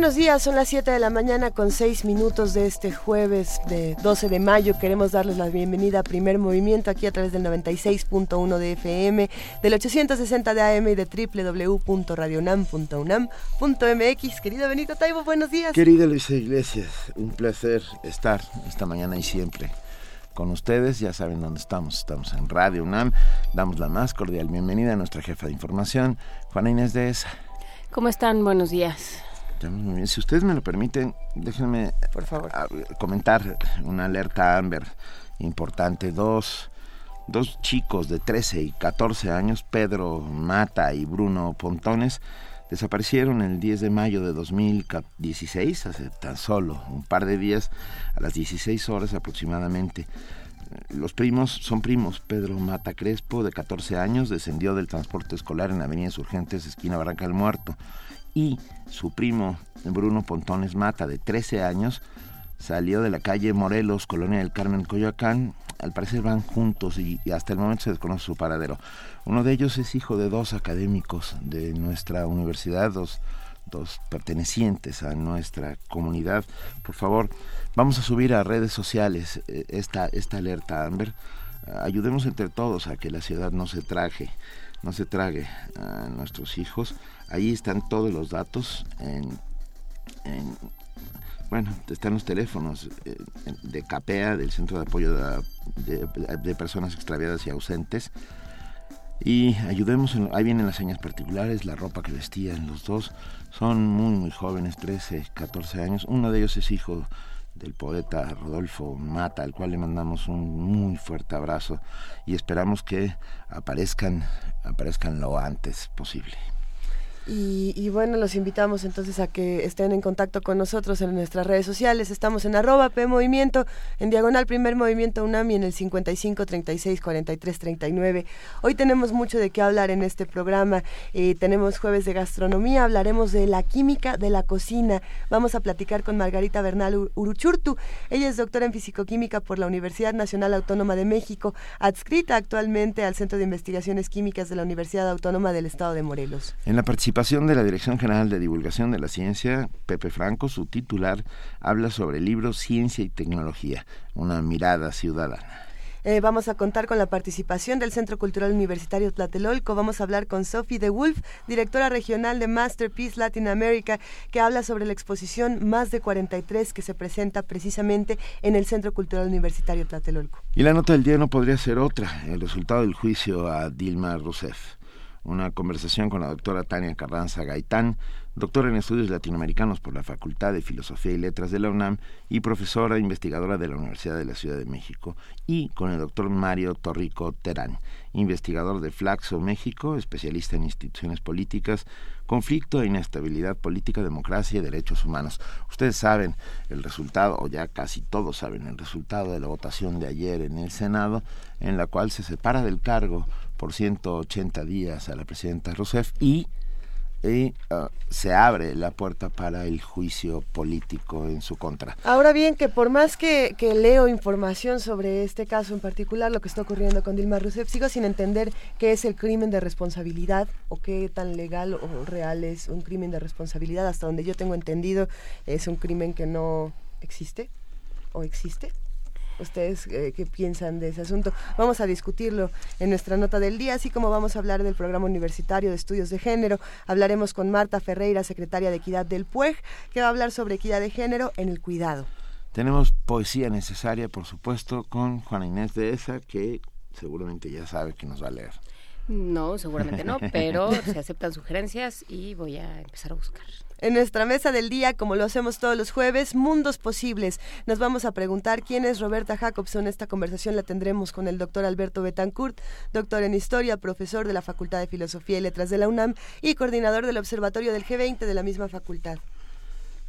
Buenos días, son las 7 de la mañana con 6 minutos de este jueves de 12 de mayo. Queremos darles la bienvenida a Primer Movimiento aquí a través del 96.1 de FM, del 860 de AM y de www.radionam.unam.mx. Querido Benito Taibo, buenos días. Querida Luisa Iglesias, un placer estar esta mañana y siempre con ustedes. Ya saben dónde estamos. Estamos en Radio UNAM. Damos la más cordial bienvenida a nuestra jefa de información, Juana Inés de ESA. ¿Cómo están? Buenos días. Bien. Si ustedes me lo permiten, déjenme Por favor. a- comentar una alerta Amber importante. Dos, dos chicos de 13 y 14 años, Pedro Mata y Bruno Pontones, desaparecieron el 10 de mayo de 2016, hace tan solo un par de días, a las 16 horas aproximadamente. Los primos son primos. Pedro Mata Crespo, de 14 años, descendió del transporte escolar en Avenida Insurgentes, esquina Barranca del Muerto. Y su primo, Bruno Pontones Mata, de 13 años, salió de la calle Morelos, Colonia del Carmen, Coyoacán. Al parecer van juntos y, hasta el momento se desconoce su paradero. Uno de ellos es hijo de dos académicos de nuestra universidad, dos, dos pertenecientes a nuestra comunidad. Por favor, vamos a subir a redes sociales eh, esta, esta alerta, Amber. Ayudemos entre todos a que la ciudad no se traje, no se trague a nuestros hijos. Ahí están todos los datos en, en- bueno, están los teléfonos eh, de CAPEA, del Centro de Apoyo de Personas Extraviadas y Ausentes. Y ayudemos, en- ahí vienen las señas particulares, la ropa que vestían los dos. Son muy, muy jóvenes, 13, 14 años. Uno de ellos es hijo del poeta Rodolfo Mata, al cual le mandamos un muy fuerte abrazo y esperamos que aparezcan, aparezcan lo antes posible. Y, bueno, los invitamos entonces a que estén en contacto con nosotros en nuestras redes sociales. Estamos en arroba P Movimiento, en diagonal Primer Movimiento UNAM y en el 55 36 43 39. Hoy tenemos mucho de qué hablar en este programa. Eh, tenemos jueves de gastronomía, hablaremos de la química de la cocina. Vamos a platicar con Margarita Bernal Ur- Uruchurtu. Ella es doctora en fisicoquímica por la Universidad Nacional Autónoma de México, adscrita actualmente al Centro de Investigaciones Químicas de la Universidad Autónoma del Estado de Morelos. En la participación de la Dirección General de Divulgación de la Ciencia, Pepe Franco, su titular, habla sobre el libro Ciencia y Tecnología, una mirada ciudadana. Eh, vamos a contar con la participación del Centro Cultural Universitario Tlatelolco. Vamos a hablar con Sophie de Wolf, directora regional de Masterpiece Latin America, que habla sobre la exposición Más de 43 que se presenta precisamente en el Centro Cultural Universitario Tlatelolco. Y la nota del día no podría ser otra, el resultado del juicio a Dilma Rousseff. Una conversación con la doctora Tania Carranza Gaitán, doctora en estudios latinoamericanos por la Facultad de Filosofía y Letras de la UNAM y profesora investigadora de la Universidad de la Ciudad de México, y con el doctor Mario Torrico Terán, investigador de Flaxo México, especialista en instituciones políticas, conflicto e inestabilidad política, democracia y derechos humanos. Ustedes saben el resultado, o ya casi todos saben el resultado de la votación de ayer en el Senado, en la cual se separa del cargo por 180 días a la presidenta Rousseff y, ah, se abre la puerta para el juicio político en su contra. Ahora bien, que por más que leo información sobre este caso en particular, lo que está ocurriendo con Dilma Rousseff, sigo sin entender qué es el crimen de responsabilidad o qué tan legal o real es un crimen de responsabilidad. Hasta donde yo tengo entendido, es un crimen que no existe o existe. ¿Ustedes eh, qué piensan de ese asunto? Vamos a discutirlo en nuestra nota del día, así como vamos a hablar del Programa Universitario de Estudios de Género. Hablaremos con Marta Ferreira, secretaria de Equidad del PUEG, que va a hablar sobre equidad de género en el cuidado. Tenemos poesía necesaria, por supuesto, con Juana Inés de Esa, que seguramente ya sabe que nos va a leer. No, seguramente no, pero se aceptan sugerencias y voy a empezar a buscar. En nuestra mesa del día, como lo hacemos todos los jueves, Mundos Posibles. Nos vamos a preguntar quién es Roberta Jacobson. Esta conversación la tendremos con el doctor Alberto Betancourt, doctor en Historia, profesor de la Facultad de Filosofía y Letras de la UNAM y coordinador del Observatorio del G20 de la misma facultad.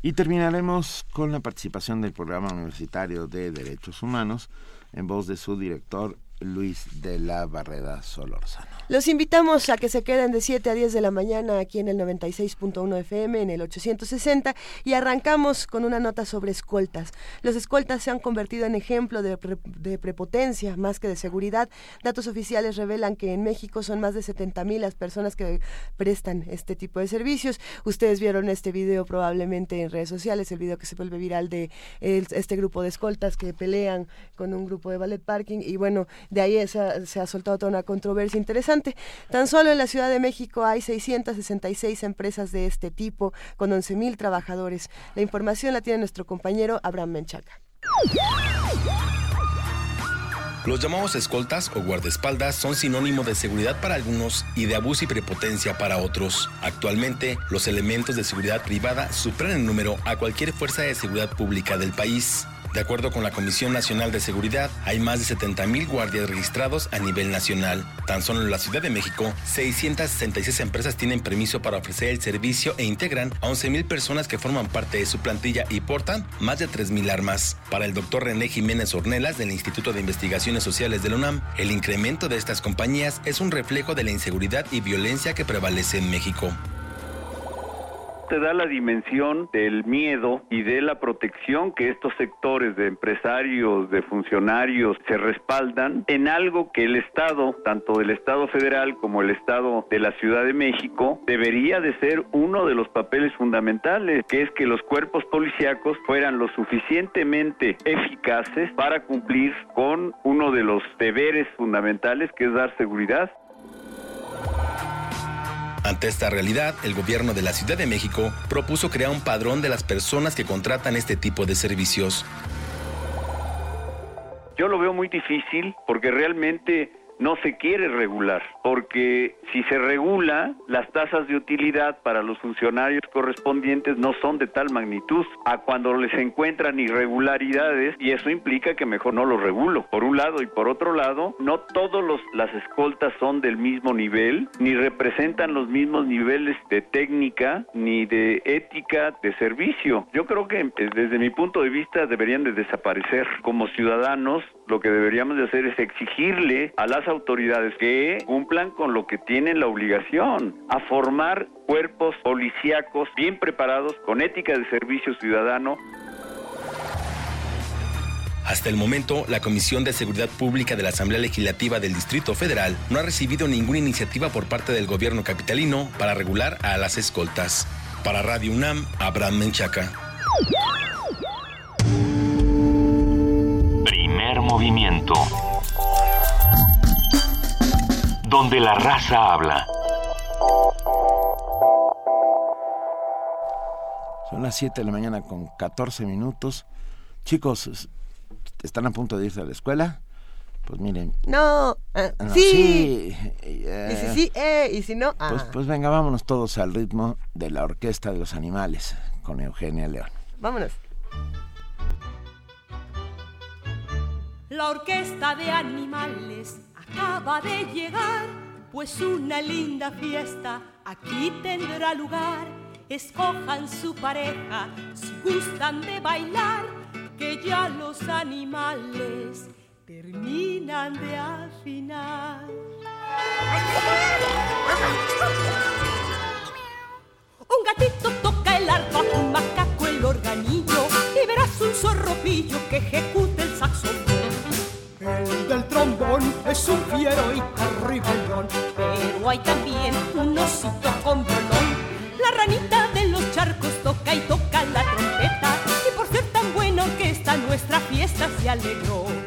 Y terminaremos con la participación del Programa Universitario de Derechos Humanos en voz de su director Luis de la Barreda Solórzano. Los invitamos a que se queden de 7 a 10 de la mañana aquí en el 96.1 FM, en el 860, y arrancamos con una nota sobre escoltas. Los escoltas se han convertido en ejemplo de, prepotencia más que de seguridad. Datos oficiales revelan que en México son más de 70 mil las personas que prestan este tipo de servicios. Ustedes vieron este video probablemente en redes sociales, el video que se vuelve viral de este grupo de escoltas que pelean con un grupo de ballet parking, y bueno, de ahí se se ha soltado toda una controversia interesante Tan solo en la Ciudad de México hay 666 empresas de este tipo, con 11.000 trabajadores. La información la tiene nuestro compañero Abraham Menchaca. Los llamados escoltas o guardaespaldas son sinónimo de seguridad para algunos y de abuso y prepotencia para otros. Actualmente, los elementos de seguridad privada superan en número a cualquier fuerza de seguridad pública del país. De acuerdo con la Comisión Nacional de Seguridad, hay más de 70.000 guardias registrados a nivel nacional. Tan solo en la Ciudad de México, 666 empresas tienen permiso para ofrecer el servicio e integran a 11.000 personas que forman parte de su plantilla y portan más de 3.000 armas. Para el doctor René Jiménez Ornelas del Instituto de Investigaciones Sociales de la UNAM, el incremento de estas compañías es un reflejo de la inseguridad y violencia que prevalece en México te da la dimensión del miedo y de la protección que estos sectores de empresarios, de funcionarios se respaldan en algo que el Estado, tanto el Estado federal como el Estado de la Ciudad de México, debería de ser uno de los papeles fundamentales, que es que los cuerpos policíacos fueran lo suficientemente eficaces para cumplir con uno de los deberes fundamentales que es dar seguridad. Ante esta realidad, el gobierno de la Ciudad de México propuso crear un padrón de las personas que contratan este tipo de servicios. Yo lo veo muy difícil porque realmente no se quiere regular, porque si se regula, las tasas de utilidad para los funcionarios correspondientes no son de tal magnitud a cuando les encuentran irregularidades y eso implica que mejor no lo regulo, por un lado, y por otro lado, no todos las escoltas son del mismo nivel, ni representan los mismos niveles de técnica, ni de ética de servicio. Yo creo que eh, desde mi punto de vista deberían de desaparecer. Como ciudadanos, lo que deberíamos de hacer es exigirle a las autoridades que cumplan con lo que tienen la obligación, a formar cuerpos policíacos bien preparados, con ética de servicio ciudadano. Hasta el momento, la Comisión de Seguridad Pública de la Asamblea Legislativa del Distrito Federal no ha recibido ninguna iniciativa por parte del gobierno capitalino para regular a las escoltas. Para Radio UNAM, Abraham Menchaca. Primer movimiento donde la raza habla. Son las 7 de la mañana con 14 minutos. Chicos, ¿están a punto de irse a la escuela? Pues miren. No, ah, sí. y si sí, eh, y si no, pues, ah. pues venga, vámonos todos al ritmo de la Orquesta de los Animales con Eugenia León. Vámonos. La Orquesta de Animales acaba de llegar, pues una linda fiesta aquí tendrá lugar. Escojan su pareja si gustan de bailar, que ya los animales terminan de afinar. Un gatito toca el arpa, un macaco el organillo y verás un zorropillo que ejecuta el saxofón. El del trombón es un fiero y terriblón, pero hay también un osito con bolón. La ranita de los charcos toca y toca la trompeta, y por ser tan buena orquesta nuestra fiesta se alegró.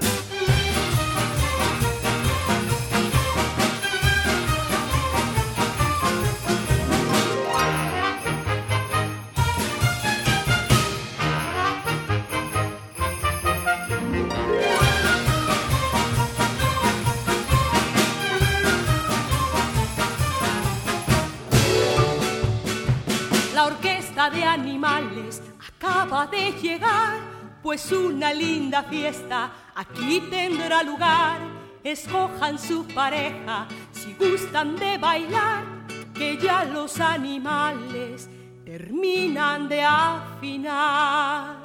De animales acaba de llegar, pues una linda fiesta aquí tendrá lugar. Escojan su pareja si gustan de bailar, que ya los animales terminan de afinar.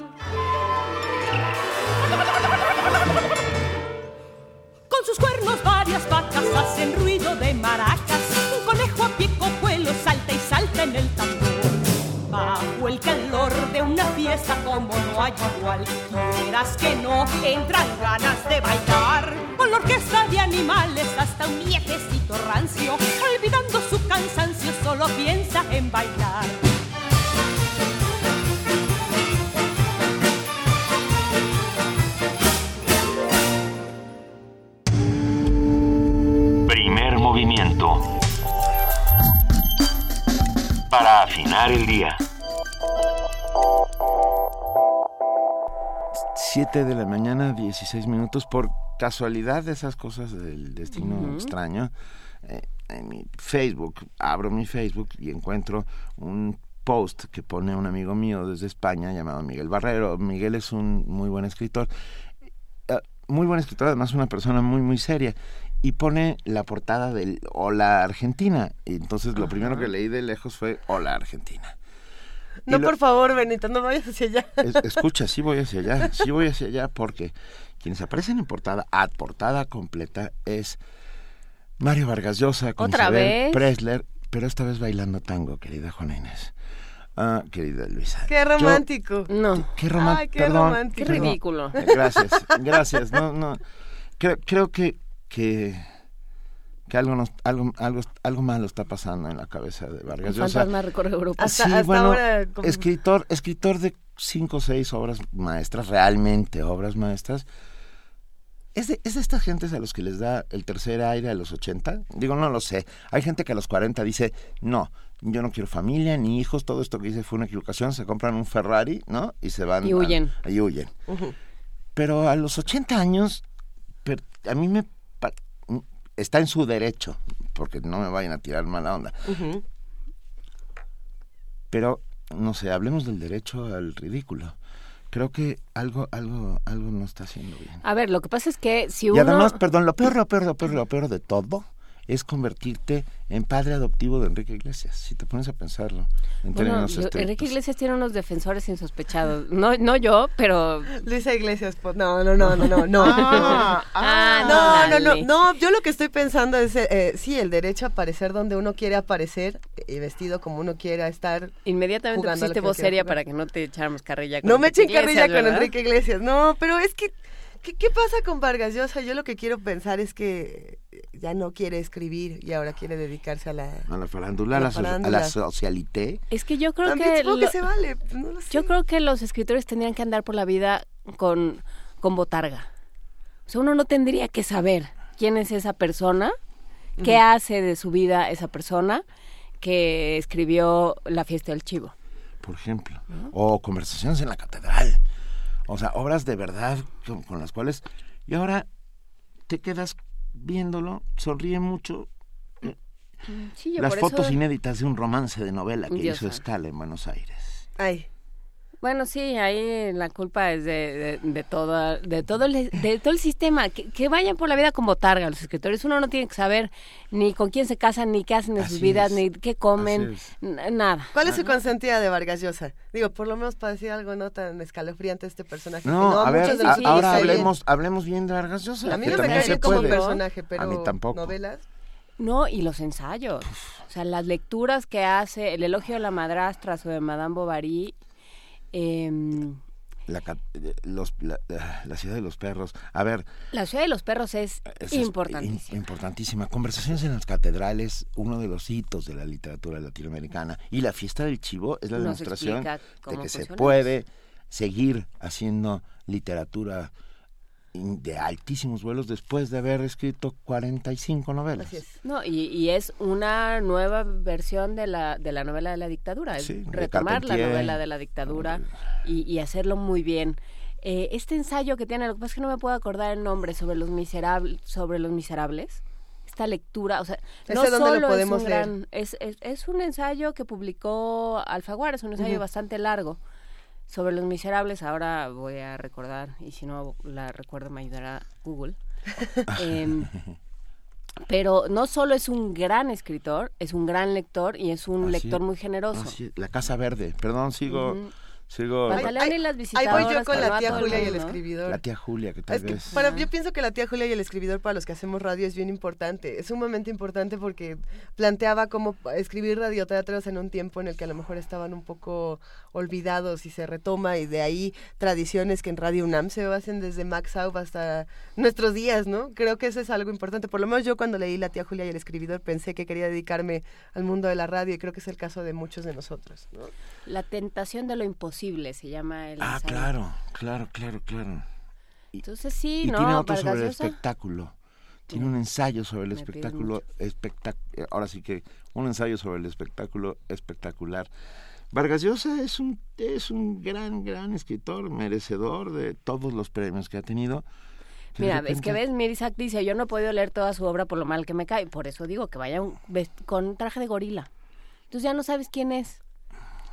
Con sus cuernos varias vacas hacen ruido de maracas. Un conejo a pie cojuelo salta y salta en el tambor. Bajo el calor de una fiesta como no hay igual. Quieras que no, entran ganas de bailar. Con la orquesta de animales hasta un viejecito rancio. Olvidando su cansancio, solo piensa en bailar. Para afinar el día. 7 de la mañana, 16 minutos. Por casualidad de esas cosas del destino Ujú. extraño, eh, en mi Facebook, abro mi Facebook y encuentro un post que pone un amigo mío desde España llamado Miguel Barrero. Miguel es un muy buen escritor. Eh, muy buen escritor, además una persona muy, muy seria. Y pone la portada del Hola Argentina. Y entonces lo primero que leí de lejos fue Hola Argentina. No, lo- por favor, Benito, no vayas hacia allá. es- escucha, sí voy hacia allá, sí voy hacia allá porque quienes aparecen en portada, a portada completa, es Mario Vargas Llosa con ¿Otra Isabel vez? Presler, pero esta vez bailando tango, querida Juana Inés. Ah, querida Luisa. Qué Yo- romántico. No, qué romántico. Ay, qué perdón, romántico. qué ridículo. Gracias, gracias. No, no. Creo, creo que, que, que algo, nos, algo, algo, algo malo está pasando en la cabeza de Vargas Llosa. fantasma recorre Europa. Hasta- sí, hasta bueno, ahora, como- escritor, escritor de cinco o seis obras maestras, realmente obras maestras. ¿Es de, ¿Es de estas gentes a los que les da el tercer aire a los 80? Digo, no lo sé. Hay gente que a los 40 dice, no, yo no quiero familia ni hijos, todo esto que hice fue una equivocación, se compran un Ferrari, ¿no? Y se van. Y a- huyen. y huyen. Pero a los 80 años, per- a mí me... Está en su derecho, porque no me vayan a tirar mala onda. Pero, no sé, hablemos del derecho al ridículo. Creo que algo, algo, algo no está haciendo bien. A ver, lo que pasa es que si Y uno... además, perdón, lo peor, lo peor, lo peor, lo peor de todo es convertirte en padre adoptivo de Enrique Iglesias, si te pones a pensarlo en Bueno, términos yo- estrictos. Enrique Iglesias tiene unos defensores insospechados. No, no yo, pero... Luisa Iglesias, po- no, no, no, no, no, no. Ah, Ah, No, no, no, dale. no, yo lo que estoy pensando es, eh, eh, sí, el derecho a aparecer donde uno quiere aparecer y vestido como uno quiera estar. Inmediatamente pusiste voz seria para que no te echáramos carrilla con No me echen carrilla con. Enrique Iglesias, no, pero es que, ¿qué, qué pasa con Vargas Llosa? Yo lo que quiero pensar es que ya no quiere escribir y ahora quiere dedicarse a la... A la farándula, a La so- a la socialité. Es que yo creo También que... lo- que se vale, pues, no lo sé. Yo creo que los escritores tendrían que andar por la vida con, con botarga. O sea, uno no tendría que saber quién es esa persona, qué hace de su vida esa persona que escribió La fiesta del chivo. por ejemplo, o conversaciones en la catedral, o sea, obras de verdad con, con las cuales, y ahora te quedas viéndolo, sonríe mucho, Sí, yo las por fotos eso- inéditas de un romance de novela que Dios hizo escala en Buenos Aires. Ay, Bueno, sí, ahí la culpa es de, de, de toda- de todo el, de todo el sistema. Que, que vayan por la vida como targa los escritores. Uno no tiene que saber ni con quién se casan, ni qué hacen de sus vidas, es. ni qué comen, nada. ¿cuál es su consentida de Vargas Llosa? Digo, por lo menos para decir algo no tan escalofriante este personaje. que No, a ver, muchos de a- ahora bien. hablemos, hablemos bien de Vargas Llosa. A mí no me cae bien como personaje, pero A mí tampoco. novelas. No, y los ensayos. O sea, las lecturas que hace, el elogio de la madrastra sobre Madame Bovary. Em, La, eh, los- la, la ciudad de los perros. A ver, la ciudad de los perros es esa es importantísima. Conversaciones en las catedrales, uno de los hitos de la literatura latinoamericana. Y la fiesta del chivo es la Nos demostración de que se puede seguir haciendo literatura de altísimos vuelos después de haber escrito 45 novelas. Así es. No, y, y es una nueva versión de la, de la novela de la dictadura. Es Sí, de retomar la novela de la dictadura y, y hacerlo muy bien. Eh, este ensayo que tiene, lo que pasa es que no me puedo acordar el nombre, sobre los miserables, sobre los miserables. Esta lectura, o sea, no ¿Ese dónde lo solo podemos es un leer? gran, es, es, es un ensayo que publicó Alfaguara, es un ensayo bastante largo. Sobre los miserables, ahora voy a recordar, y si no la recuerdo me ayudará Google. Em, pero no solo es un gran escritor, es un gran lector y es un Así- lector muy generoso. Así la Casa Verde. Perdón, sigo. Sigo las Ahí voy yo con la tía Julia y el escribidor. la tía Julia, que tal Es que vez... para, yo pienso que la tía Julia y el escribidor para los que hacemos radio es bien importante. Es sumamente importante porque planteaba cómo escribir radioteatros en un tiempo en el que a lo mejor estaban un poco olvidados y se retoma y de ahí tradiciones que en Radio UNAM se hacen desde Max Aub hasta nuestros días, ¿no? Creo que eso es algo importante. Por lo menos yo cuando leí La tía Julia y el escribidor pensé que quería dedicarme al mundo de la radio y creo que es el caso de muchos de nosotros, ¿no? La tentación de lo imposible se llama el Ah, ensayo. claro, claro, claro, claro. Entonces sí, y ¿no? tiene otro Vargas sobre el espectáculo. Tiene un ensayo sobre el Me espectáculo espectac- eh, ahora sí que un ensayo sobre el espectáculo espectacular. Vargas Llosa es un es un gran gran escritor, merecedor de todos los premios que ha tenido. Mira, es que repente- ves, Mirisak dice, yo no he podido leer toda su obra por lo mal que me cae. Por eso digo que vaya un- con traje de gorila. Entonces ya no sabes quién es.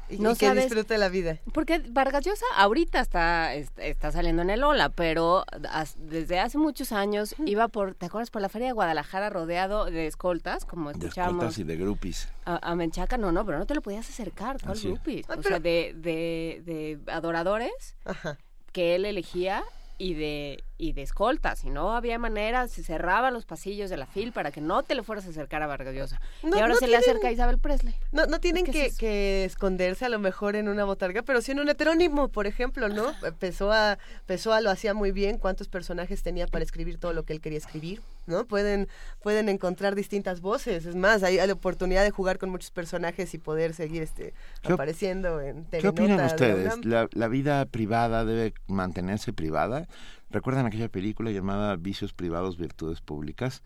Y, No y que sabes- disfrute la vida. Porque Vargas Llosa ahorita está, est- está saliendo en el Ola, pero as- desde hace muchos años iba por, ¿te acuerdas? Por la Feria de Guadalajara rodeado de escoltas, como de escuchamos escoltas y de groupies. a, a Menchaca. No, no, pero no te lo podías acercar, ¿cuál groupies? Ah, O pero- sea, de, de, de adoradores Ajá. que él elegía y de y de escoltas, y no había manera, se cerraban los pasillos de la fil para que no te le fueras a acercar a Vargas Llosa. No- y ahora no se le acerca a Isabel Presley. No, no tienen que que, es eso. que esconderse a lo mejor en una botarga, pero sí en un heterónimo, por ejemplo, ¿no? Pessoa, Pessoa lo hacía muy bien, cuántos personajes tenía para escribir todo lo que él quería escribir, ¿no? Pueden, pueden encontrar distintas voces, es más, hay, hay la oportunidad de jugar con muchos personajes y poder seguir este ¿Qué apareciendo en ¿Qué Telenota opinan ustedes? ¿La, la vida privada debe mantenerse privada? ¿Recuerdan aquella película llamada Vicios privados, virtudes públicas?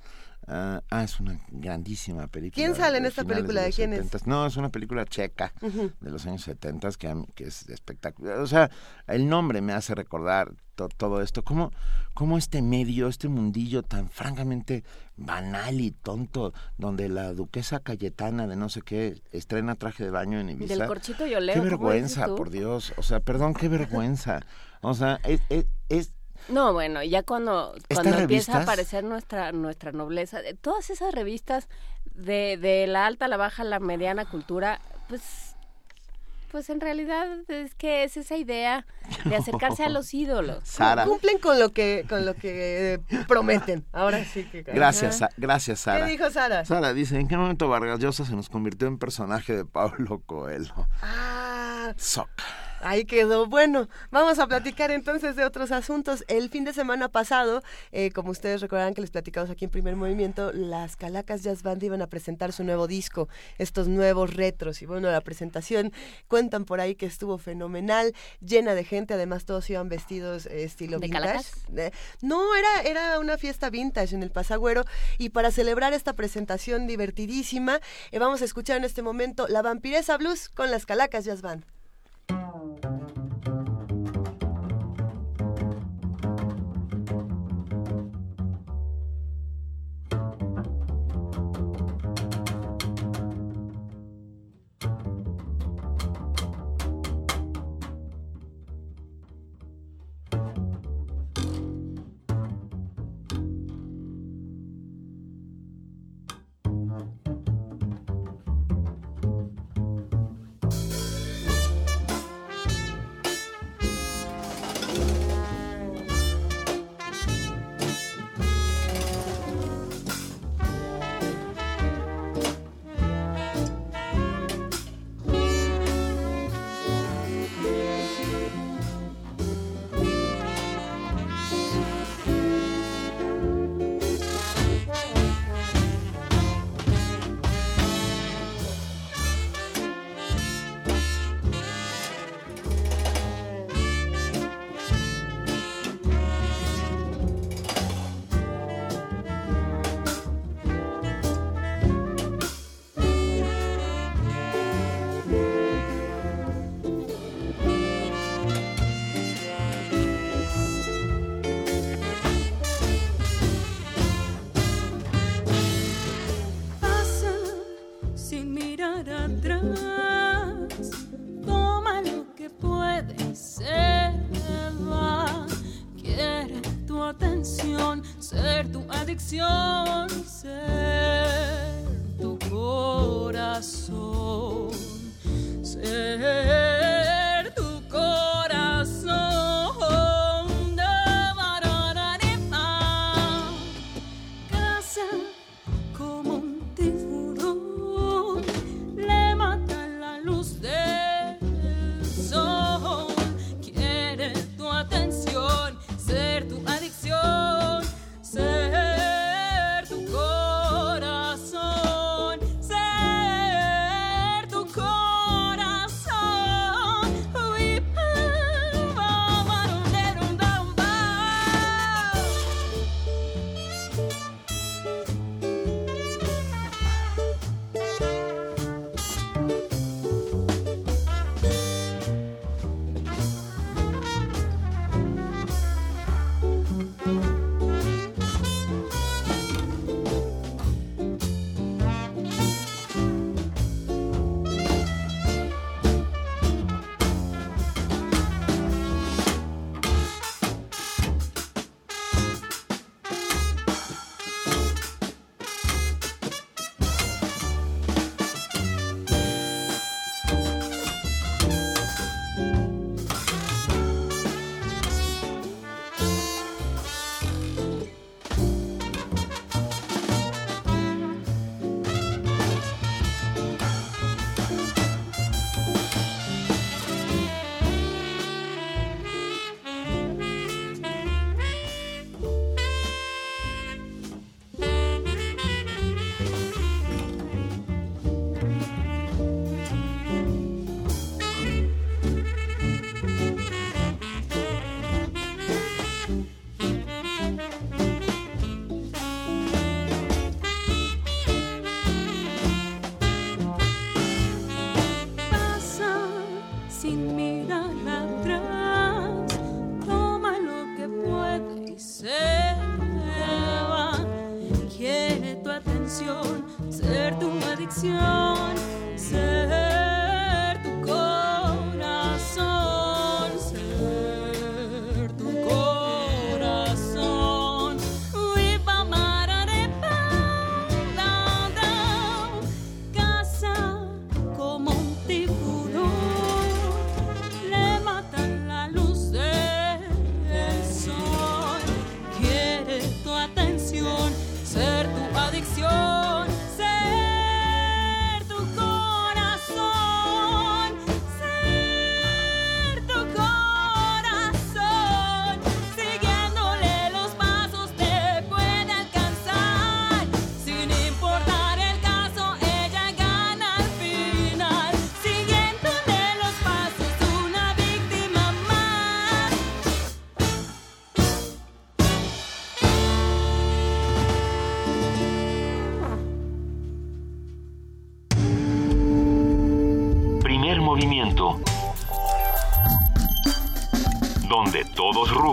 Ah, ah, es una grandísima película. ¿Quién sale en de esta película? ¿De los quién es? 70s. No, es una película checa de los años 70 que, que es espectacular. O sea, el nombre me hace recordar to- todo esto. ¿Cómo, ¿Cómo este medio, este mundillo tan francamente banal y tonto, donde la duquesa Cayetana de no sé qué estrena traje de baño en Ibiza? Del corchito y oleo. Qué ¿cómo dices vergüenza, por Dios. O sea, perdón, qué vergüenza. O sea, es, es, es- No, bueno, ya cuando, cuando empieza a aparecer nuestra nuestra nobleza, eh, todas esas revistas de, de la alta, la baja, la mediana cultura, pues pues en realidad es que es esa idea de acercarse a los ídolos. Sara. Cumplen con lo que con lo que eh, prometen. Ahora sí que Gracias, Sa- gracias, Sara. ¿Qué dijo Sara? Sara dice, ¿en qué momento Vargas Llosa se nos convirtió en personaje de Pablo Coelho? Ah, Soc. Ahí quedó. Bueno, vamos a platicar entonces de otros asuntos. El fin de semana pasado, eh, como ustedes recordarán que les platicamos aquí en Primer Movimiento, las Calacas Jazz Band iban a presentar su nuevo disco, estos nuevos retros. Y bueno, la presentación cuentan por ahí que estuvo fenomenal, llena de gente. Además, todos iban vestidos eh, estilo ¿De vintage. Eh, no, era, era una fiesta vintage en el Pasagüero. Y para celebrar esta presentación divertidísima, vamos a escuchar en este momento La Vampiresa Blues con las Calacas Jazz Band. 음.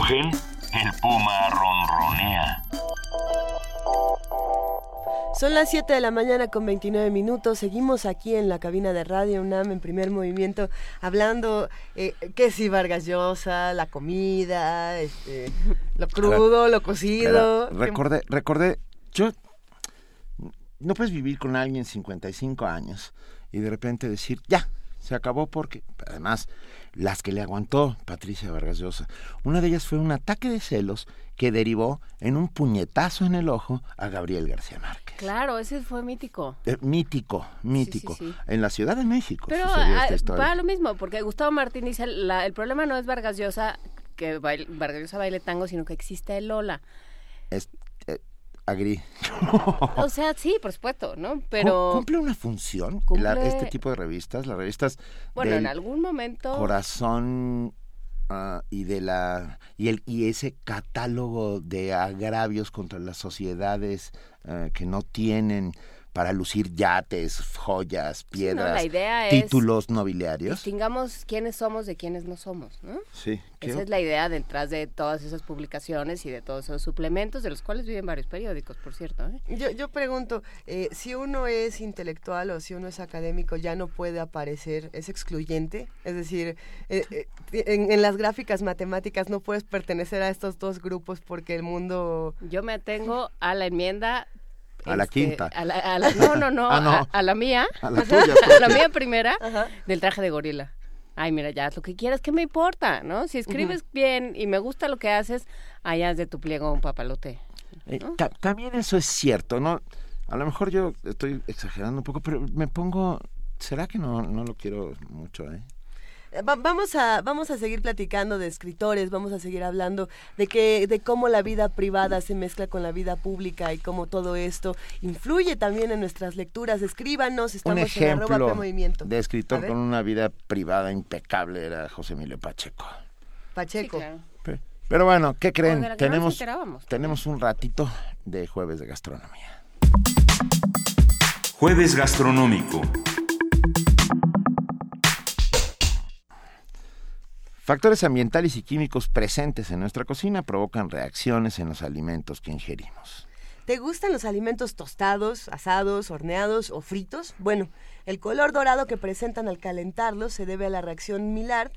Rugen, el puma ronronea. Son las 7 de la mañana con 29 minutos. Seguimos aquí en la cabina de Radio UNAM en primer movimiento hablando eh, que si Vargas Llosa, la comida, este, lo crudo, lo cocido. Recordé, recordé, yo no puedes vivir con alguien 55 años y de repente decir, ya, se acabó porque, además, las que le aguantó Patricia Vargas Llosa, una de ellas fue un ataque de celos que derivó en un puñetazo en el ojo a Gabriel García Márquez. Claro, ese fue mítico. Eh, mítico, mítico. Sí, sí, sí. En la Ciudad de México. Pero ah, historia. va lo mismo, porque Gustavo Martín dice, la- el problema no es Vargas Llosa, que baile- Vargas Llosa baile tango, sino que existe el Lola. Es, agri. O sea, sí, por supuesto, ¿no? Pero, ¿Cumple una función Cumple- la- este tipo de revistas? Las revistas bueno, del en algún momento... corazón ah, y de la y el y ese catálogo de agravios contra las sociedades ah, que no tienen para lucir yates, joyas, no, piedras, la idea es títulos nobiliarios. Distingamos quiénes somos de quiénes no somos, ¿no? Sí, ¿qué- Esa es la idea detrás de todas esas publicaciones y de todos esos suplementos, de los cuales viven varios periódicos, por cierto. ¿eh? Yo, yo pregunto, eh, si uno es intelectual o si uno es académico, ya no puede aparecer, es excluyente. Es decir, eh, eh, en, en las gráficas matemáticas no puedes pertenecer a estos dos grupos porque el mundo... Yo me atengo a la enmienda. A la este, quinta. a la- a la- no, no, no, Ah, no. A, a la mía. A la tuya, a la mía primera del traje de gorila. Ay, mira, ya haz lo que quieras, ¿qué me importa? ¿No? Si escribes bien y me gusta lo que haces, allá haz de tu pliego un papalote. Eh, ta- también eso es cierto, ¿no? A lo mejor yo estoy exagerando un poco, pero me pongo ¿Será que no, no lo quiero mucho, eh? Eh, va- vamos a vamos a seguir platicando de escritores, vamos a seguir hablando de que de cómo la vida privada se mezcla con la vida pública y cómo todo esto influye también en nuestras lecturas. Escríbanos, Un estamos en arroba ejemplo P Movimiento. de escritor con una vida privada impecable era José Emilio Pacheco. Pacheco. Pe- Pero bueno, ¿qué creen? tenemos, tenemos un ratito de jueves de gastronomía. Jueves gastronómico. Factores ambientales y químicos presentes en nuestra cocina provocan reacciones en los alimentos que ingerimos. ¿Te gustan los alimentos tostados, asados, horneados o fritos? Bueno, el color dorado que presentan al calentarlos se debe a la reacción Maillard,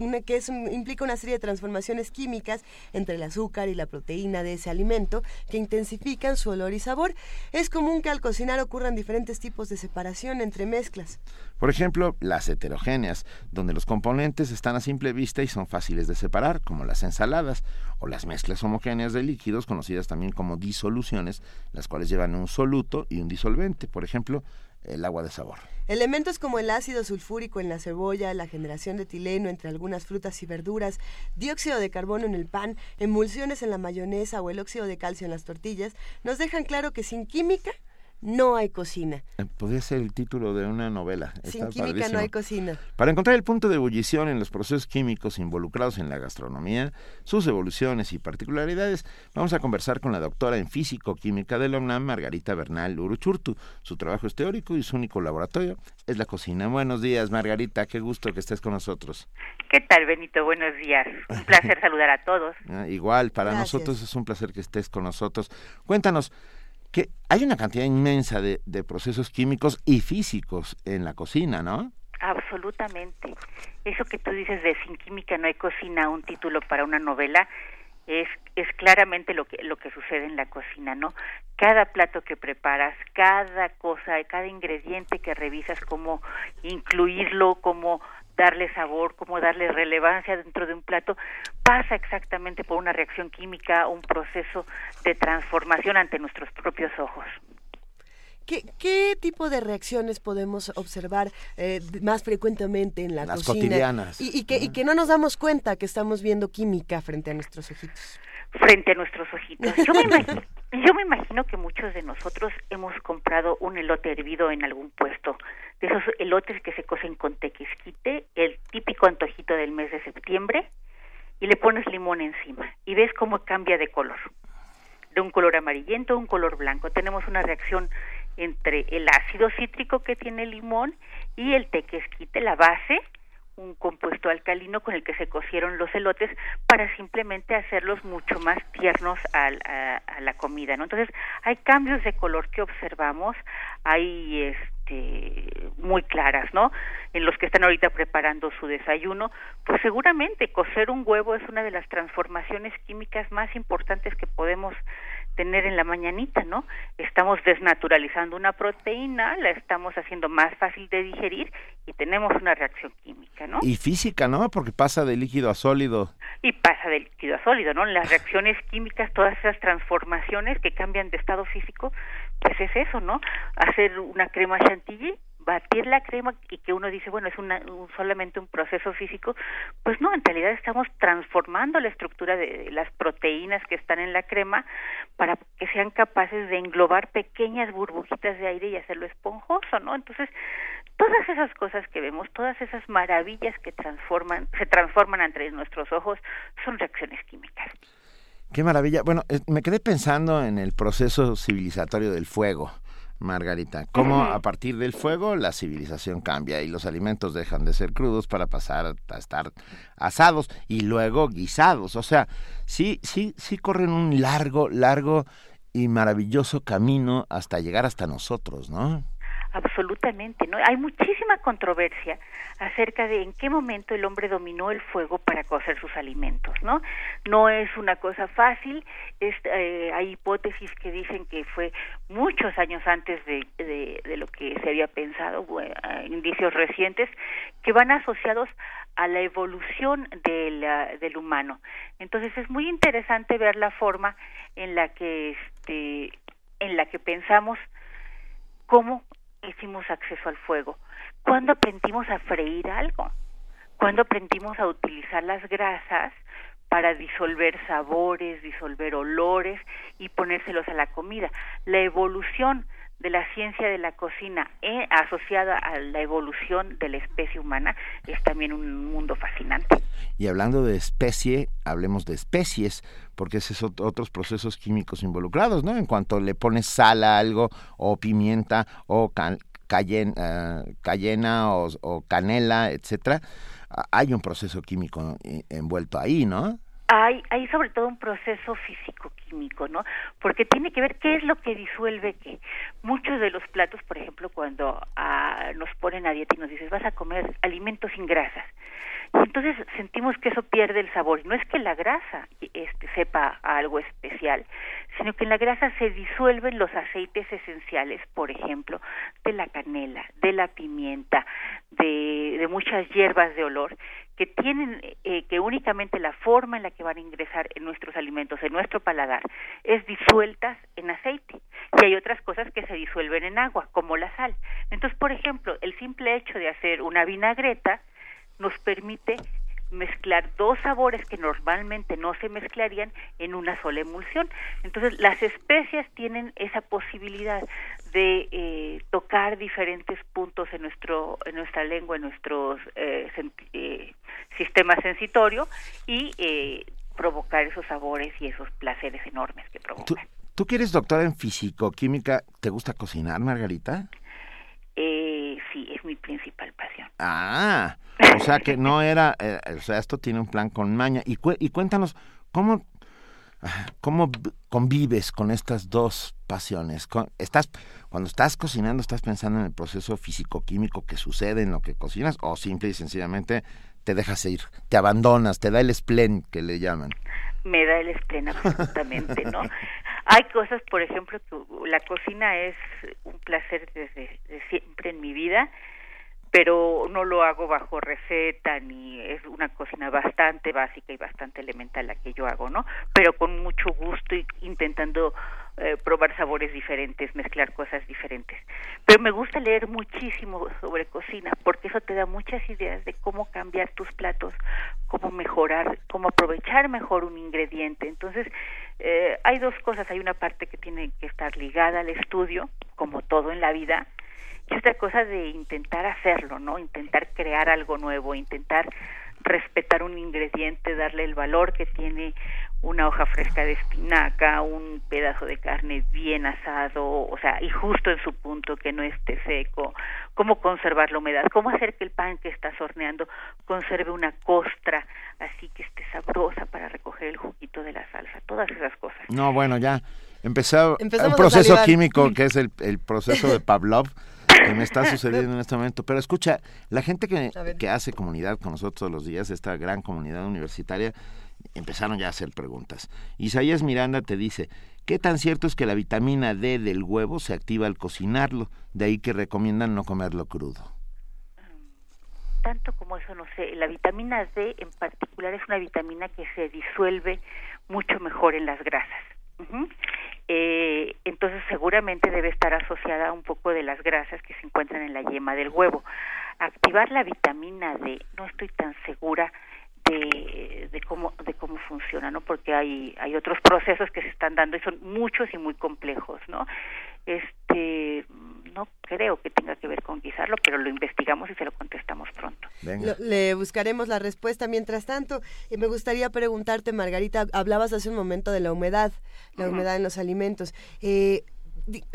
una que implica una serie de transformaciones químicas entre el azúcar y la proteína de ese alimento que intensifican su olor y sabor. Es común que al cocinar ocurran diferentes tipos de separación entre mezclas. Por ejemplo, las heterogéneas, donde los componentes están a simple vista y son fáciles de separar, como las ensaladas, o las mezclas homogéneas de líquidos, conocidas también como disoluciones, las cuales llevan un soluto y un disolvente, por ejemplo, el agua de sabor. Elementos como el ácido sulfúrico en la cebolla, la generación de etileno entre algunas frutas y verduras, dióxido de carbono en el pan, emulsiones en la mayonesa o el óxido de calcio en las tortillas, nos dejan claro que sin química no hay cocina. Eh, Podría ser el título de una novela. sin Está química no hay cocina. Para encontrar el punto de ebullición en los procesos químicos involucrados en la gastronomía, sus evoluciones y particularidades, vamos a conversar con la doctora en físico-química de la UNAM, Margarita Bernal Uruchurtu. Su trabajo es teórico y su único laboratorio es la cocina. Buenos días, Margarita, qué gusto que estés con nosotros. ¿Qué tal, Benito? Buenos días. Un placer saludar a todos. Ah, Igual, para Gracias. nosotros es un placer que estés con nosotros. Cuéntanos, que hay una cantidad inmensa de, procesos químicos y físicos en la cocina, ¿no? Absolutamente. Eso que tú dices de sin química no hay cocina, un título para una novela, es, es claramente lo que, lo que sucede en la cocina, ¿no? Cada plato que preparas, cada cosa, cada ingrediente que revisas, cómo incluirlo, cómo darle sabor, cómo darle relevancia dentro de un plato, pasa exactamente por una reacción química, un proceso de transformación ante nuestros propios ojos. ¿Qué, qué tipo de reacciones podemos observar eh, más frecuentemente en la Las cocina? cotidianas. Y, y que, y que no nos damos cuenta que estamos viendo química frente a nuestros ojitos. frente a nuestros ojitos. Yo me, imagino, yo me imagino que muchos de nosotros hemos comprado un elote hervido en algún puesto, de esos elotes que se cocen con tequisquite, el típico antojito del mes de septiembre, y le pones limón encima y ves cómo cambia de color, de un color amarillento a un color blanco. Tenemos una reacción entre el ácido cítrico que tiene el limón y el tequesquite, la base, un compuesto alcalino con el que se cocieron los elotes para simplemente hacerlos mucho más tiernos a, la comida, ¿no? Entonces, hay cambios de color que observamos, hay este muy claras, ¿no? En los que están ahorita preparando su desayuno, pues seguramente cocer un huevo es una de las transformaciones químicas más importantes que podemos tener en la mañanita, ¿no? Estamos desnaturalizando una proteína, la estamos haciendo más fácil de digerir y tenemos una reacción química, ¿no? Y física, ¿no? Porque pasa de líquido a sólido. Y pasa de líquido a sólido, ¿no? Las reacciones químicas, todas esas transformaciones que cambian de estado físico, pues es eso, ¿no? Hacer una crema chantilly batir la crema y que uno dice, bueno, es una, solamente un proceso físico, pues no, en realidad estamos transformando la estructura de las proteínas que están en la crema para que sean capaces de englobar pequeñas burbujitas de aire y hacerlo esponjoso, ¿no? Entonces, todas esas cosas que vemos, todas esas maravillas que transforman, se transforman entre nuestros ojos, son reacciones químicas. Qué maravilla. Bueno, me quedé pensando en el proceso civilizatorio del fuego. Margarita, cómo a partir del fuego la civilización cambia y los alimentos dejan de ser crudos para pasar a estar asados y luego guisados. O sea, sí, sí, sí corren un largo, largo y maravilloso camino hasta llegar hasta nosotros, ¿no? Absolutamente, ¿no? Hay muchísima controversia acerca de en qué momento el hombre dominó el fuego para cocer sus alimentos, ¿no? No es una cosa fácil, es, eh, hay hipótesis que dicen que fue muchos años antes de, de, lo que se había pensado, indicios recientes, que van asociados a la evolución del, del humano. Entonces es muy interesante ver la forma en la que, este, en la que pensamos cómo hicimos acceso al fuego? ¿Cuándo aprendimos a freír algo? ¿Cuándo aprendimos a utilizar las grasas para disolver sabores, disolver olores y ponérselos a la comida? La evolución de la ciencia de la cocina eh, asociada a la evolución de la especie humana es también un mundo fascinante. Y hablando de especie, hablemos de especies, porque esos otros procesos químicos involucrados, ¿no? En cuanto le pones sal a algo, o pimienta, o cayena, cayena o, o, canela, etcétera, hay un proceso químico eh, envuelto ahí, ¿no? Hay, hay sobre todo un proceso físico-químico, ¿no? Porque tiene que ver qué es lo que disuelve qué. Muchos de los platos, por ejemplo, cuando ah, nos ponen a dieta y nos dices, vas a comer alimentos sin grasas, entonces sentimos que eso pierde el sabor. No es que la grasa este, sepa algo especial, sino que en la grasa se disuelven los aceites esenciales, por ejemplo, de la canela, de la pimienta, de, de muchas hierbas de olor, que tienen eh, que únicamente la forma en la que van a ingresar en nuestros alimentos, en nuestro paladar, es disueltas en aceite. Y hay otras cosas que se disuelven en agua, como la sal. Entonces, por ejemplo, el simple hecho de hacer una vinagreta nos permite mezclar dos sabores que normalmente no se mezclarían en una sola emulsión. Entonces, las especias tienen esa posibilidad de eh, tocar diferentes puntos en nuestro en nuestra lengua, en nuestro eh, eh, sistema sensitorio y provocar esos sabores y esos placeres enormes que provocan. ¿Tú, tú que eres doctora en físico-química, ¿te gusta cocinar, Margarita? sí, es mi principal pasión. Ah, o sea que no era, eh, o sea, esto tiene un plan con maña. Y, y cuéntanos, ¿cómo, ¿cómo convives con estas dos pasiones? ¿Estás, cuando estás cocinando, estás pensando en el proceso físico-químico que sucede en lo que cocinas o simple y sencillamente te dejas ir, te abandonas, te da el splen que le llaman? Me da el splen absolutamente, ¿no? Hay cosas, por ejemplo, que la cocina es un placer desde siempre en mi vida pero no lo hago bajo receta ni es una cocina bastante básica y bastante elemental la que yo hago, ¿no? Pero con mucho gusto y intentando eh, probar sabores diferentes, mezclar cosas diferentes. Pero me gusta leer muchísimo sobre cocina porque eso te da muchas ideas de cómo cambiar tus platos, cómo mejorar, cómo aprovechar mejor un ingrediente. Entonces, eh, hay dos cosas, hay una parte que tiene que estar ligada al estudio, como todo en la vida, y otra cosa de intentar hacerlo, ¿no? Intentar crear algo nuevo, intentar respetar un ingrediente, darle el valor que tiene una hoja fresca de espinaca, un pedazo de carne bien asado, o sea, y justo en su punto, que no esté seco, cómo conservar la humedad, cómo hacer que el pan que estás horneando conserve una costra, así que esté sabrosa para recoger el juguito de la salsa, todas esas cosas. No, bueno, ya. Empezó Empezamos un a proceso químico que es el, el proceso de Pavlov que me está sucediendo en este momento. Pero escucha, la gente que, que hace comunidad con nosotros todos los días, esta gran comunidad universitaria, empezaron ya a hacer preguntas. Isaías Miranda te dice, ¿qué tan cierto es que la vitamina D del huevo se activa al cocinarlo? De ahí que recomiendan no comerlo crudo. tanto como eso no sé. La vitamina D en particular es una vitamina que se disuelve mucho mejor en las grasas. Ujú. Eh, entonces seguramente debe estar asociada a un poco de las grasas que se encuentran en la yema del huevo. Activar la vitamina D, no estoy tan segura de, de cómo de cómo funciona, ¿no? Porque hay hay otros procesos que se están dando y son muchos y muy complejos, ¿no? Este no creo que tenga que ver con guisarlo, pero lo investigamos y se lo contestamos pronto. Venga. Lo- le buscaremos la respuesta mientras tanto. Y me gustaría preguntarte, Margarita, hablabas hace un momento de la humedad, la humedad en los alimentos. Eh,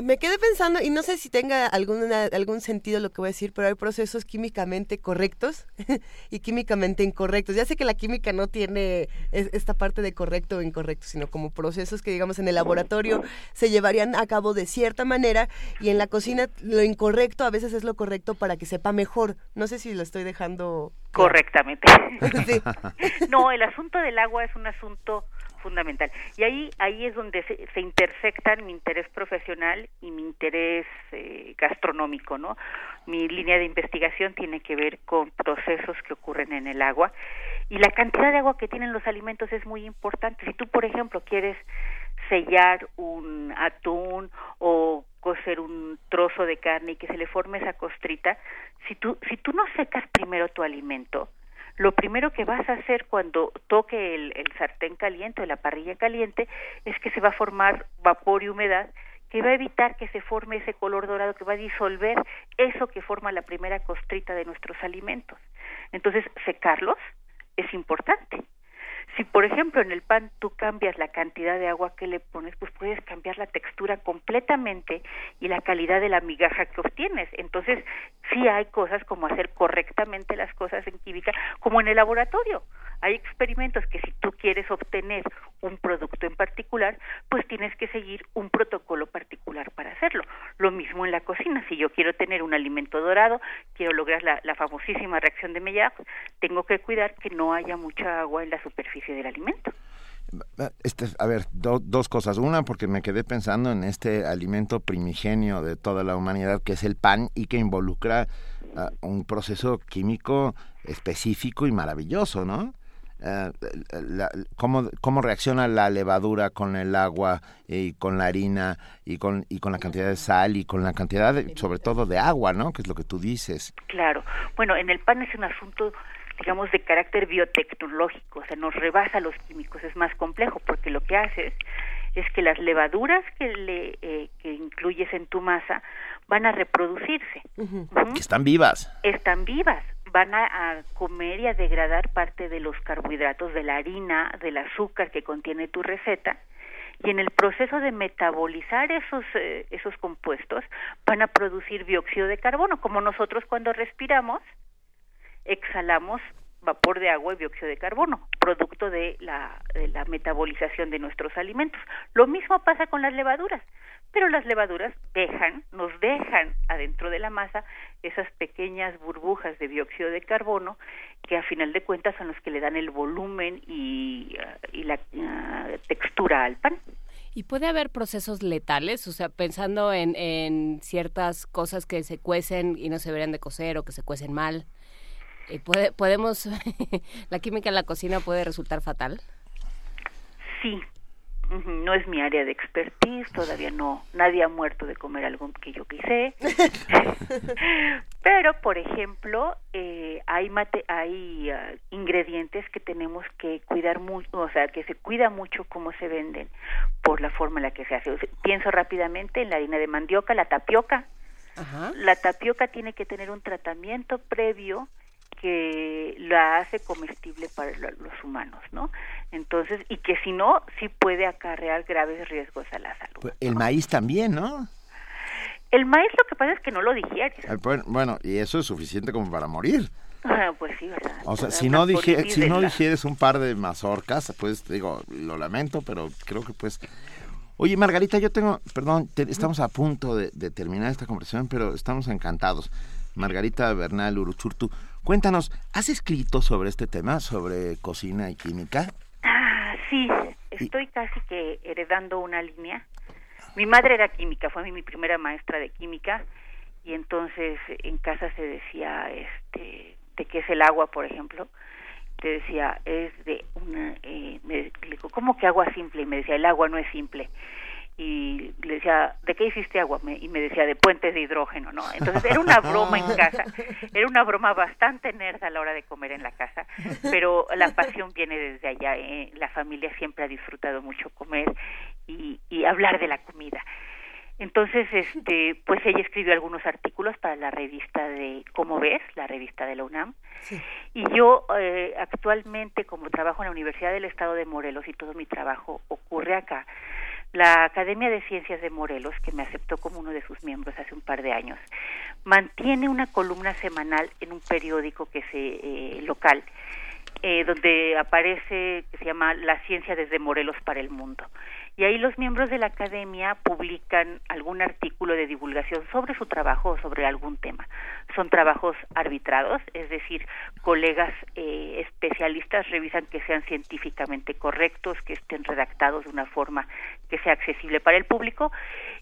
me quedé pensando, y no sé si tenga alguna, algún sentido lo que voy a decir, pero hay procesos químicamente correctos y químicamente incorrectos. Ya sé que la química no tiene es- esta parte de correcto o incorrecto, sino como procesos que, digamos, en el laboratorio se llevarían a cabo de cierta manera y en la cocina lo incorrecto a veces es lo correcto para que sepa mejor. No sé si lo estoy dejando. Correctamente. Sí. no, el asunto del agua es un asunto fundamental. Y ahí ahí es donde se, se intersectan mi interés profesional y mi interés eh, gastronómico, ¿no? Mi línea de investigación tiene que ver con procesos que ocurren en el agua y la cantidad de agua que tienen los alimentos es muy importante. Si tú, por ejemplo, quieres sellar un atún o cocer un trozo de carne y que se le forme esa costrita, si tú si tú no secas primero tu alimento, lo primero que vas a hacer cuando toque el, sartén caliente o la parrilla caliente es que se va a formar vapor y humedad que va a evitar que se forme ese color dorado, que va a disolver eso que forma la primera costrita de nuestros alimentos. Entonces, secarlos es importante. Si, por ejemplo, en el pan tú cambias la cantidad de agua que le pones, pues puedes cambiar la textura completamente y la calidad de la migaja que obtienes. Entonces, sí hay cosas como hacer correctamente las cosas en química, como en el laboratorio. Hay experimentos que si tú quieres obtener un producto en particular, pues tienes que seguir un protocolo particular para hacerlo. Lo mismo en la cocina. Si yo quiero tener un alimento dorado, quiero lograr la, famosísima reacción de Maillard, tengo que cuidar que no haya mucha agua en la superficie del alimento. Este, a ver, do- dos cosas. Una, porque me quedé pensando en este alimento primigenio de toda la humanidad, que es el pan, y que involucra ah, un proceso químico específico y maravilloso, ¿no? Ah, la- cómo, cómo reacciona la levadura con el agua y con la harina y con, y con la cantidad de sal y con la cantidad, de- sobre todo, de agua, ¿no? Que es lo que tú dices. Claro. Bueno, en el pan es un asunto, digamos, de carácter biotecnológico, o sea, nos rebasa los químicos, es más complejo, porque lo que haces es que las levaduras que le eh, que incluyes en tu masa van a reproducirse. Que están vivas. Están vivas, van a, comer y a degradar parte de los carbohidratos de la harina, del azúcar que contiene tu receta, y en el proceso de metabolizar esos eh, esos compuestos van a producir dióxido de carbono, como nosotros cuando respiramos exhalamos vapor de agua y dióxido de carbono, producto de la, de la metabolización de nuestros alimentos. Lo mismo pasa con las levaduras, pero las levaduras dejan, nos dejan adentro de la masa esas pequeñas burbujas de dióxido de carbono que a final de cuentas son los que le dan el volumen y, y la ah, textura al pan. ¿Y puede haber procesos letales? O sea, pensando en, en ciertas cosas que se cuecen y no se deberían de cocer o que se cuecen mal. Eh, puede, podemos, la química en la cocina puede resultar fatal. Sí, No es mi área de expertise, todavía no, nadie ha muerto de comer algo que yo quise. Pero, por ejemplo, eh, hay mate, hay ah, ingredientes que tenemos que cuidar mucho, o sea, que se cuida mucho cómo se venden por la forma en la que se hace. O sea, pienso rápidamente en la harina de mandioca, la tapioca. Ajá. La tapioca tiene que tener un tratamiento previo que la hace comestible para lo- los humanos, ¿no? Entonces, y que si no, sí puede acarrear graves riesgos a la salud. Pues, El maíz también, ¿no? El maíz lo que pasa es que no lo digieres. Bueno, y eso es suficiente como para morir. Ah, Pues sí, ¿verdad? O sea, si no, dije, si no digieres un par de mazorcas, pues digo, lo lamento, pero creo que pues... Oye, Margarita, yo tengo, perdón, te- estamos a punto de, de terminar esta conversación, pero estamos encantados. Margarita Bernal Uruchurtu, cuéntanos, ¿has escrito sobre este tema, sobre cocina y química? Ah, sí, estoy casi que heredando una línea. Mi madre era química, fue mi, primera maestra de química y entonces en casa se decía este de qué es el agua, por ejemplo. Te decía, es de una eh, me ¿cómo que agua simple? Y me decía, el agua no es simple. Y le decía, ¿de qué hiciste agua? Me- y me decía, de puentes de hidrógeno, ¿no? Entonces era una broma en casa, era una broma bastante nerd a la hora de comer en la casa, pero la pasión viene desde allá. ¿eh? La familia siempre ha disfrutado mucho comer y, y hablar de la comida. Entonces, este, pues ella escribió algunos artículos para la revista de Cómo ves, la revista de la UNAM. Y yo eh, actualmente, como trabajo en la Universidad del Estado de Morelos y todo mi trabajo ocurre acá, la Academia de Ciencias de Morelos, que me aceptó como uno de sus miembros hace un par de años, mantiene una columna semanal en un periódico que se eh, local, eh, donde aparece que se llama La ciencia desde Morelos para el mundo. Y ahí los miembros de la academia publican algún artículo de divulgación sobre su trabajo o sobre algún tema. Son trabajos arbitrados, es decir, colegas eh, especialistas revisan que sean científicamente correctos, que estén redactados de una forma que sea accesible para el público.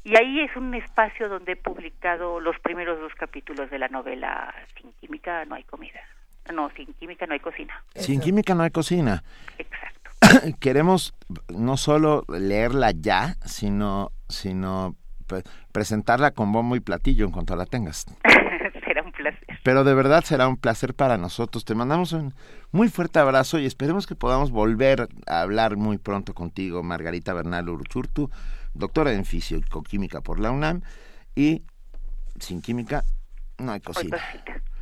Y ahí es un espacio donde he publicado los primeros dos capítulos de la novela Sin química no hay comida. No, sin química no hay cocina. Sin química no hay cocina. Exacto. Queremos no solo leerla ya, sino, sino pre- presentarla con bombo y platillo en cuanto la tengas. Será un placer. Pero de verdad será un placer para nosotros. Te mandamos un muy fuerte abrazo y esperemos que podamos volver a hablar muy pronto contigo, Margarita Bernal Uruchurtu, doctora en fisicoquímica por la UNAM y sin química no hay cocina.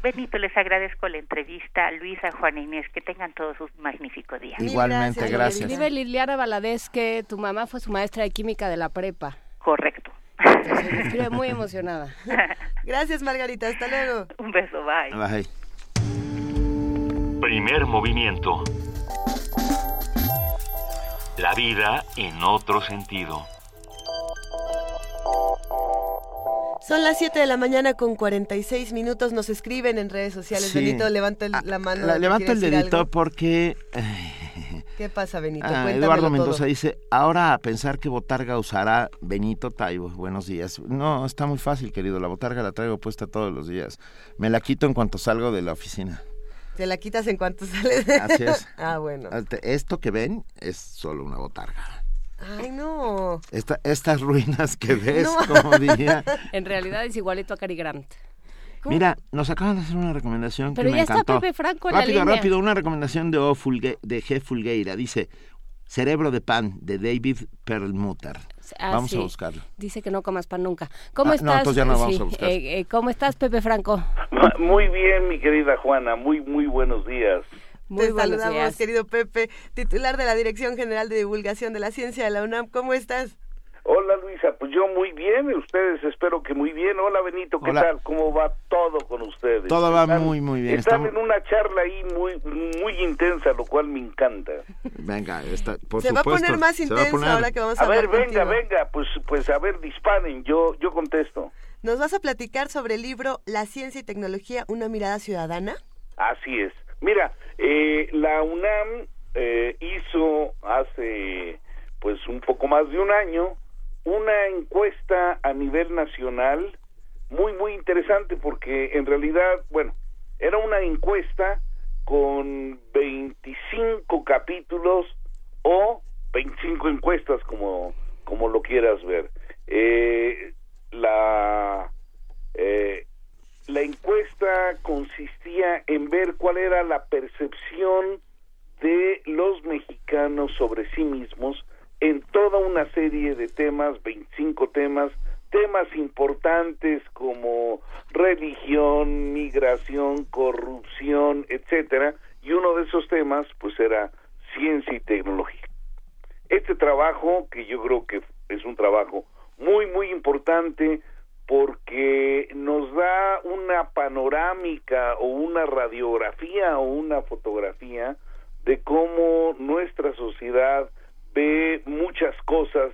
Benito, les agradezco la entrevista. Luisa, Juan e Inés, que tengan todos un magnífico día. Igualmente, gracias. Escribe Liliana Valadez que tu mamá fue su maestra de química de la prepa. Correcto. Entonces, escribe muy emocionada. Gracias, Margarita. Hasta luego. Un beso, bye. Bye. Primer movimiento. La vida en otro sentido. Son las 7 de la mañana con 46 minutos. Nos escriben en redes sociales. Sí. Ah, Benito, levanta el- la mano. La- ¿te levanto el dedito algo? porque ¿Qué pasa, Benito? ah, Eduardo todo. Mendoza dice, ahora a pensar que Botarga usará Benito Taibo. Buenos días. No, está muy fácil, querido. La Botarga la traigo puesta todos los días. Me la quito en cuanto salgo de la oficina. Te la quitas en cuanto sales. Así es. ah, bueno. Esto que ven es solo una botarga. Ay, no. Esta- estas ruinas que ves, No. como diría. En realidad es igualito a Cary Grant. Mira, nos acaban de hacer una recomendación Pero que me ya está encantó. Pepe Franco en la rápido, línea. rápido, una recomendación de, O. Fulgue- de G. Fulgueira. Dice, Cerebro de pan, de David Perlmutter. Ah, Vamos sí. a buscarlo. Dice que no comas pan nunca. ¿Cómo Ah, no, estás? entonces ya no vamos Sí, a buscar. eh, eh, ¿Cómo estás, Pepe Franco? Muy bien, mi querida Juana, muy, muy buenos días. Muy Te buenos saludamos, días. querido Pepe, titular de la Dirección General de Divulgación de la Ciencia de la UNAM. ¿Cómo estás? Hola Luisa, pues yo muy bien, ustedes espero que muy bien. Hola Benito, ¿qué Hola. tal? ¿Cómo va todo con ustedes? Todo va Están- muy, muy bien. Están Estamos- en una charla ahí muy, muy intensa, lo cual me encanta. Venga, está, por Se va a poner más se va a intenso poner- ahora que vamos a, A ver, hablar venga, contigo. venga, pues, pues a ver, disparen, yo, yo contesto. Nos vas a platicar sobre el libro La Ciencia y Tecnología, una mirada ciudadana. Así es. Mira, eh, la UNAM eh, hizo hace pues un poco más de un año una encuesta a nivel nacional muy muy interesante porque en realidad, bueno, era una encuesta con 25 capítulos o 25 encuestas como como lo quieras ver. Eh, la eh, la encuesta consistía en ver cuál era la percepción de los mexicanos sobre sí mismos en toda una serie de temas, 25 temas, temas importantes como religión, migración, corrupción, etcétera, y uno de esos temas pues era ciencia y tecnología. Este trabajo, que yo creo que es un trabajo muy, muy importante porque nos da una panorámica o una radiografía o una fotografía de cómo nuestra sociedad ve muchas cosas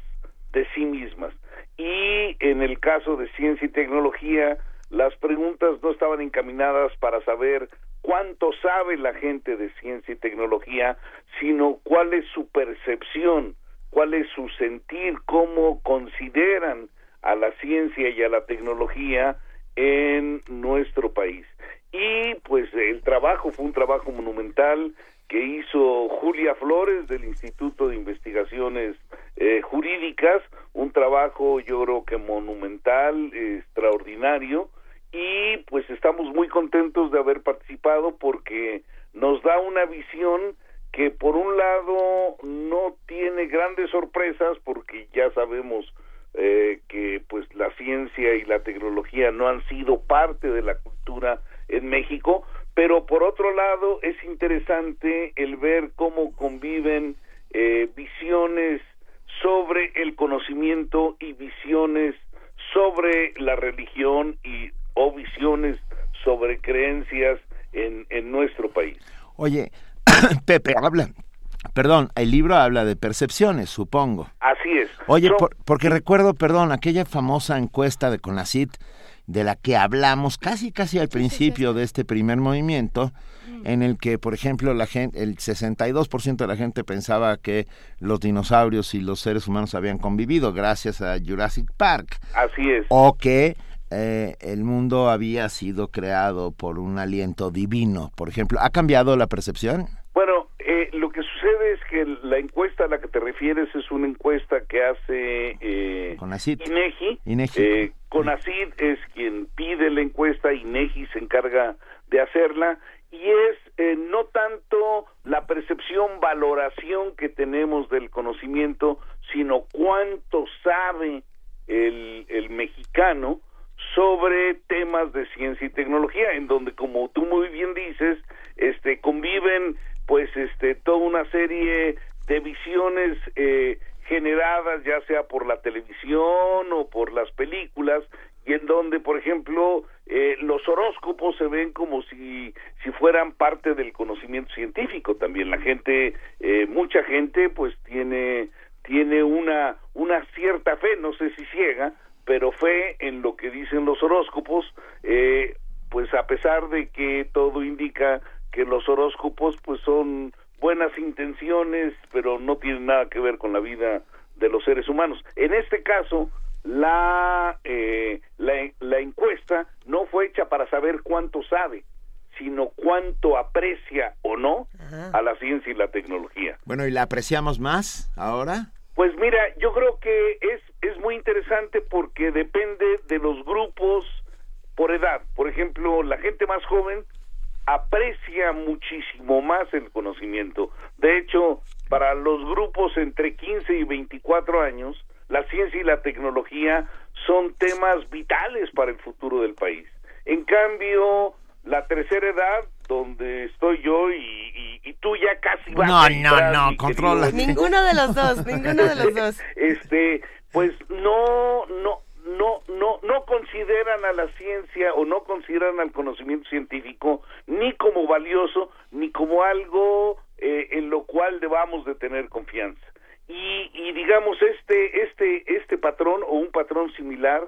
de sí mismas. Y en el caso de ciencia y tecnología, las preguntas no estaban encaminadas para saber cuánto sabe la gente de ciencia y tecnología, sino cuál es su percepción, cuál es su sentir, cómo consideran a la ciencia y a la tecnología en nuestro país. Y pues el trabajo fue un trabajo monumental que hizo Julia Flores del Instituto de Investigaciones eh, Jurídicas, un trabajo yo creo que monumental, extraordinario, y pues estamos muy contentos de haber participado porque nos da una visión que por un lado no tiene grandes sorpresas porque ya sabemos eh, que pues la ciencia y la tecnología no han sido parte de la cultura en México, pero por otro lado es interesante el ver cómo conviven eh, visiones sobre el conocimiento y visiones sobre la religión y o visiones sobre creencias en, en nuestro país. Oye, Pepe, habla, perdón, el libro habla de percepciones, supongo. Así es. Oye, porque recuerdo, perdón, aquella famosa encuesta de CONACIT de la que hablamos casi casi al principio de este primer movimiento, mm. en el que, por ejemplo, la gente, el 62% de la gente pensaba que los dinosaurios y los seres humanos habían convivido gracias a Jurassic Park. Así es. O que eh, el mundo había sido creado por un aliento divino, por ejemplo. ¿Ha cambiado la percepción? Bueno, eh, lo que sucede es que la encuesta a la que te refieres es una encuesta que hace eh, INEGI. INEGI. Eh, CONACID es quien pide la encuesta, INEGI se encarga de hacerla y es eh, no tanto la percepción, valoración que tenemos del conocimiento, sino cuánto sabe el, el mexicano sobre temas de ciencia y tecnología, en donde, como tú muy bien dices, este, conviven, pues, este, toda una serie de visiones eh, generadas, ya sea por la televisión o por las películas, y en donde, por ejemplo, eh, los horóscopos se ven como si, si fueran parte del conocimiento científico también. La gente, eh, mucha gente, pues, tiene tiene una una cierta fe, no sé si ciega, pero fe en lo que dicen los horóscopos, eh, pues a pesar de que todo indica que los horóscopos pues son buenas intenciones, pero no tienen nada que ver con la vida de los seres humanos. En este caso, la, eh, la, encuesta no fue hecha para saber cuánto sabe, sino cuánto aprecia o no a la ciencia y la tecnología. Bueno, ¿y la apreciamos más ahora? Pues mira, yo creo que es, es muy interesante porque depende de los grupos por edad. Por ejemplo, la gente más joven aprecia muchísimo más el conocimiento. De hecho, para los grupos entre 15 y 24 años, la ciencia y la tecnología son temas vitales para el futuro del país. En cambio, la tercera edad, donde estoy yo y, y, tú ya casi vas no, No, no, controla. Ninguno de los dos, ninguno de los dos. Este, pues no, no, no, no, no consideran a la ciencia o no consideran al conocimiento científico ni como valioso ni como algo eh, en lo cual debamos de tener confianza. Y, y digamos este, este, este patrón o un patrón similar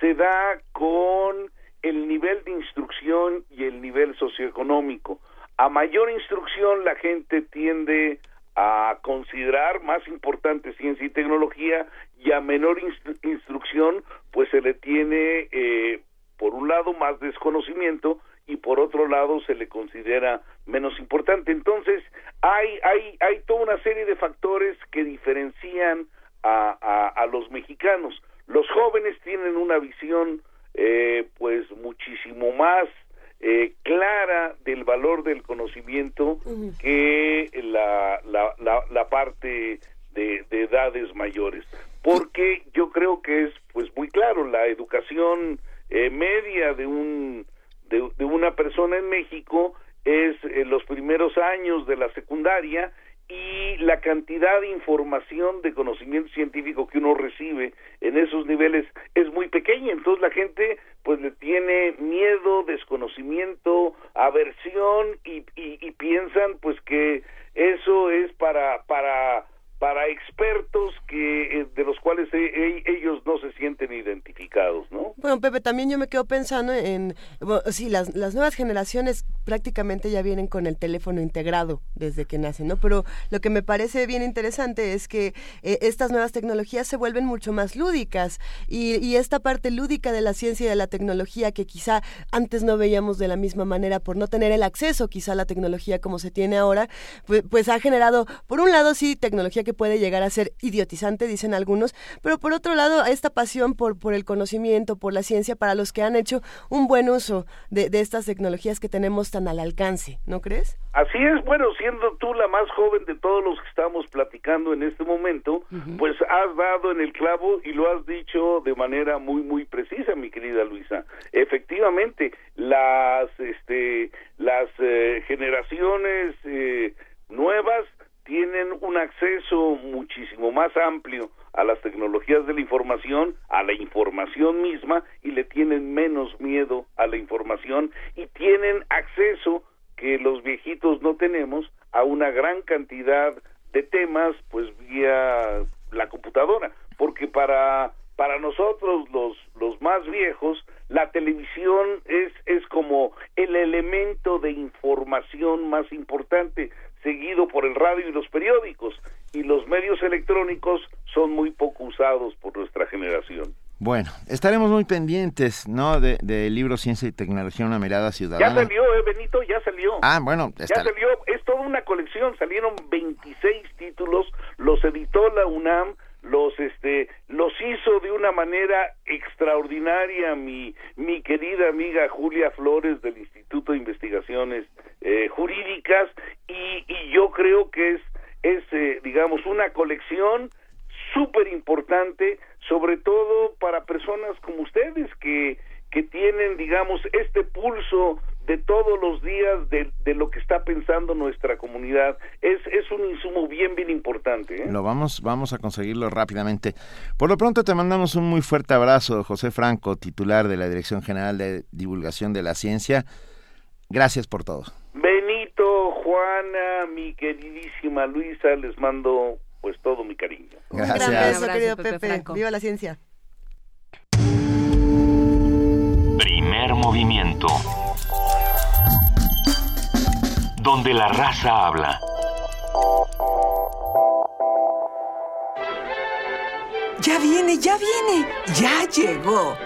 se da con el nivel de instrucción y el nivel socioeconómico. A mayor instrucción la gente tiende a considerar más importante ciencia y tecnología y a menor instrucción pues se le tiene eh, por un lado más desconocimiento y por otro lado se le considera menos importante. Entonces hay hay hay toda una serie de factores que diferencian a, a, a los mexicanos. Los jóvenes tienen una visión eh, pues muchísimo más eh, clara del valor del conocimiento que la, la, la, parte de, de, edades mayores porque yo creo que es pues muy claro la educación eh, media de un de, una persona en México es eh, los primeros años de la secundaria y la cantidad de información de conocimiento científico que uno recibe en esos niveles es muy pequeña, entonces la gente pues le tiene miedo, desconocimiento, aversión y, y, y piensan pues que eso es para para para expertos que eh, de los cuales e, e, ellos no se sienten identificados, ¿no? Bueno, Pepe, también yo me quedo pensando en, sí, las, las nuevas generaciones prácticamente ya vienen con el teléfono integrado desde que nacen, ¿no? Pero lo que me parece bien interesante es que eh, estas nuevas tecnologías se vuelven mucho más lúdicas y, y esta parte lúdica de la ciencia y de la tecnología que quizá antes no veíamos de la misma manera por no tener el acceso quizá a la tecnología como se tiene ahora, pues, pues ha generado, por un lado sí, tecnología que puede llegar a ser idiotizante, dicen algunos, pero por otro lado, esta pasión por, por el conocimiento, por la ciencia, para los que han hecho un buen uso de, de estas tecnologías que tenemos tan al alcance, ¿no crees? Así es, bueno, siendo tú la más joven de todos los que estamos platicando en este momento, pues has dado en el clavo y lo has dicho de manera muy muy precisa, mi querida Luisa. Efectivamente, las este las eh, generaciones eh, nuevas tienen un acceso muchísimo más amplio a las tecnologías de la información, a la información misma y le tienen menos miedo a la información y tienen acceso que los viejitos no tenemos a una gran cantidad de temas pues vía la computadora, porque para para nosotros los los más viejos la televisión es es como el elemento de información más importante seguido por el radio y los periódicos, y los medios electrónicos son muy poco usados por nuestra generación. Bueno, estaremos muy pendientes, ¿no? Del de libro Ciencia y Tecnología, una mirada ciudadana. Ya salió, eh, Benito, ya salió. Ah, bueno. Ya salió, es toda una colección, salieron 26 títulos, los editó la UNAM, los este los hizo de una manera extraordinaria mi mi querida amiga Julia Flores del Instituto de Investigaciones eh, Jurídicas y, y yo creo que es es eh, digamos una colección súper importante sobre todo para personas como ustedes que que tienen digamos este pulso de todos los días de, de, lo que está pensando nuestra comunidad. Es, es un insumo bien, bien importante. ¿eh? Lo vamos, vamos a conseguirlo rápidamente. Por lo pronto te mandamos un muy fuerte abrazo, José Franco, titular de la Dirección General de Divulgación de la Ciencia. Gracias por todo. Benito, Juana, mi queridísima Luisa, les mando pues todo mi cariño. Gracias. Un gran beso, querido Pepe. Pepe. Viva la ciencia. Primer movimiento donde la raza habla. Ya viene, ya viene, ya llegó.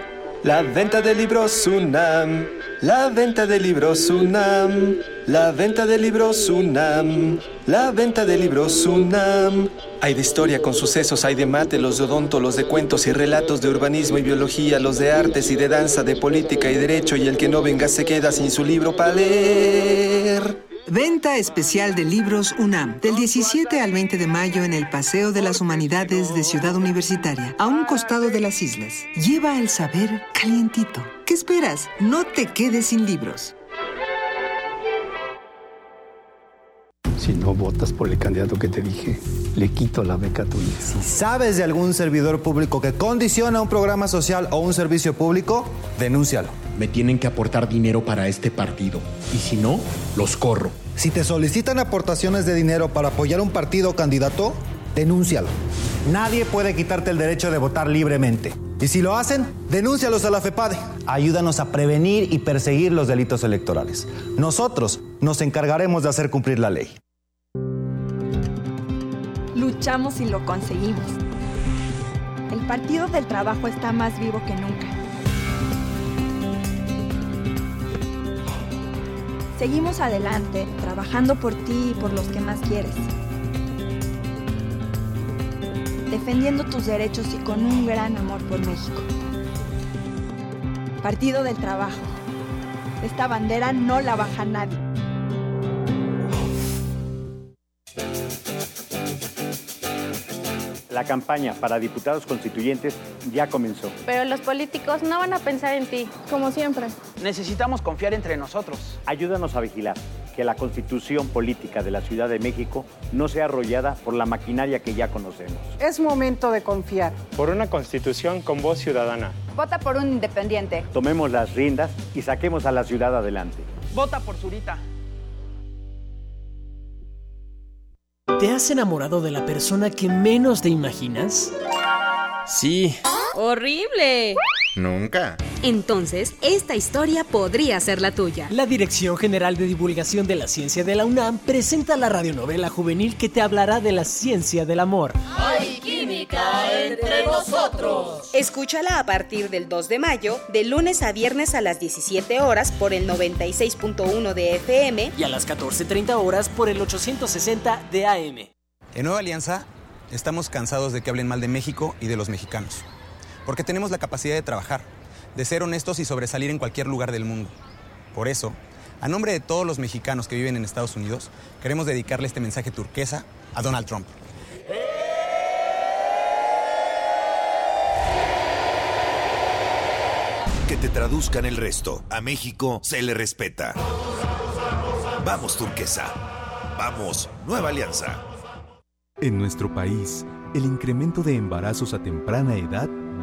La venta de libros UNAM, la venta de libros UNAM, la venta de libros UNAM, la venta de libros UNAM. Hay de historia con sucesos, hay de mate, los de odonto, los de cuentos y relatos de urbanismo y biología, los de artes y de danza, de política y derecho, y el que no venga se queda sin su libro para leer. Venta especial de libros UNAM, del 17 al 20 de mayo en el Paseo de las Humanidades de Ciudad Universitaria, a un costado de las islas. Lleva el saber calientito. ¿Qué esperas? No te quedes sin libros. Si no votas por el candidato que te dije, le quito la beca a tu hija. Si sabes de algún servidor público que condiciona un programa social o un servicio público, denúncialo. Me tienen que aportar dinero para este partido. Y si no, los corro. Si te solicitan aportaciones de dinero para apoyar un partido o candidato, denúncialo. Nadie puede quitarte el derecho de votar libremente. Y si lo hacen, denúncialos a la FEPADE. Ayúdanos a prevenir y perseguir los delitos electorales. Nosotros nos encargaremos de hacer cumplir la ley. Luchamos y lo conseguimos. El Partido del Trabajo está más vivo que nunca. Seguimos adelante, trabajando por ti y por los que más quieres. Defendiendo tus derechos y con un gran amor por México. Partido del Trabajo. Esta bandera no la baja nadie. La campaña para diputados constituyentes ya comenzó. Pero los políticos no van a pensar en ti, como siempre. Necesitamos confiar entre nosotros. Ayúdanos a vigilar que la constitución política de la Ciudad de México no sea arrollada por la maquinaria que ya conocemos. Es momento de confiar. Por una constitución con voz ciudadana. Vota por un independiente. Tomemos las riendas y saquemos a la ciudad adelante. Vota por Zurita. ¿Te has enamorado de la persona que menos te imaginas? Sí. ¡Horrible! Nunca. Entonces, esta historia podría ser la tuya. La Dirección General de Divulgación de la Ciencia de la UNAM presenta la radionovela juvenil que te hablará de la ciencia del amor. Hay química entre nosotros. Escúchala a partir del 2 de mayo, de lunes a viernes a las 17 horas por el 96.1 de FM y a las 14.30 horas por el 860 de AM. En Nueva Alianza, estamos cansados de que hablen mal de México y de los mexicanos porque tenemos la capacidad de trabajar, de ser honestos y sobresalir en cualquier lugar del mundo. Por eso, a nombre de todos los mexicanos que viven en Estados Unidos, queremos dedicarle este mensaje turquesa a Donald Trump. Que te traduzcan el resto. A México se le respeta. Vamos, turquesa. Vamos, nueva alianza. En nuestro país, el incremento de embarazos a temprana edad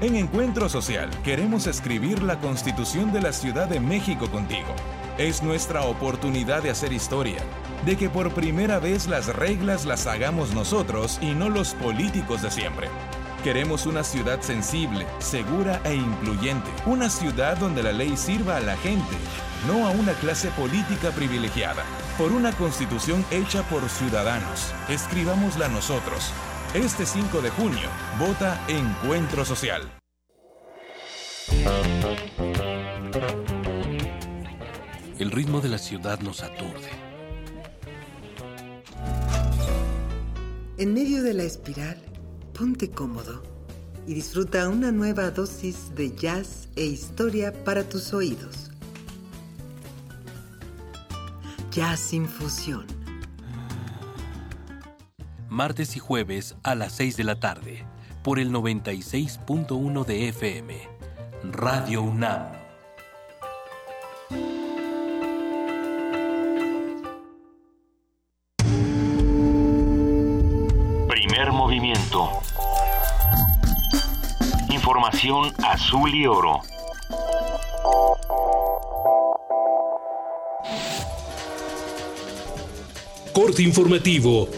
en Encuentro Social queremos escribir la Constitución de la Ciudad de México contigo. Es nuestra oportunidad de hacer historia, de que por primera vez las reglas las hagamos nosotros y no los políticos de siempre. Queremos una ciudad sensible, segura e incluyente. Una ciudad donde la ley sirva a la gente, no a una clase política privilegiada. Por una constitución hecha por ciudadanos. Escribámosla nosotros. Este 5 de junio, vota Encuentro Social. El ritmo de la ciudad nos aturde. En medio de la espiral, ponte cómodo y disfruta una nueva dosis de jazz e historia para tus oídos. Jazz Infusión martes y jueves a las 6 de la tarde, por el 96.1 de FM. Radio UNAM. Primer movimiento. Información azul y oro. Corte informativo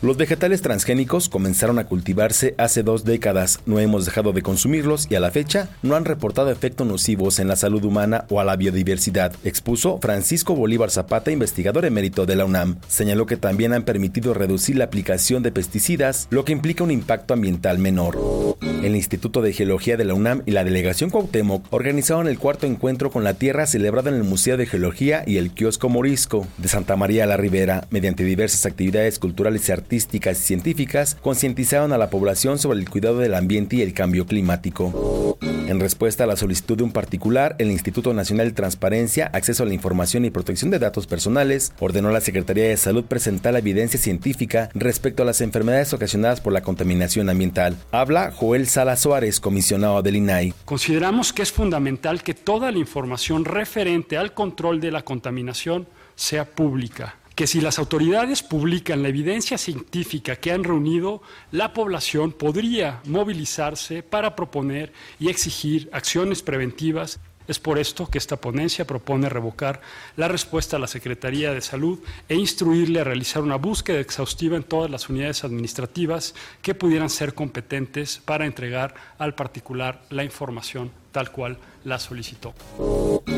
los vegetales transgénicos comenzaron a cultivarse hace dos décadas, no hemos dejado de consumirlos y a la fecha no han reportado efectos nocivos en la salud humana o a la biodiversidad, expuso Francisco Bolívar Zapata, investigador emérito de la UNAM. Señaló que también han permitido reducir la aplicación de pesticidas, lo que implica un impacto ambiental menor. El Instituto de Geología de la UNAM y la Delegación Cuauhtémoc organizaron el cuarto encuentro con la Tierra celebrado en el Museo de Geología y el Kiosco Morisco de Santa María la Ribera, mediante diversas actividades culturales y artísticas artísticas y científicas concientizaron a la población sobre el cuidado del ambiente y el cambio climático. En respuesta a la solicitud de un particular, el Instituto Nacional de Transparencia, Acceso a la Información y Protección de Datos Personales ordenó a la Secretaría de Salud presentar la evidencia científica respecto a las enfermedades ocasionadas por la contaminación ambiental. Habla Joel Sala Suárez, comisionado del INAI. Consideramos que es fundamental que toda la información referente al control de la contaminación sea pública que si las autoridades publican la evidencia científica que han reunido, la población podría movilizarse para proponer y exigir acciones preventivas. Es por esto que esta ponencia propone revocar la respuesta a la Secretaría de Salud e instruirle a realizar una búsqueda exhaustiva en todas las unidades administrativas que pudieran ser competentes para entregar al particular la información tal cual la solicitó.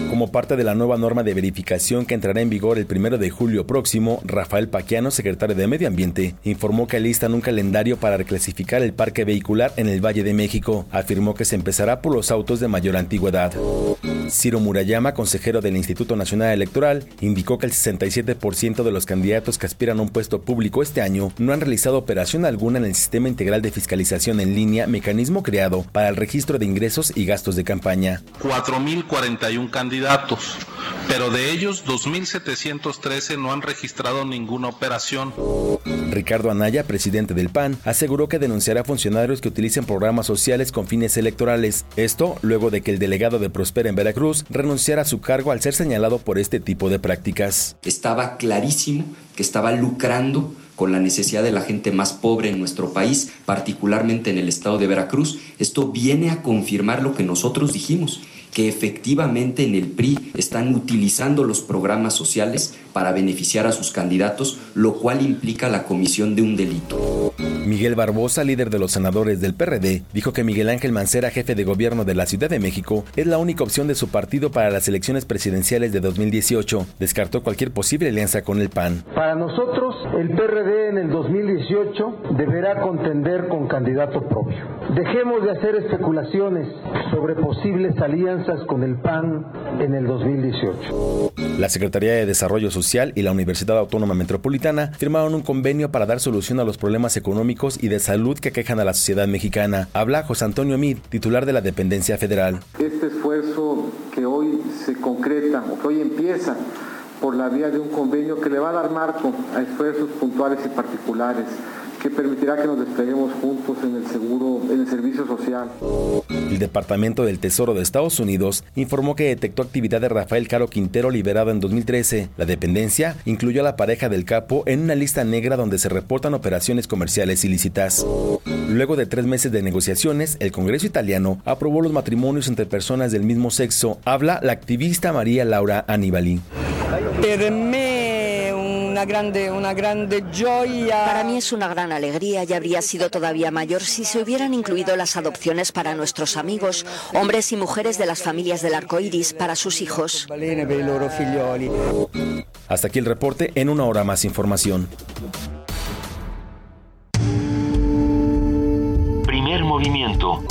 Como parte de la nueva norma de verificación que entrará en vigor el primero de julio próximo, Rafael Paquiano, secretario de Medio Ambiente, informó que alistan un calendario para reclasificar el parque vehicular en el Valle de México. Afirmó que se empezará por los autos de mayor antigüedad. Ciro Murayama, consejero del Instituto Nacional Electoral, indicó que el 67% de los candidatos que aspiran a un puesto público este año no han realizado operación alguna en el Sistema Integral de Fiscalización en Línea, mecanismo creado para el registro de ingresos y gastos de campaña. 4.041 candidatos, pero de ellos 2.713 no han registrado ninguna operación. Ricardo Anaya, presidente del PAN, aseguró que denunciará a funcionarios que utilicen programas sociales con fines electorales. Esto luego de que el delegado de Prospera en Veracruz renunciara a su cargo al ser señalado por este tipo de prácticas. Estaba clarísimo que estaba lucrando con la necesidad de la gente más pobre en nuestro país, particularmente en el estado de Veracruz. Esto viene a confirmar lo que nosotros dijimos que efectivamente en el PRI están utilizando los programas sociales para beneficiar a sus candidatos, lo cual implica la comisión de un delito. Miguel Barbosa, líder de los senadores del PRD, dijo que Miguel Ángel Mancera, jefe de gobierno de la Ciudad de México, es la única opción de su partido para las elecciones presidenciales de 2018. Descartó cualquier posible alianza con el PAN. Para nosotros, el PRD en el 2018 deberá contender con candidato propio. Dejemos de hacer especulaciones sobre posibles alianzas con el PAN en el 2018. La Secretaría de Desarrollo Social y la Universidad Autónoma Metropolitana firmaron un convenio para dar solución a los problemas económicos y de salud que aquejan a la sociedad mexicana. Habla José Antonio Mid, titular de la dependencia federal. Este esfuerzo que hoy se concreta o que hoy empieza por la vía de un convenio que le va a dar marco a esfuerzos puntuales y particulares que permitirá que nos despleguemos juntos en el seguro, en el servicio social. El Departamento del Tesoro de Estados Unidos informó que detectó actividad de Rafael Caro Quintero liberado en 2013. La dependencia incluyó a la pareja del capo en una lista negra donde se reportan operaciones comerciales ilícitas. Luego de tres meses de negociaciones, el Congreso italiano aprobó los matrimonios entre personas del mismo sexo. Habla la activista María Laura Anibali. Una grande, una grande gioia. Para mí es una gran alegría y habría sido todavía mayor si se hubieran incluido las adopciones para nuestros amigos, hombres y mujeres de las familias del arco iris, para sus hijos. Hasta aquí el reporte, en una hora más información. Primer movimiento.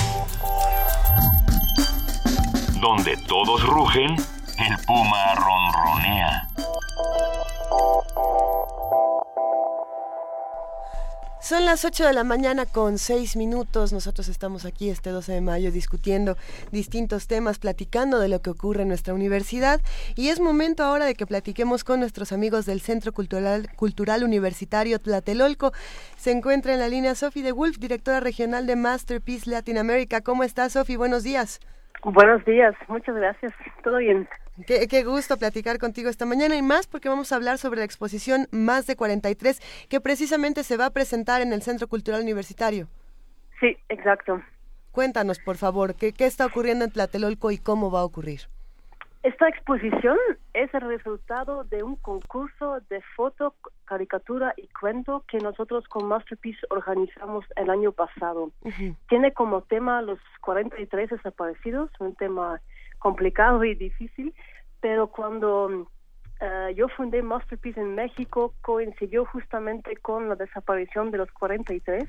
Donde todos rugen, el puma ronronea. Son las 8 de la mañana con 6 minutos. Nosotros estamos aquí este 12 de mayo discutiendo distintos temas, platicando de lo que ocurre en nuestra universidad. Y es momento ahora de que platiquemos con nuestros amigos del Centro Cultural, Cultural Universitario Tlatelolco. Se encuentra en la línea Sofi de Wolf, directora regional de Masterpiece Latinoamérica. ¿Cómo estás, Sofi? Buenos días. Buenos días, muchas gracias. ¿Todo bien? Qué, gusto platicar contigo esta mañana y más porque vamos a hablar sobre la exposición Más de 43 que precisamente se va a presentar en el Centro Cultural Universitario. Sí, exacto. Cuéntanos, por favor, qué, qué está ocurriendo en Tlatelolco y cómo va a ocurrir. Esta exposición es el resultado de un concurso de foto, caricatura y cuento que nosotros con Masterpiece organizamos el año pasado. Tiene como tema los 43 desaparecidos, un tema complicado y difícil, pero cuando uh, yo fundé Masterpiece en México coincidió justamente con la desaparición de los 43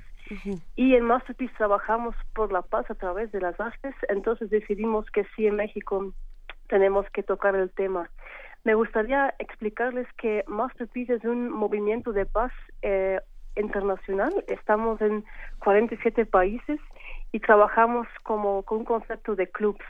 y en Masterpiece trabajamos por la paz a través de las artes, entonces decidimos que sí en México tenemos que tocar el tema. Me gustaría explicarles que Masterpiece es un movimiento de paz eh, internacional. Estamos en 47 países y trabajamos como con un concepto de clubs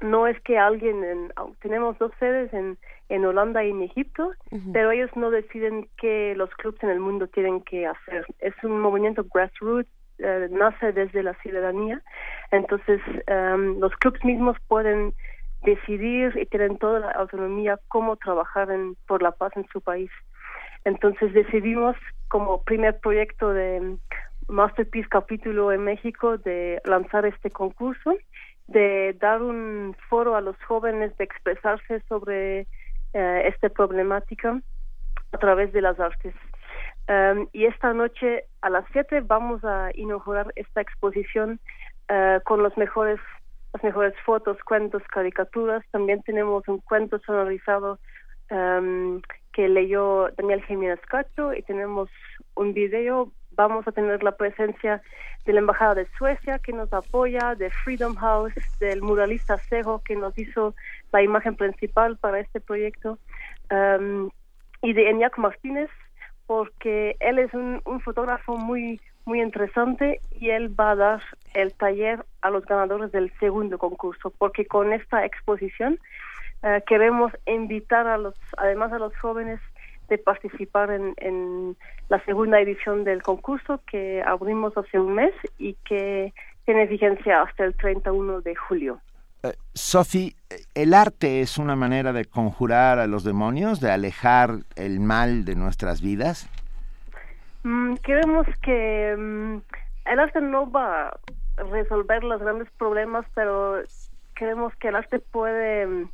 no es que alguien, en, tenemos dos sedes en, en Holanda y en Egipto, pero ellos no deciden qué los clubes en el mundo tienen que hacer. Es un movimiento grassroots, eh, nace desde la ciudadanía, entonces em, los clubes mismos pueden decidir y tienen toda la autonomía cómo trabajar en, por la paz en su país. Entonces decidimos como primer proyecto de Masterpiece Capítulo en México de lanzar este concurso de dar un foro a los jóvenes de expresarse sobre eh, esta problemática a través de las artes. Um, y esta noche a las 7 vamos a inaugurar esta exposición uh, con los mejores las mejores fotos, cuentos, caricaturas. También tenemos un cuento sonorizado em, que leyó Daniel Jiménez Cacho y tenemos un video. Vamos a tener la presencia de la Embajada de Suecia que nos apoya, de Freedom House, del muralista Cejo que nos hizo la imagen principal para este proyecto em, y de Enyaq Martínez porque él es un, un fotógrafo muy muy interesante y él va a dar el taller a los ganadores del segundo concurso porque con esta exposición eh, queremos invitar a los además a los jóvenes de participar en, en, la segunda edición del concurso que abrimos hace un mes y que tiene vigencia hasta el 31 de julio. Sophie, ¿el arte es una manera de conjurar a los demonios, de alejar el mal de nuestras vidas? Mm, creemos que mm, el arte no va a resolver los grandes problemas, pero creemos que el arte puede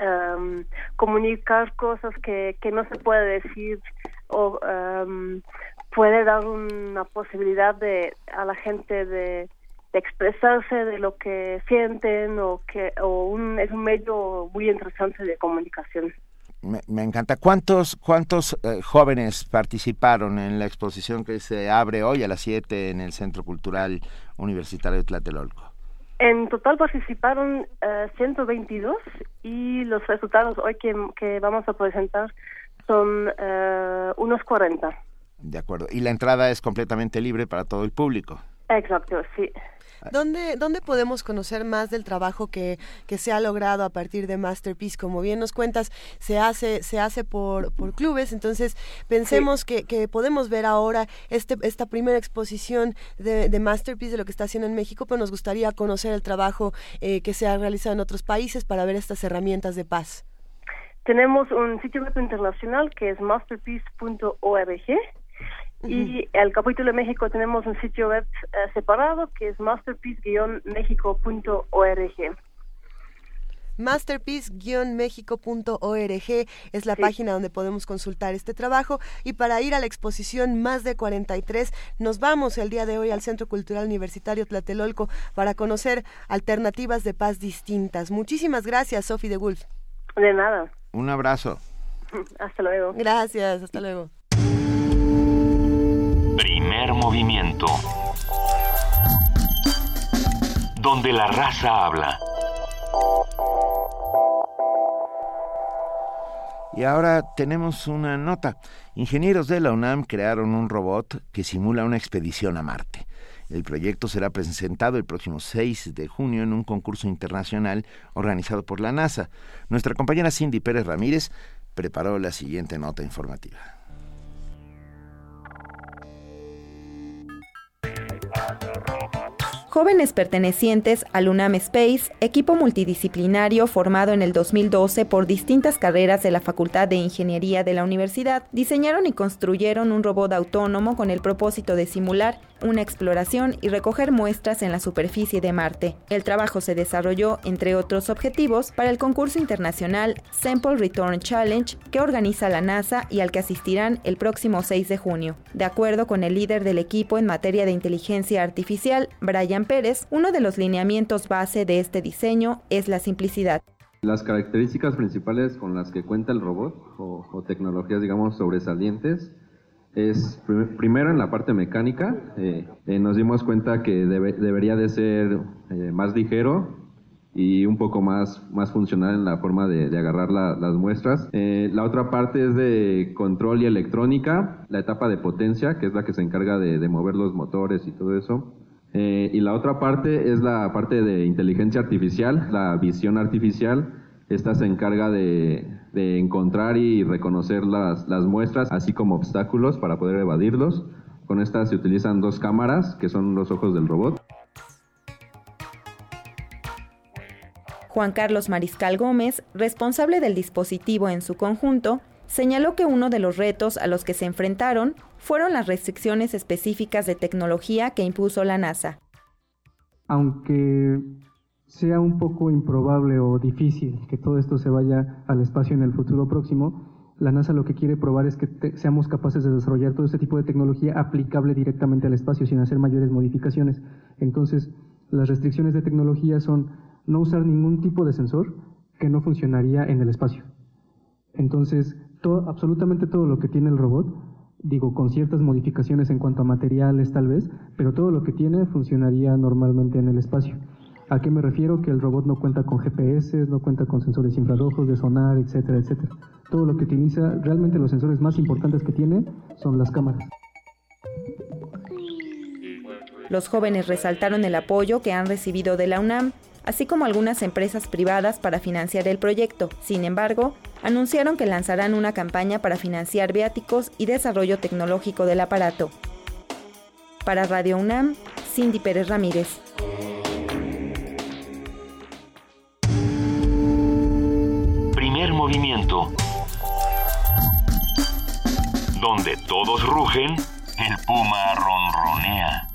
mm, comunicar cosas que, que no se puede decir o puede dar una posibilidad de a la gente de expresarse de lo que sienten o que o un, es un medio muy interesante de comunicación. Me, encanta. ¿Cuántos, cuántos eh, jóvenes participaron en la exposición que se abre hoy a las 7 en el Centro Cultural Universitario de Tlatelolco? En total participaron 122 eh, y los resultados hoy que, que vamos a presentar son eh, unos 40. De acuerdo. Y la entrada es completamente libre para todo el público. Exacto, sí. ¿Dónde, ¿Dónde podemos conocer más del trabajo que, que se ha logrado a partir de Masterpiece? Como bien nos cuentas, se hace, se hace por, por clubes, entonces pensemos que, que, podemos ver ahora este, esta primera exposición de, de, Masterpiece de lo que está haciendo en México, pero nos gustaría conocer el trabajo eh, que se ha realizado en otros países para ver estas herramientas de paz. Tenemos un sitio web internacional que es masterpiece.org y el capítulo de México tenemos un sitio web eh, separado que es masterpiece-mexico.org. Masterpiece-mexico.org es la página donde podemos consultar este trabajo y para ir a la exposición más de 43 nos vamos el día de hoy al Centro Cultural Universitario Tlatelolco para conocer alternativas de paz distintas. Muchísimas gracias, Sophie de Wolf. De nada. Un abrazo. Hasta luego. Gracias, hasta luego. Movimiento. Donde la raza habla. Y ahora tenemos una nota. Ingenieros de la UNAM crearon un robot que simula una expedición a Marte. El proyecto será presentado el próximo 6 de junio en un concurso internacional organizado por la NASA. Nuestra compañera Cindy Pérez Ramírez preparó la siguiente nota informativa. Jóvenes pertenecientes al UNAM Space, equipo multidisciplinario formado en el 2012 por distintas carreras de la Facultad de Ingeniería de la universidad, diseñaron y construyeron un robot autónomo con el propósito de simular una exploración y recoger muestras en la superficie de Marte. El trabajo se desarrolló, entre otros objetivos, para el concurso internacional Sample Return Challenge que organiza la NASA y al que asistirán el próximo 6 de junio. De acuerdo con el líder del equipo en materia de inteligencia artificial, Brian Pérez, uno de los lineamientos base de este diseño es la simplicidad. Las características principales con las que cuenta el robot o, tecnologías, digamos, sobresalientes es primero en la parte mecánica, eh, eh, nos dimos cuenta que debería de ser eh, más ligero y un poco más, más funcional en la forma de, agarrar las muestras. la otra parte es de control y electrónica, la etapa de potencia, que es la que se encarga de, mover los motores y todo eso. y la otra parte es la parte de inteligencia artificial, la visión artificial. Esta se encarga de, de encontrar y reconocer las, las muestras, así como obstáculos para poder evadirlos. Con esta se utilizan dos cámaras, que son los ojos del robot. Juan Carlos Mariscal Gómez, responsable del dispositivo en su conjunto, señaló que uno de los retos a los que se enfrentaron fueron las restricciones específicas de tecnología que impuso la NASA. Aunque sea un poco improbable o difícil que todo esto se vaya al espacio en el futuro próximo, la NASA lo que quiere probar es que seamos capaces de desarrollar todo este tipo de tecnología aplicable directamente al espacio sin hacer mayores modificaciones. Entonces, Las restricciones de tecnología son no usar ningún tipo de sensor que no funcionaría en el espacio. Entonces, todo, absolutamente todo lo que tiene el robot, digo, con ciertas modificaciones en cuanto a materiales tal vez, pero todo lo que tiene funcionaría normalmente en el espacio. ¿A qué me refiero? Que el robot no cuenta con GPS, no cuenta con sensores infrarrojos, de sonar, etcétera, etcétera. Todo lo que utiliza, realmente los sensores más importantes que tiene son las cámaras. Los jóvenes resaltaron el apoyo que han recibido de la UNAM, así como algunas empresas privadas para financiar el proyecto. Sin embargo, anunciaron que lanzarán una campaña para financiar viáticos y desarrollo tecnológico del aparato. Para Radio UNAM, Cindy Pérez Ramírez. Movimiento. Donde todos rugen, el puma ronronea.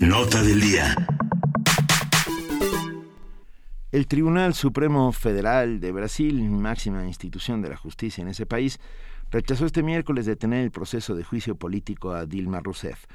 Nota del día. El Tribunal Supremo Federal de Brasil, máxima institución de la justicia en ese país, rechazó este miércoles detener el proceso de juicio político a Dilma Rousseff,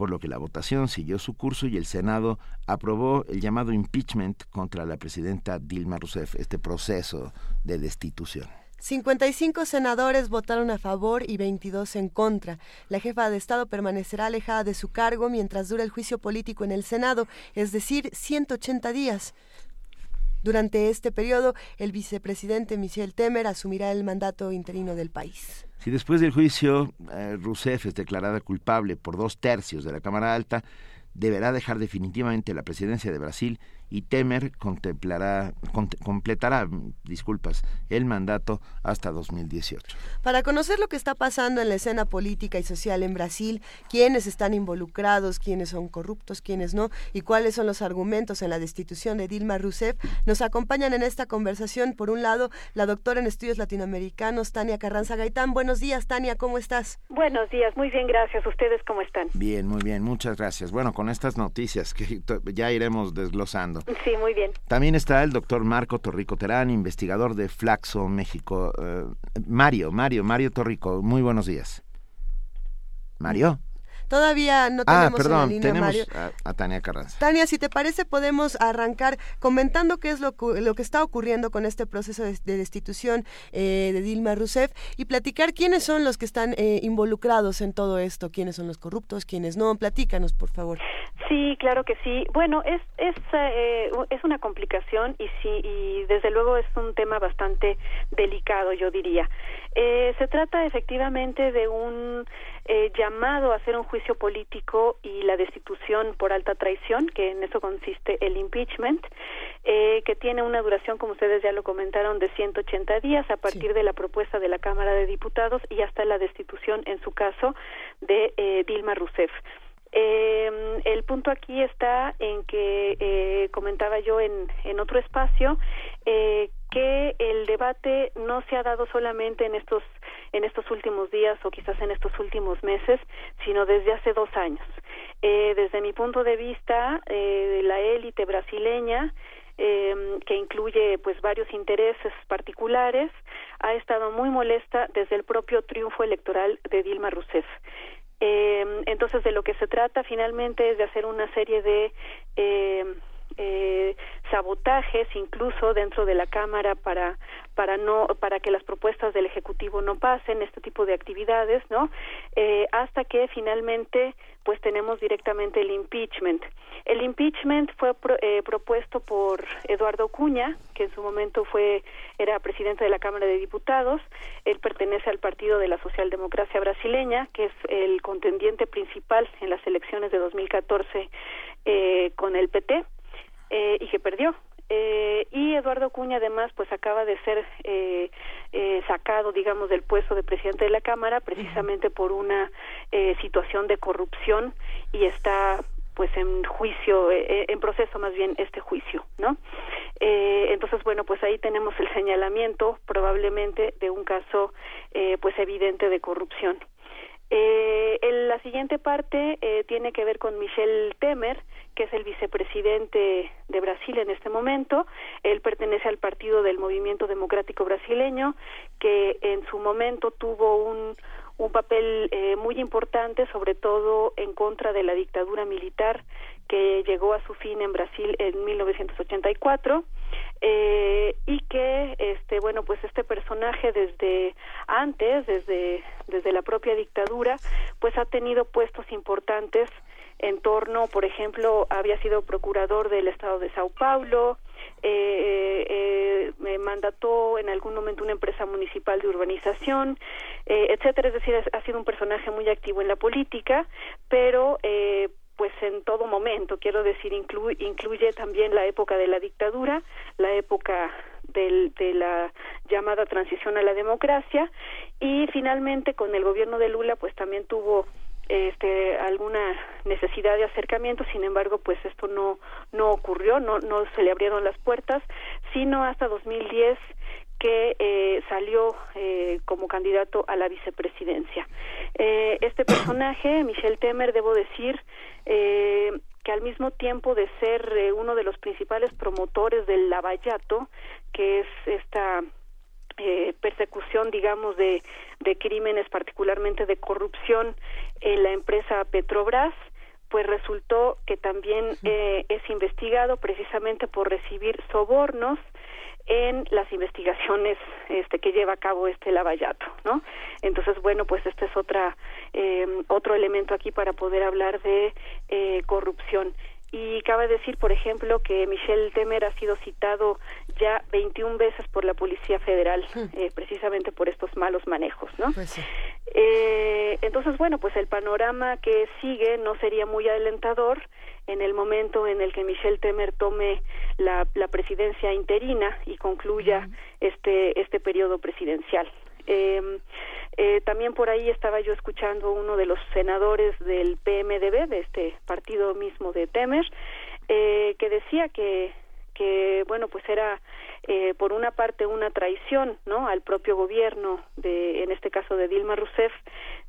por lo que la votación siguió su curso y el Senado aprobó el llamado impeachment contra la presidenta Dilma Rousseff, este proceso de destitución. 55 senadores votaron a favor y 22 en contra. La jefa de Estado permanecerá alejada de su cargo mientras dura el juicio político en el Senado, es decir, 180 días. Durante este periodo, el vicepresidente Michel Temer asumirá el mandato interino del país. Si después del juicio eh, Rousseff es declarada culpable por dos tercios de la Cámara Alta, deberá dejar definitivamente la presidencia de Brasil y Temer contemplará, completará, disculpas, el mandato hasta 2018. Para conocer lo que está pasando en la escena política y social en Brasil, quiénes están involucrados, quiénes son corruptos, quiénes no, y cuáles son los argumentos en la destitución de Dilma Rousseff, nos acompañan en esta conversación, por un lado, la doctora en estudios latinoamericanos, Tania Carranza Gaitán. Buenos días, Tania, ¿cómo estás? Buenos días, muy bien, gracias. ¿Ustedes cómo están? Bien, muy bien, muchas gracias. Bueno, con estas noticias que ya iremos desglosando. Sí, muy bien. También está el doctor Marco Torrico Terán, investigador de Flaxo, México. Eh, Mario, Mario, Mario Torrico, muy buenos días. Mario. Todavía no ah, tenemos perdón, en la línea, tenemos Mario. A, a, Tania Carranza. Tania, si te parece, podemos arrancar comentando qué es lo, lo que está ocurriendo con este proceso de, de destitución eh, de Dilma Rousseff y platicar quiénes son los que están eh, involucrados en todo esto, quiénes son los corruptos, quiénes no. Platícanos, por favor. Sí, claro que sí. Bueno, es es eh, es una complicación y sí y desde luego es un tema bastante delicado, yo diría. Eh, se trata efectivamente de un eh, llamado a hacer un juicio político y la destitución por alta traición, que en eso consiste el impeachment, eh, que tiene una duración, como ustedes ya lo comentaron, de 180 días a partir sí. de la propuesta de la Cámara de Diputados y hasta la destitución, en su caso, de eh, Dilma Rousseff. Eh, el punto aquí está en que eh, comentaba yo en, en otro espacio eh, que el debate no se ha dado solamente en estos en estos últimos días o quizás en estos últimos meses, sino desde hace dos años. Eh, desde mi punto de vista, eh, la élite brasileña eh, que incluye pues varios intereses particulares, ha estado muy molesta desde el propio triunfo electoral de Dilma Rousseff. Eh, entonces, de lo que se trata finalmente es de hacer una serie de eh, sabotajes incluso dentro de la cámara para para no para que las propuestas del ejecutivo no pasen este tipo de actividades no eh, hasta que finalmente pues tenemos directamente el impeachment. El impeachment fue pro, eh, propuesto por Eduardo Cuña que en su momento fue era presidente de la Cámara de Diputados. Él pertenece al partido de la Socialdemocracia brasileña que es el contendiente principal en las elecciones de 2014 eh, con el PT eh, y que perdió. Eh, y Eduardo Cuña además pues acaba de ser eh, eh, sacado digamos del puesto de presidente de la cámara precisamente por una eh, situación de corrupción y está pues en juicio eh, en proceso más bien este juicio no eh, entonces bueno pues ahí tenemos el señalamiento probablemente de un caso eh, pues evidente de corrupción eh, el, la siguiente parte eh, tiene que ver con Michel Temer, que es el vicepresidente de Brasil en este momento. Él pertenece al partido del Movimiento Democrático Brasileño, que en su momento tuvo un, un papel eh, muy importante, sobre todo en contra de la dictadura militar que llegó a su fin en Brasil en 1984 eh, y que este bueno pues este personaje desde antes desde desde la propia dictadura pues ha tenido puestos importantes en torno por ejemplo había sido procurador del estado de Sao Paulo eh, eh, me mandató en algún momento una empresa municipal de urbanización, eh, etcétera. Es decir, ha sido un personaje muy activo en la política, pero eh, pues en todo momento, quiero decir, incluye también la época de la dictadura, la época del, de la llamada transición a la democracia y finalmente con el gobierno de Lula pues también tuvo este alguna necesidad de acercamiento. Sin embargo pues esto no no ocurrió no no se le abrieron las puertas sino hasta 2010 que eh, salió eh, como candidato a la vicepresidencia. Eh, este personaje, Michel Temer, debo decir eh, que al mismo tiempo de ser eh, uno de los principales promotores del lavallato, que es esta eh, persecución, digamos, de, de crímenes, particularmente de corrupción en la empresa Petrobras, pues resultó que también eh, es investigado precisamente por recibir sobornos en las investigaciones este que lleva a cabo este lavallato no entonces bueno pues este es otra eh, otro elemento aquí para poder hablar de eh, corrupción y cabe decir, por ejemplo, que Michel Temer ha sido citado ya 21 veces por la Policía Federal, eh, precisamente por estos malos manejos, ¿no? Pues sí. Eh, entonces, bueno, pues el panorama que sigue no sería muy alentador en el momento en el que Michel Temer tome la, la presidencia interina y concluya este este periodo presidencial. Eh, eh, también por ahí estaba yo escuchando uno de los senadores del PMDB, de este partido mismo de Temer, eh, que decía que que bueno pues era eh, por una parte una traición no al propio gobierno de en este caso de Dilma Rousseff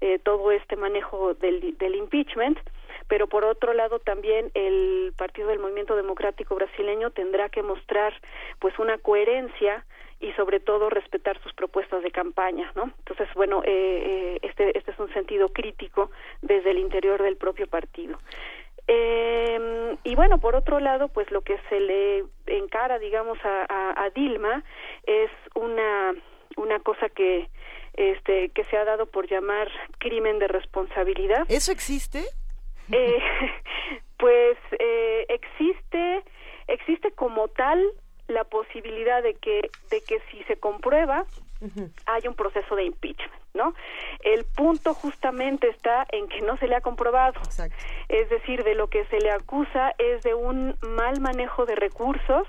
eh, todo este manejo del, del impeachment pero por otro lado también el partido del movimiento democrático brasileño tendrá que mostrar pues una coherencia y sobre todo respetar sus propuestas de campaña, ¿no? Entonces, bueno, eh, eh, este, este es un sentido crítico desde el interior del propio partido. Eh, y bueno, por otro lado, pues lo que se le encara, digamos, a, a, a Dilma es una una cosa que este que se ha dado por llamar crimen de responsabilidad. ¿Eso existe? Eh, pues eh, existe existe como tal la posibilidad de que de que si se comprueba hay un proceso de impeachment, ¿no? El punto justamente está en que no se le ha comprobado. Es decir, de lo que se le acusa es de un mal manejo de recursos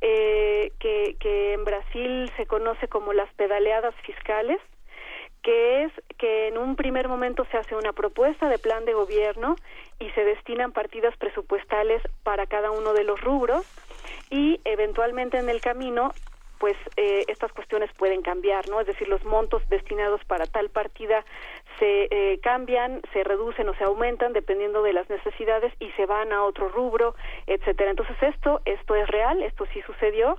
eh, que, que en Brasil se conoce como las pedaleadas fiscales, que es que en un primer momento se hace una propuesta de plan de gobierno y se destinan partidas presupuestales para cada uno de los rubros y eventualmente en el camino pues eh, estas cuestiones pueden cambiar, ¿no? Es decir, los montos destinados para tal partida se eh, cambian, se reducen o se aumentan dependiendo de las necesidades y se van a otro rubro, etcétera. Entonces esto esto es real, esto sí sucedió.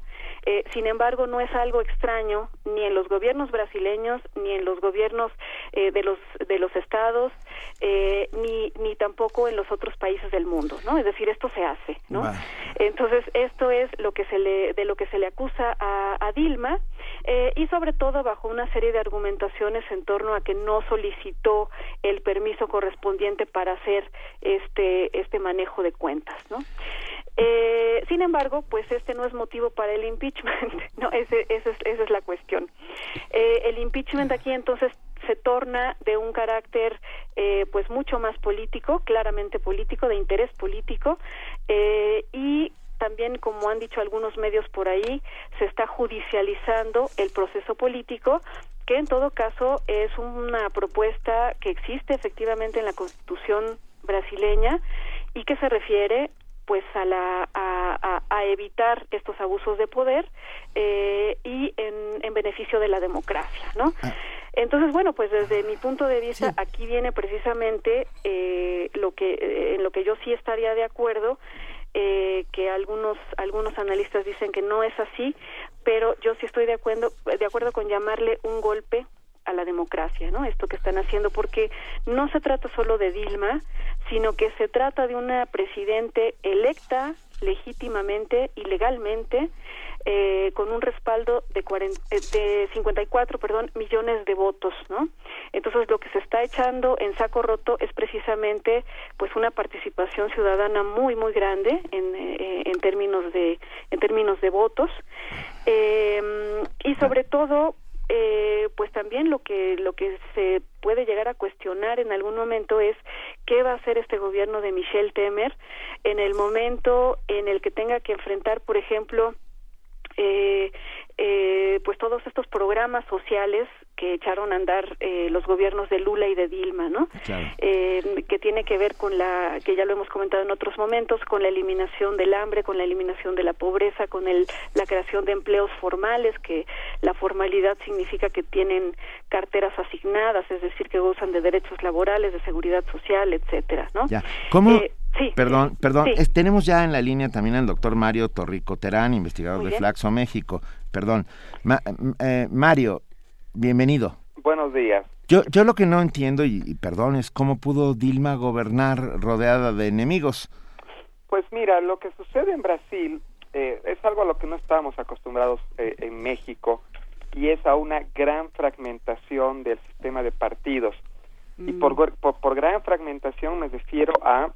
Eh, sin embargo, no es algo extraño ni en los gobiernos brasileños ni en los gobiernos eh, de los de los estados eh, ni ni tampoco en los otros países del mundo, ¿no? Es decir, esto se hace, ¿no? Entonces esto es lo que se le de lo que se le acusa a, a Dilma eh, y sobre todo bajo una serie de argumentaciones en torno a que no solicitó el permiso correspondiente para hacer este este manejo de cuentas, ¿no? Eh, sin embargo, pues este no es motivo para el impeachment, no, ese, ese es, esa es la cuestión. Eh, el impeachment aquí entonces se torna de un carácter eh, pues mucho más político, claramente político, de interés político, eh, y también, como han dicho algunos medios por ahí, se está judicializando el proceso político, que en todo caso es una propuesta que existe efectivamente en la Constitución brasileña y que se refiere pues a la a, a, a evitar estos abusos de poder eh, y en, en beneficio de la democracia no entonces bueno pues desde mi punto de vista aquí viene precisamente eh, lo que eh, en lo que yo sí estaría de acuerdo eh, que algunos algunos analistas dicen que no es así pero yo sí estoy de acuerdo de acuerdo con llamarle un golpe a la democracia, ¿no? Esto que están haciendo, porque no se trata solo de Dilma, sino que se trata de una presidente electa legítimamente y legalmente eh, con un respaldo de, 40, eh, de 54 perdón, millones de votos, ¿no? Entonces lo que se está echando en saco roto es precisamente pues una participación ciudadana muy muy grande en, eh, en términos de en términos de votos eh, y sobre todo eh, pues también lo que lo que se puede llegar a cuestionar en algún momento es qué va a hacer este gobierno de Michelle Temer en el momento en el que tenga que enfrentar, por ejemplo, eh, eh, pues todos estos programas sociales que echaron a andar eh, los gobiernos de Lula y de Dilma, ¿no? Eh, que tiene que ver con la, que ya lo hemos comentado en otros momentos, con la eliminación del hambre, con la eliminación de la pobreza, con el, la creación de empleos formales, que la formalidad significa que tienen carteras asignadas, es decir, que gozan de derechos laborales, de seguridad social, etcétera, ¿no? Ya. ¿Cómo? Sí, perdón, perdón. sí. es- tenemos ya en la línea también al doctor Mario Torrico Terán, investigador Muy de bien. Flaxo México. Perdón. Ma- eh, Mario, bienvenido. Buenos días. Yo, yo lo que no entiendo, y, y perdón, es cómo pudo Dilma gobernar rodeada de enemigos. Pues mira, lo que sucede en Brasil eh, es algo a lo que no estábamos acostumbrados eh, en México y es a una gran fragmentación del sistema de partidos. Y por, por, por gran fragmentación me refiero a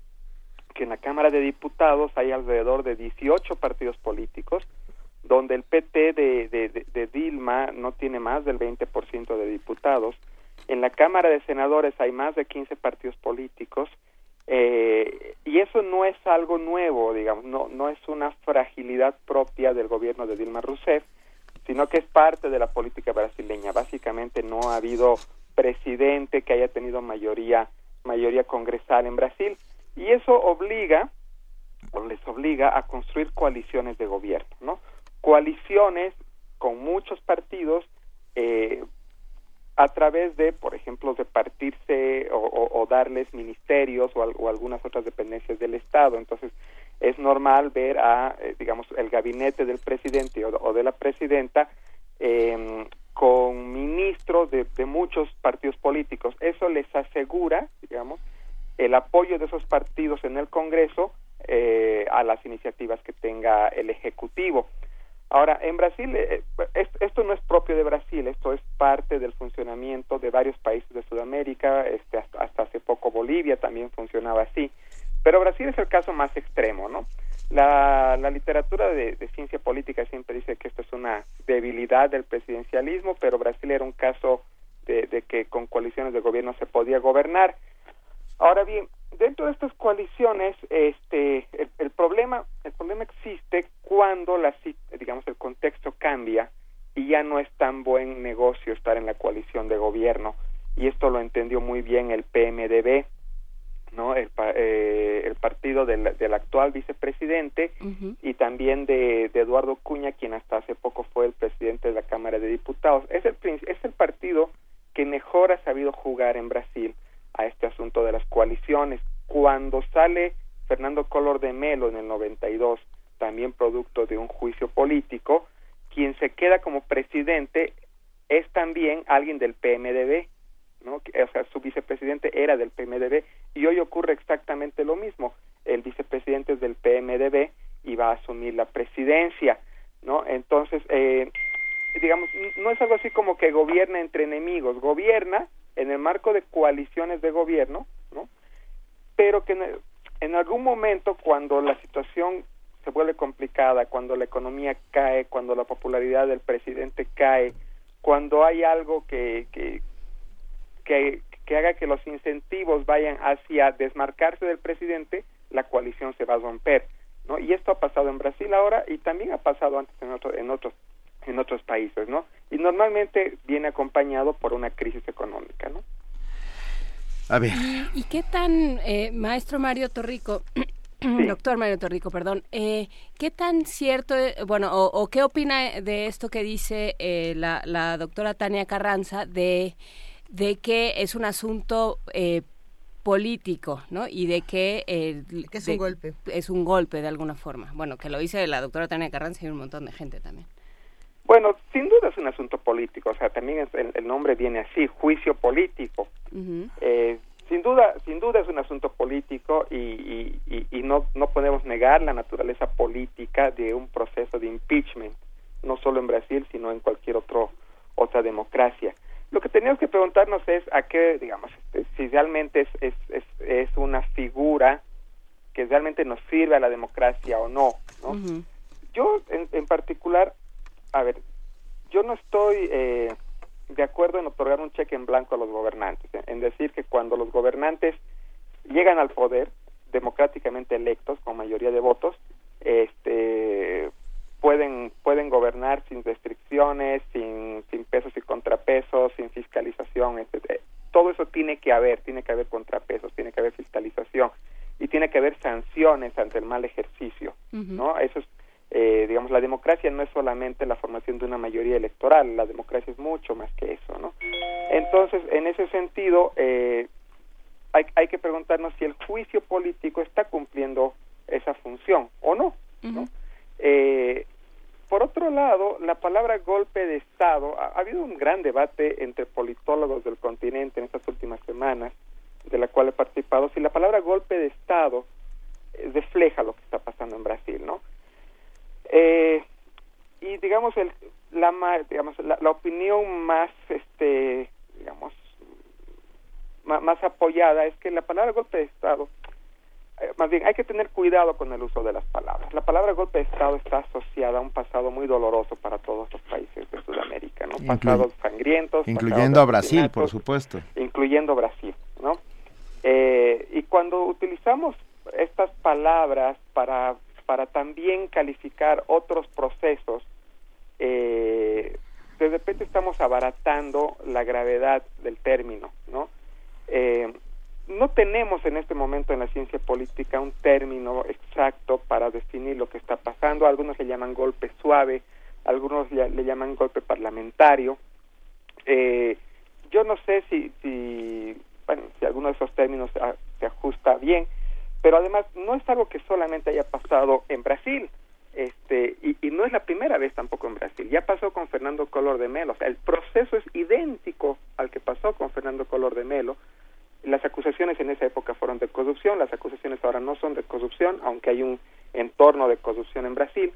que en la Cámara de Diputados hay alrededor de 18 partidos políticos, donde el PT de, de, Dilma no tiene más del 20% de diputados. En la Cámara de Senadores hay más de 15 partidos políticos. Eh, y eso no es algo nuevo, digamos, no, no es una fragilidad propia del gobierno de Dilma Rousseff, sino que es parte de la política brasileña. Básicamente no ha habido presidente que haya tenido mayoría mayoría congresal en Brasil y eso obliga o les obliga a construir coaliciones de gobierno, ¿no? Coaliciones con muchos partidos eh, a través de, por ejemplo, repartirse o, o- o darles ministerios o, al- o algunas otras dependencias del Estado. Entonces, es normal ver a, eh, digamos, el gabinete del presidente o, o de la presidenta eh, con ministros de, de muchos partidos políticos. Eso les asegura, digamos, el apoyo de esos partidos en el Congreso eh, a las iniciativas que tenga el Ejecutivo. Ahora, en Brasil, eh, es- esto no es propio de Brasil, esto es parte del funcionamiento de varios países de Sudamérica, este, hasta, hasta hace poco Bolivia también funcionaba así, pero Brasil es el caso más extremo, ¿no? La, literatura de, de ciencia política siempre dice que esto es una debilidad del presidencialismo, pero Brasil era un caso de, de que con coaliciones de gobierno se podía gobernar. Ahora bien, dentro de estas coaliciones, este, el, el problema, el problema existe cuando la, digamos, el contexto cambia y ya no es tan buen negocio estar en la coalición de gobierno. Y esto lo entendió muy bien el PMDB, ¿no? El, eh, el partido del, del actual vicepresidente y también de, de Eduardo Cuña, quien hasta hace poco fue el presidente de la Cámara de Diputados. Es el, es el partido que mejor ha sabido jugar en Brasil a este asunto de las coaliciones. Cuando sale Fernando Collor de Melo en el 92, también producto de un juicio político, quien se queda como presidente es también alguien del PMDB, ¿no? O sea, su vicepresidente era del PMDB y hoy ocurre exactamente lo mismo. El vicepresidente es del PMDB y va a asumir la presidencia, ¿no? Entonces, eh, digamos, no es algo así como que gobierna entre enemigos, gobierna en el marco de coaliciones de gobierno, ¿no? Pero que en, algún momento cuando la situación se vuelve complicada, cuando la economía cae, cuando la popularidad del presidente cae, cuando hay algo que, que, que, que haga que los incentivos vayan hacia desmarcarse del presidente, la coalición se va a romper, ¿no? Y esto ha pasado en Brasil ahora y también ha pasado antes en, otro, en otros en otros países, ¿no? Y normalmente viene acompañado por una crisis económica, ¿no? A ver. ¿Y, y qué tan, eh, maestro Mario Torrico, doctor Mario Torrico, perdón, eh, qué tan cierto, eh, bueno, o, o qué opina de esto que dice eh, la, la doctora Tania Carranza de, de que es un asunto eh, político, ¿no? Y de que... eh, Que es de- un golpe. Es un golpe de alguna forma. Bueno, que lo dice la doctora Tania Carranza y un montón de gente también. Bueno, sin duda es un asunto político, o sea, también el, nombre viene así, juicio político. eh, sin duda, sin duda es un asunto político y, y, y, no, no podemos negar la naturaleza política de un proceso de impeachment, no solo en Brasil, sino en cualquier otro, otra democracia. Lo que tenemos que preguntarnos es a qué, digamos, este, si realmente es, es, es, es una figura que realmente nos sirve a la democracia o no. ¿no? Yo, en, en, particular, a ver, yo no estoy eh, de acuerdo en otorgar un cheque en blanco a los gobernantes, en decir que cuando los gobernantes llegan al poder, democráticamente electos, con mayoría de votos, este pueden pueden gobernar sin restricciones, sin, sin pesos y contrapesos, sin fiscalización, etc. Todo eso tiene que haber, tiene que haber contrapesos, tiene que haber fiscalización y tiene que haber sanciones ante el mal ejercicio, ¿no? Eso es eh, digamos, la democracia no es solamente la formación de una mayoría electoral, la democracia es mucho más que eso, ¿no? Entonces, en ese sentido, eh, hay, hay que preguntarnos si el juicio político está cumpliendo esa función o no, ¿no? Eh, por otro lado, la palabra golpe de Estado, ha, habido un gran debate entre politólogos del continente en estas últimas semanas, de la cual he participado, si la palabra golpe de Estado refleja lo que está pasando en Brasil, ¿no? Eh, y digamos el, la digamos la, opinión más este digamos más, apoyada es que la palabra golpe de estado eh, más bien hay que tener cuidado con el uso de las palabras. La palabra golpe de estado está asociada a un pasado muy doloroso para todos los países de Sudamérica no pasados sangrientos incluyendo a Brasil por supuesto. incluyendo Brasil no eh, y cuando utilizamos estas palabras para para también calificar otros procesos, eh, de repente estamos abaratando la gravedad del término, ¿no? Eh, no tenemos en este momento en la ciencia política un término exacto para definir lo que está pasando. Algunos le llaman golpe suave, algunos le, llaman golpe parlamentario. Eh, yo no sé si, si, bueno, si alguno de esos términos se ajusta bien, pero además no es algo que solamente haya pasado en Brasil, este, y, no es la primera vez tampoco en Brasil, ya pasó con Fernando Color de Melo, o sea, el proceso es idéntico al que pasó con Fernando Color de Melo, las acusaciones en esa época fueron de corrupción, las acusaciones ahora no son de corrupción, aunque hay un entorno de corrupción en Brasil,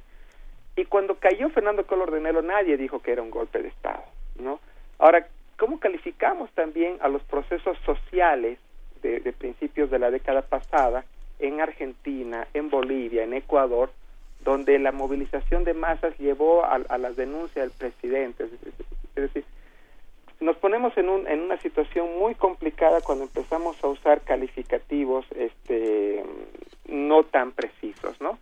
y cuando cayó Fernando Color de Melo nadie dijo que era un golpe de Estado, ¿no? Ahora, ¿cómo calificamos también a los procesos sociales de principios de la década pasada en Argentina, en Bolivia, en Ecuador, donde la movilización de masas llevó a, a la denuncia del presidente. Es decir, nos ponemos en, un, en una situación muy complicada cuando empezamos a usar calificativos este, no tan precisos, ¿no?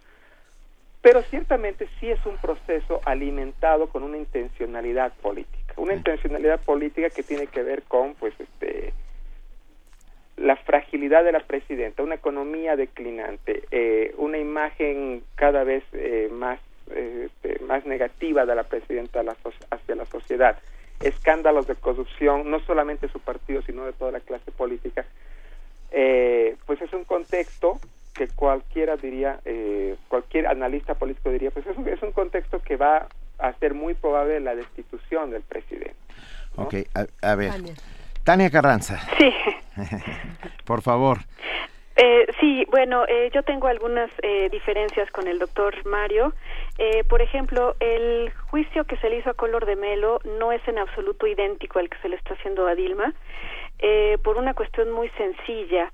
Pero ciertamente sí es un proceso alimentado con una intencionalidad política, una intencionalidad política que tiene que ver con, pues, este, la fragilidad de la presidenta, una economía declinante, eh, una imagen cada vez eh, más, este, más negativa de la presidenta hacia la sociedad, escándalos de corrupción, no solamente de su partido, sino de toda la clase política, eh, pues es un contexto que cualquiera diría, cualquier analista político diría, pues es un, es un contexto que va a ser muy probable la destitución del presidente. Ok, a, ver. Tania Carranza. Sí. Por favor. Eh, sí, bueno, eh, yo tengo algunas eh, diferencias con el doctor Mario. Eh, por ejemplo, el juicio que se le hizo a Color de Melo no es en absoluto idéntico al que se le está haciendo a Dilma, eh, por una cuestión muy sencilla.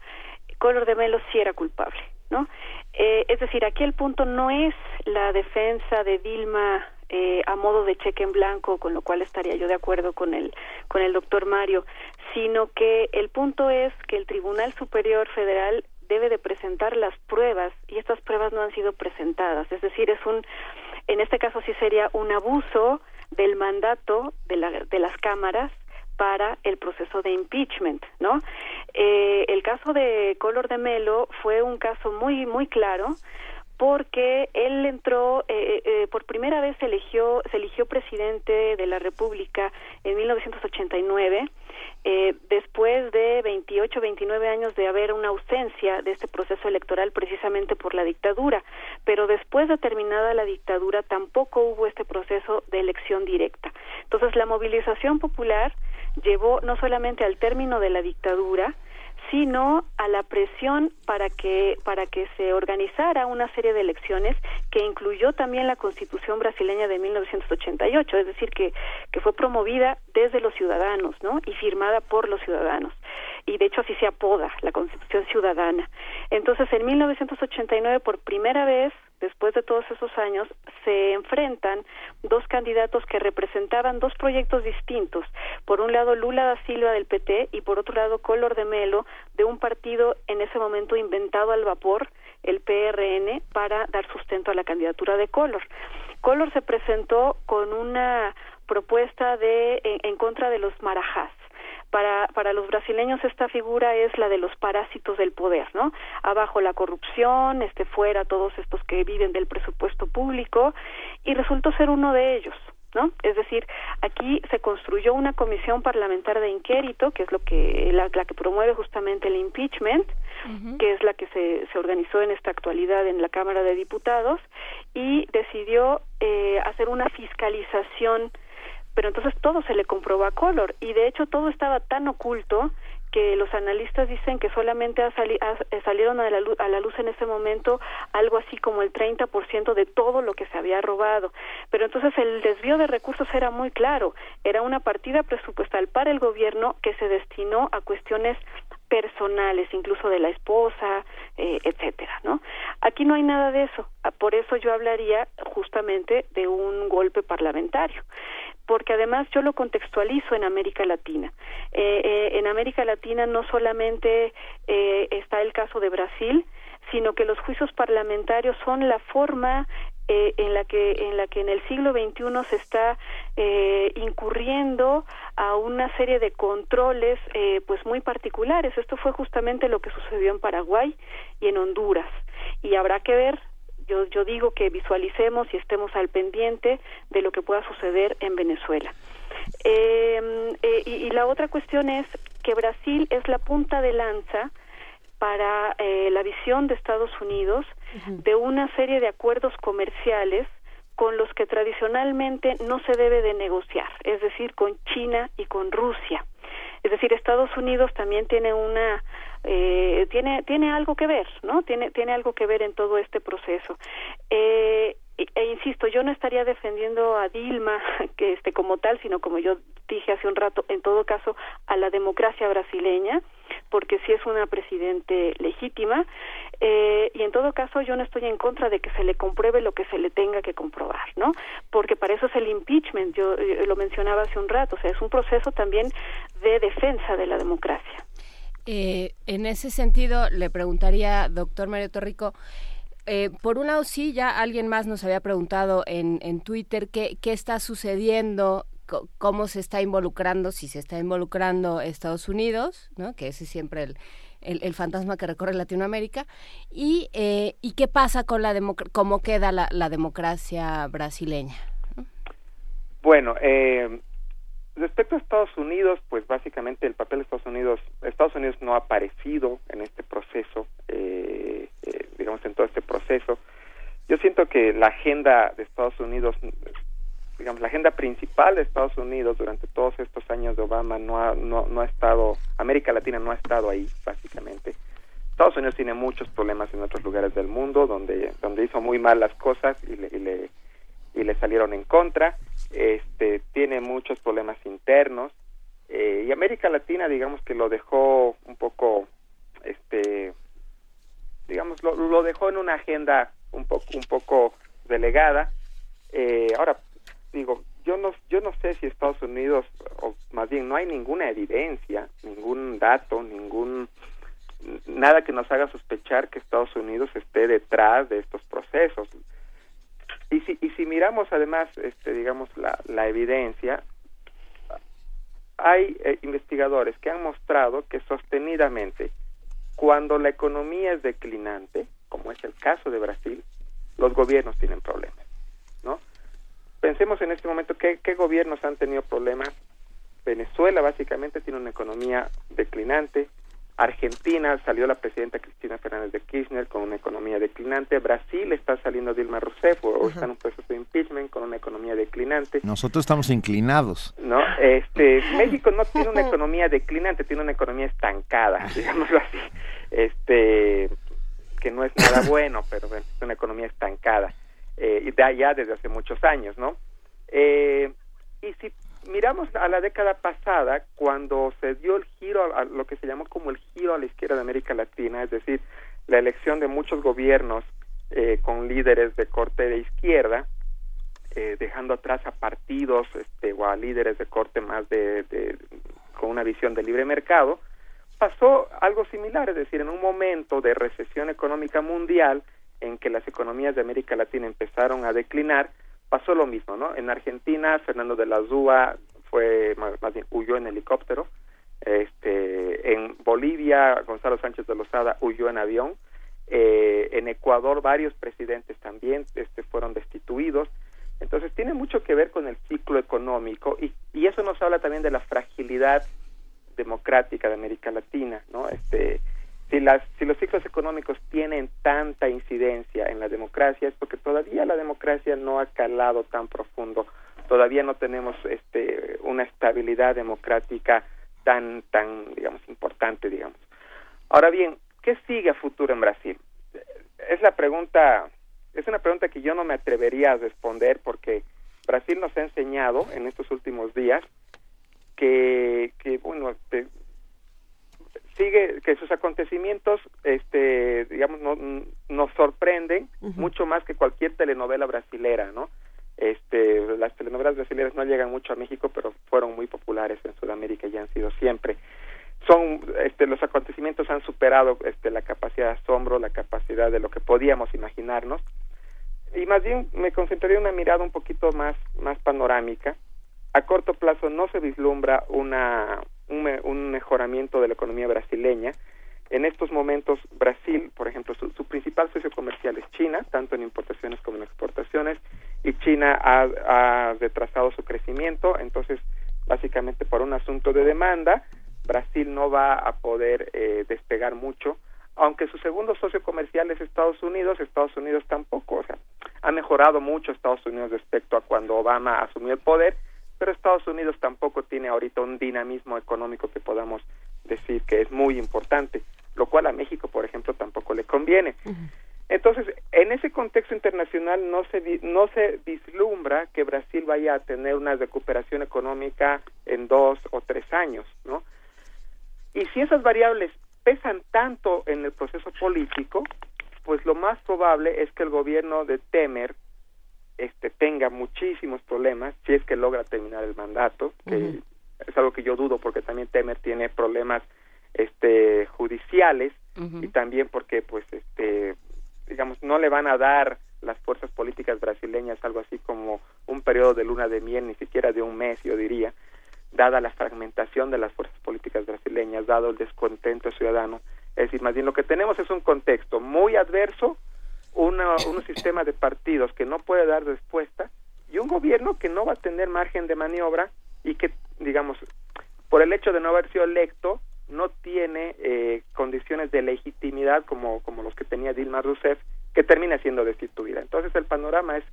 Color de Melo sí era culpable, ¿no? Eh, es decir, aquí el punto no es la defensa de Dilma eh, a modo de cheque en blanco, con lo cual estaría yo de acuerdo con el con el doctor Mario, sino que el punto es que el Tribunal Superior Federal debe de presentar las pruebas y estas pruebas no han sido presentadas, es decir, es un en este caso sí sería un abuso del mandato de, la, de las cámaras para el proceso de impeachment, ¿no? Eh, el caso de Color de Melo fue un caso muy muy claro porque él entró eh, eh, por primera vez se eligió se eligió presidente de la República en 1989 eh, después de 28, 29 años de haber una ausencia de este proceso electoral precisamente por la dictadura, pero después de terminada la dictadura tampoco hubo este proceso de elección directa. Entonces, la movilización popular llevó no solamente al término de la dictadura, sino a la presión para que para que se organizara una serie de elecciones que incluyó también la Constitución brasileña de 1988, es decir, que que fue promovida desde los ciudadanos, ¿no? y firmada por los ciudadanos. Y de hecho así se apoda la Constitución ciudadana. Entonces, en 1989 por primera vez después de todos esos años, se enfrentan dos candidatos que representaban dos proyectos distintos. Por un lado, Lula da Silva del PT y por otro lado, Color de Melo de un partido en ese momento inventado al vapor, el PRN, para dar sustento a la candidatura de Color. Color se presentó con una propuesta de en, contra de los marajás para, para los brasileños esta figura es la de los parásitos del poder, ¿no? Abajo la corrupción, este fuera todos estos que viven del presupuesto público y resultó ser uno de ellos. ¿No? Es decir, aquí se construyó una comisión parlamentar de inquérito, que es lo que la, que promueve justamente el impeachment, que es la que se, se organizó en esta actualidad en la Cámara de Diputados y decidió eh, hacer una fiscalización pero entonces todo se le comprobó a Color y de hecho todo estaba tan oculto que los analistas dicen que solamente ha eh, salieron a la, luz, a la luz en ese momento algo así como el 30% de todo lo que se había robado. Pero entonces el desvío de recursos era muy claro, era una partida presupuestal para el gobierno que se destinó a cuestiones personales, incluso de la esposa, eh, etcétera, ¿no? Aquí no hay nada de eso. Ah, por eso yo hablaría justamente de un golpe parlamentario porque además yo lo contextualizo en América Latina. Eh, eh, en América Latina no solamente eh, está el caso de Brasil, sino que los juicios parlamentarios son la forma eh, en la que en la que en el siglo XXI se está eh, incurriendo a una serie de controles eh, pues muy particulares esto fue justamente lo que sucedió en Paraguay y en Honduras y habrá que ver yo, yo digo que visualicemos y estemos al pendiente de lo que pueda suceder en Venezuela. Em, eh, y, la otra cuestión es que Brasil es la punta de lanza para eh, la visión de Estados Unidos de una serie de acuerdos comerciales con los que tradicionalmente no se debe de negociar, es decir, con China y con Rusia. Es decir, Estados Unidos también tiene una eh, tiene tiene algo que ver, ¿no? Tiene tiene algo que ver en todo este proceso. Eh, e, insisto, yo no estaría defendiendo a Dilma que este como tal, sino como yo dije hace un rato, en todo caso a la democracia brasileña, porque sí es una presidente legítima eh, y en todo caso yo no estoy en contra de que se le compruebe lo que se le tenga que comprobar, ¿no? Porque para eso es el impeachment, yo eh, lo mencionaba hace un rato, o sea, es un proceso también de defensa de la democracia. Eh, en ese sentido, le preguntaría, doctor Mario Torrico, eh, por un lado, sí, ya alguien más nos había preguntado en, en Twitter qué, qué está sucediendo, cómo se está involucrando, si se está involucrando Estados Unidos, ¿no? que ese es siempre el, el, fantasma que recorre Latinoamérica, y, eh, y qué pasa con la cómo queda la, la democracia brasileña. Bueno, eh, Respecto a Estados Unidos, pues básicamente el papel de Estados Unidos, Estados Unidos no ha aparecido en este proceso, eh, eh, digamos en todo este proceso. Yo siento que la agenda de Estados Unidos, digamos la agenda principal de Estados Unidos durante todos estos años de Obama no ha, no, ha estado, América Latina no ha estado ahí básicamente. Estados Unidos tiene muchos problemas en otros lugares del mundo donde donde hizo muy mal las cosas y le, y le y le salieron en contra, este, tiene muchos problemas internos eh, y América Latina digamos que lo dejó un poco, este, digamos lo, dejó en una agenda un poco un poco delegada. Eh, ahora digo yo no yo no sé si Estados Unidos o más bien no hay ninguna evidencia, ningún dato, ningún nada que nos haga sospechar que Estados Unidos esté detrás de estos procesos. Y si, y si miramos además, este, digamos, la, la evidencia, hay eh, investigadores que han mostrado que sostenidamente, cuando la economía es declinante, como es el caso de Brasil, los gobiernos tienen problemas, ¿no? Pensemos en este momento qué, qué gobiernos han tenido problemas. Venezuela básicamente tiene una economía declinante, Argentina salió la presidenta Cristina Fernández de Kirchner con una economía declinante. Brasil está saliendo Dilma Rousseff o, está en un proceso de impeachment con una economía declinante. Nosotros estamos inclinados. No, este, México no tiene una economía declinante, tiene una economía estancada, digámoslo así. Este, que no es nada bueno, pero es una economía estancada eh, y da ya desde hace muchos años, ¿no? Eh, y si miramos a la década pasada, cuando se dio el giro, a, lo que se llamó como el giro a la izquierda de América Latina, es decir, la elección de muchos gobiernos eh, con líderes de corte de izquierda, eh, dejando atrás a partidos este, o a líderes de corte más de, de, con una visión de libre mercado, pasó algo similar, es decir, en un momento de recesión económica mundial en que las economías de América Latina empezaron a declinar, pasó lo mismo, ¿no? En Argentina, Fernando de la Rúa fue, más, bien, huyó en helicóptero. Este, en Bolivia, Gonzalo Sánchez de Lozada huyó en avión. Eh, en Ecuador, varios presidentes también este, fueron destituidos. Entonces, tiene mucho que ver con el ciclo económico y, y eso nos habla también de la fragilidad democrática de América Latina, ¿no? Este, si, las, si los ciclos económicos tienen tanta incidencia en la democracia es porque todavía la democracia no ha calado tan profundo, todavía no tenemos este, una estabilidad democrática tan, tan, digamos, importante, digamos. Ahora bien, ¿qué sigue a futuro en Brasil? Es la pregunta, es una pregunta que yo no me atrevería a responder porque Brasil nos ha enseñado en estos últimos días que, que bueno, sigue que sus acontecimientos este digamos no, nos sorprenden mucho más que cualquier telenovela brasilera no este las telenovelas brasileras no llegan mucho a México pero fueron muy populares en Sudamérica y han sido siempre. Son este los acontecimientos han superado este la capacidad de asombro la capacidad de lo que podíamos imaginarnos. Y más bien me concentraría en una mirada un poquito más más panorámica. A corto plazo no se vislumbra una un, mejoramiento de la economía brasileña. En estos momentos, Brasil, por ejemplo, su, principal socio comercial es China, tanto en importaciones como en exportaciones, y China ha, retrasado su crecimiento, entonces, básicamente por un asunto de demanda, Brasil no va a poder eh, despegar mucho, aunque su segundo socio comercial es Estados Unidos, Estados Unidos tampoco, o sea, ha mejorado mucho Estados Unidos respecto a cuando Obama asumió el poder, pero Estados Unidos tampoco tiene ahorita un dinamismo económico que podamos decir que es muy importante, lo cual a México, por ejemplo, tampoco le conviene. Entonces, en ese contexto internacional no se no se vislumbra que Brasil vaya a tener una recuperación económica en dos o tres años, ¿no? Y si esas variables pesan tanto en el proceso político, pues lo más probable es que el gobierno de Temer este tenga muchísimos problemas si es que logra terminar el mandato que es algo que yo dudo porque también Temer tiene problemas este judiciales y también porque pues este digamos no le van a dar las fuerzas políticas brasileñas algo así como un periodo de luna de miel ni siquiera de un mes yo diría dada la fragmentación de las fuerzas políticas brasileñas dado el descontento ciudadano. Es decir más bien lo que tenemos es un contexto muy adverso una, un sistema de partidos que no puede dar respuesta y un gobierno que no va a tener margen de maniobra y que, digamos, por el hecho de no haber sido electo, no tiene eh, condiciones de legitimidad como, como los que tenía Dilma Rousseff, que termina siendo destituida. Entonces el panorama es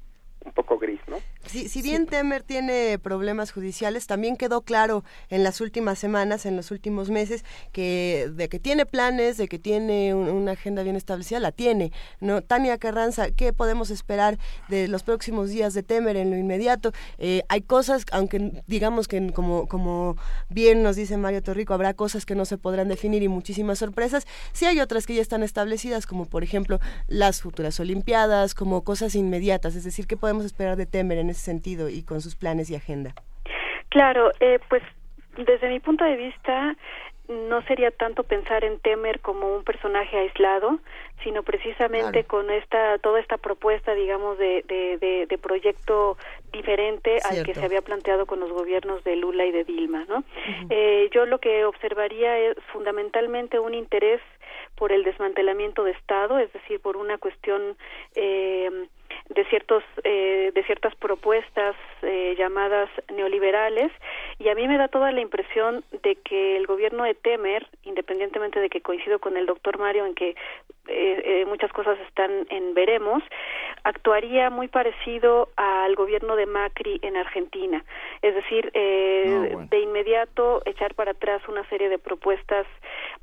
un poco gris, ¿no? Sí, si bien Temer tiene problemas judiciales, también quedó claro en las últimas semanas, en los últimos meses, que de que tiene planes, de que tiene una agenda bien establecida, la tiene. ¿no? Tania Carranza, ¿qué podemos esperar de los próximos días de Temer en lo inmediato? Eh, hay cosas, aunque digamos que como, como bien nos dice Mario Torrico, habrá cosas que no se podrán definir y muchísimas sorpresas. Sí hay otras que ya están establecidas, como por ejemplo las futuras Olimpiadas, como cosas inmediatas, es decir, ¿qué podemos esperar de Temer en ese sentido y con sus planes y agenda? Claro, eh, pues desde mi punto de vista no sería tanto pensar en Temer como un personaje aislado, sino precisamente con esta toda esta propuesta, digamos, de, de, proyecto diferente al que se había planteado con los gobiernos de Lula y de Dilma, ¿no? eh, yo lo que observaría es fundamentalmente un interés por el desmantelamiento de Estado, es decir, por una cuestión eh, de ciertos eh, de ciertas propuestas eh, llamadas neoliberales y a mí me da toda la impresión de que el gobierno de Temer independientemente de que coincido con el doctor Mario en que eh, muchas cosas están en veremos actuaría muy parecido al gobierno de Macri en Argentina. Es decir de inmediato echar para atrás una serie de propuestas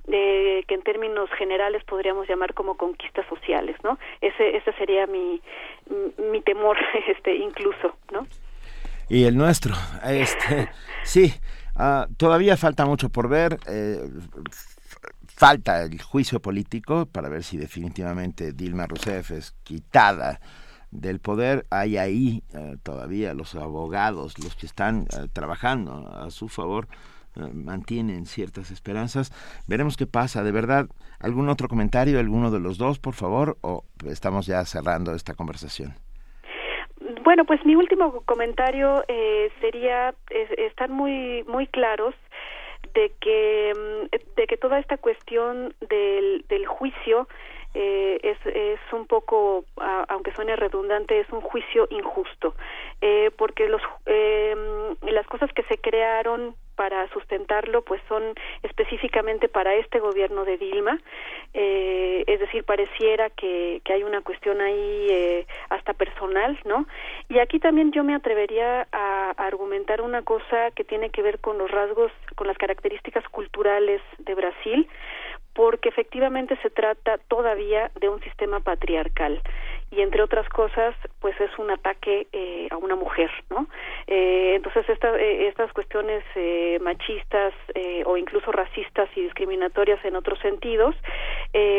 que en términos generales podríamos llamar como conquistas sociales no ese ese sería mi mi temor este incluso no y el nuestro este sí uh, todavía falta mucho por ver eh, falta el juicio político para ver si definitivamente Dilma Rousseff es quitada del poder. Hay ahí uh, todavía los abogados los que están uh, trabajando a su favor mantienen ciertas esperanzas. Veremos qué pasa. De verdad, ¿algún otro comentario, alguno de los dos, por favor? ¿O estamos ya cerrando esta conversación? Bueno, pues mi último comentario eh, sería estar muy muy claros de que mm, de que toda esta cuestión del, del juicio eh, es, es un poco, aunque suene redundante, es un juicio injusto, eh, porque los, eh, las cosas que se crearon para sustentarlo pues son específicamente para este gobierno de Dilma eh, es decir pareciera que, que hay una cuestión ahí eh, hasta personal no y aquí también yo me atrevería a, a, argumentar una cosa que tiene que ver con los rasgos con las características culturales de Brasil porque efectivamente se trata todavía de un sistema patriarcal. Y entre otras cosas pues es un ataque eh, a una mujer no eh, entonces esta, eh, estas cuestiones eh, machistas eh, o incluso racistas y discriminatorias en otros sentidos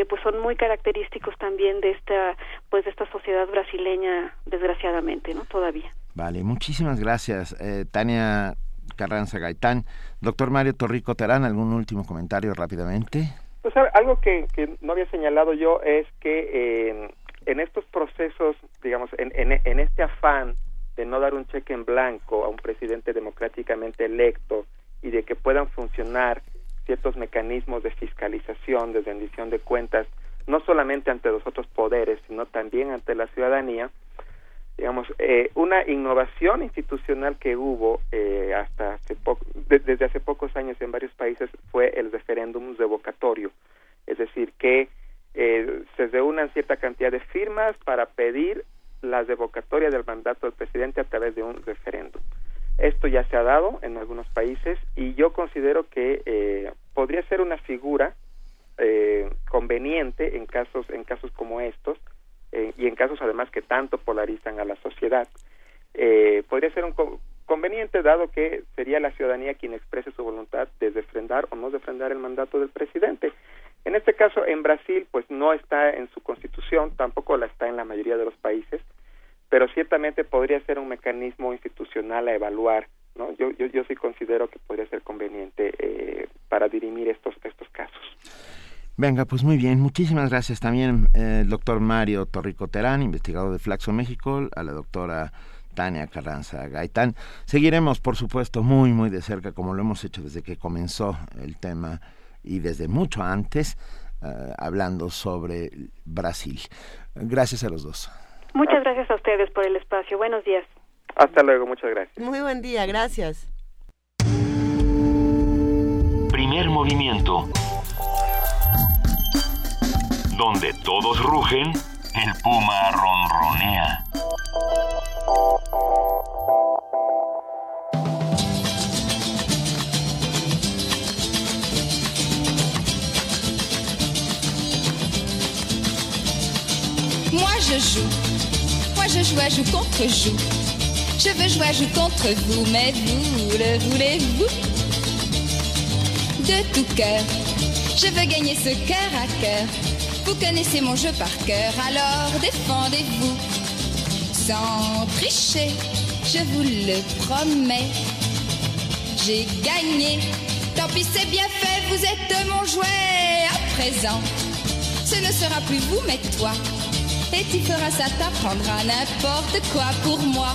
pues son muy característicos también de esta pues de esta sociedad brasileña desgraciadamente no todavía. Vale muchísimas gracias Tania Carranza Gaitán. Doctor Mario Torrico Terán algún último comentario rápidamente pues algo que, no había señalado yo es que eh, en estos procesos, digamos, en, en este afán de no dar un cheque en blanco a un presidente democráticamente electo y de que puedan funcionar ciertos mecanismos de fiscalización, de rendición de cuentas, no solamente ante los otros poderes, sino también ante la ciudadanía, digamos, eh, una innovación institucional que hubo eh, hasta hace poco, de, desde hace pocos años en varios países fue el referéndum revocatorio, es decir, que eh, se reúnan cierta cantidad de firmas para pedir la revocatoria del mandato del presidente a través de un referéndum. Esto ya se ha dado en algunos países y yo considero que eh, podría ser una figura eh, conveniente en casos en casos como estos eh, y en casos además que tanto polarizan a la sociedad. Eh, podría ser un co conveniente dado que sería la ciudadanía quien exprese su voluntad de defrendar o no defrendar el mandato del presidente. En este caso, en Brasil, pues no está en su constitución, tampoco la está en la mayoría de los países, pero ciertamente podría ser un mecanismo institucional a evaluar. ¿no? Yo, yo, yo sí considero que podría ser conveniente eh, para dirimir estos, estos casos. Venga, pues muy bien. Muchísimas gracias también eh, el doctor Mario Torrico Terán, investigador de Flaxo México, a la doctora Tania Carranza Gaitán. Seguiremos, por supuesto, muy, muy de cerca, como lo hemos hecho desde que comenzó el tema y desde mucho antes, uh, hablando sobre Brasil. Gracias a los dos. Muchas gracias a ustedes por el espacio. Buenos días. Hasta luego, muchas gracias. Muy buen día, gracias. Primer movimiento donde todos rugen, el puma ronronea. Moi je joue, moi je joue à joue contre joue. Je veux jouer à joue contre vous, mais vous le voulez-vous? De tout cœur, je veux gagner ce cœur à cœur. Vous connaissez mon jeu par cœur, alors défendez-vous. Sans tricher, je vous le promets. J'ai gagné, tant pis c'est bien fait, vous êtes mon jouet à présent. Ce ne sera plus vous, mais toi. Et tu feras ça, t'apprendras n'importe quoi pour moi.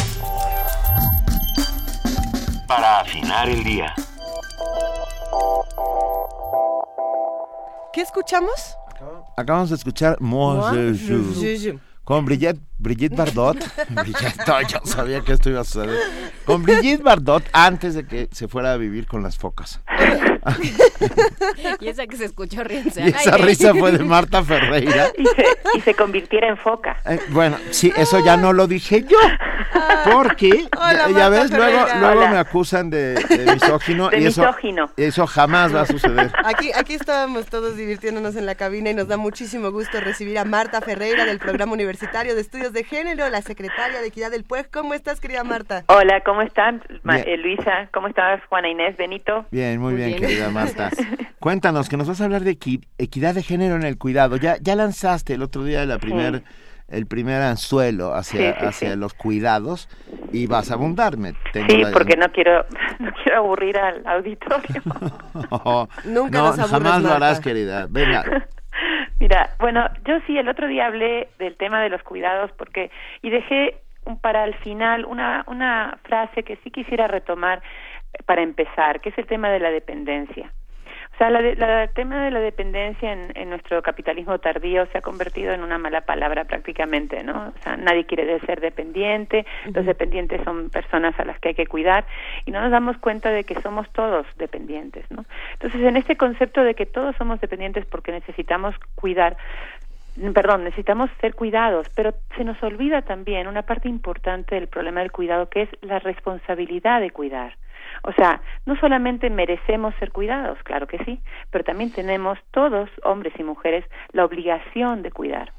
Para afinar el día. ¿Qué escuchamos? Acabamos de escuchar Moi, je joue. Con Brigitte, Brigitte Bardot. Brigitte, no, yo sabía que esto iba a suceder. Con Brigitte Bardot antes de que se fuera a vivir con las focas. y esa que se escuchó riéndose. Y esa Ay, risa fue de Marta Ferreira. Y se, y se convirtiera en foca. Eh, bueno, sí, eso ya no lo dije yo. Porque, Hola, ya, ves, luego, Ferreira. luego me acusan de, de misógino. De y eso, misógino. eso jamás va a suceder. Aquí, aquí estábamos todos divirtiéndonos en la cabina y nos da muchísimo gusto recibir a Marta Ferreira del Programa Universitario de Estudios de Género, la secretaria de Equidad del PUEG. ¿Cómo estás, querida Marta? Hola, ¿cómo están? Eh, Luisa, ¿cómo estás? Juana Inés, Benito. Bien, muy, Muy bien, bien. querida Marta. Cuéntanos, que nos vas a hablar de equi- equidad de género en el cuidado. Ya, ya lanzaste el otro día la primer, el primer anzuelo hacia, Sí, sí, hacia sí. los cuidados y vas a abundarme. Tengo Sí, la- porque no quiero, no quiero aburrir al auditorio. Nunca no, nos aburres, jamás lo Marta. harás, querida. Venga. Mira, bueno, yo sí, el otro día hablé del tema de los cuidados porque y dejé un- para el final una, una frase que sí quisiera retomar eh, para empezar, que es el tema de la dependencia. O sea, la de- la- el tema de la dependencia en, en nuestro capitalismo tardío se ha convertido en una mala palabra prácticamente, ¿no? O sea, nadie quiere ser dependiente, los dependientes son personas a las que hay que cuidar y no nos damos cuenta de que somos todos dependientes, ¿no? Entonces, en este concepto de que todos somos dependientes porque necesitamos cuidar, perdón, necesitamos ser cuidados, pero se nos olvida también una parte importante del problema del cuidado que es la responsabilidad de cuidar. O sea, no solamente merecemos ser cuidados, claro que sí, pero también tenemos todos, hombres y mujeres, la obligación de cuidar.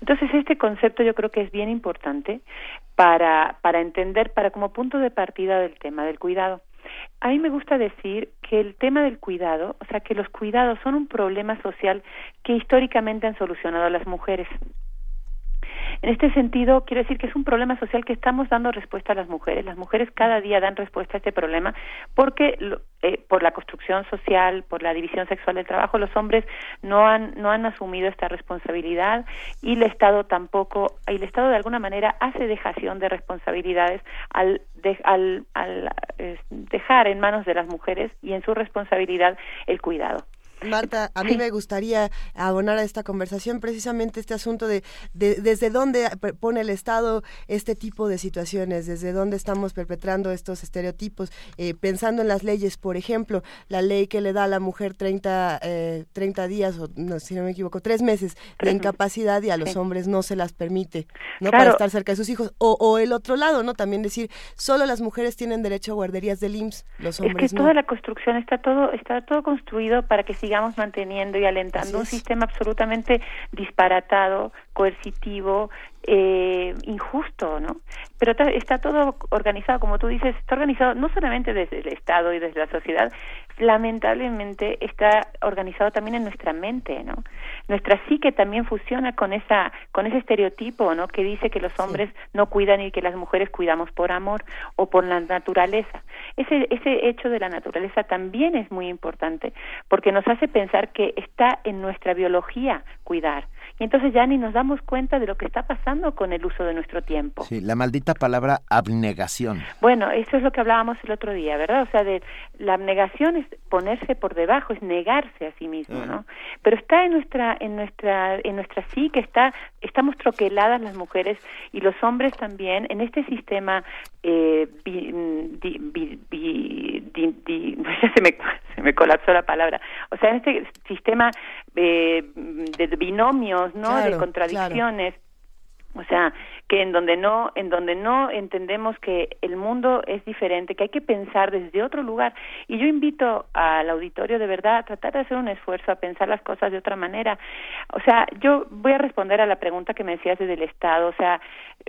Entonces, este concepto yo creo que es bien importante para, para entender, para como punto de partida del tema del cuidado. A mí me gusta decir que el tema del cuidado, o sea, que los cuidados son un problema social que históricamente han solucionado las mujeres. En este sentido, quiero decir que es un problema social que estamos dando respuesta a las mujeres. Las mujeres cada día dan respuesta a este problema porque eh, por la construcción social, por la división sexual del trabajo, los hombres no han no han asumido esta responsabilidad y el Estado tampoco, y el Estado de alguna manera hace dejación de responsabilidades al de- al, al, eh, dejar en manos de las mujeres y en su responsabilidad el cuidado. Marta, a mí me gustaría abonar a esta conversación precisamente este asunto de, de desde dónde pone el Estado este tipo de situaciones, desde dónde estamos perpetrando estos estereotipos, eh, pensando en las leyes, por ejemplo, la ley que le da a la mujer 30, eh, 30 días, o no, si no me equivoco, tres meses de incapacidad y a los Sí. hombres no se las permite, ¿no? Claro. Para estar cerca de sus hijos. O, o el otro lado, ¿no? También decir, solo las mujeres tienen derecho a guarderías del IMSS, los Es que hombres no. toda la construcción está todo está todo construido para que sigamos manteniendo y alentando un sistema absolutamente disparatado, coercitivo, eh, injusto, ¿no? Pero está todo organizado, como tú dices, está organizado no solamente desde el Estado y desde la sociedad, lamentablemente está organizado también en nuestra mente, ¿no? Nuestra psique también funciona con esa con ese estereotipo, ¿no? Que dice que los hombres no cuidan y que las mujeres cuidamos por amor o por la naturaleza. Ese ese hecho de la naturaleza también es muy importante porque nos hace pensar que está en nuestra biología cuidar. Y entonces ya ni nos damos cuenta de lo que está pasando con el uso de nuestro tiempo. Sí, la maldita palabra abnegación. Bueno, eso es lo que hablábamos el otro día, ¿verdad? O sea, de la abnegación es ponerse por debajo, es negarse a sí mismo, ¿no? Pero está en nuestra en nuestra en nuestra psique está estamos troqueladas las mujeres y los hombres también en este sistema eh, bi- mm, di- bi- bi- di- di- ya se me se me colapsó la palabra. O sea, en este sistema eh, de binomios, ¿no? Claro, de contradicciones. O sea, que en donde no en donde no entendemos que el mundo es diferente, que hay que pensar desde otro lugar y yo invito al auditorio de verdad a tratar de hacer un esfuerzo a pensar las cosas de otra manera. O sea, yo voy a responder a la pregunta que me decías desde el Estado, o sea,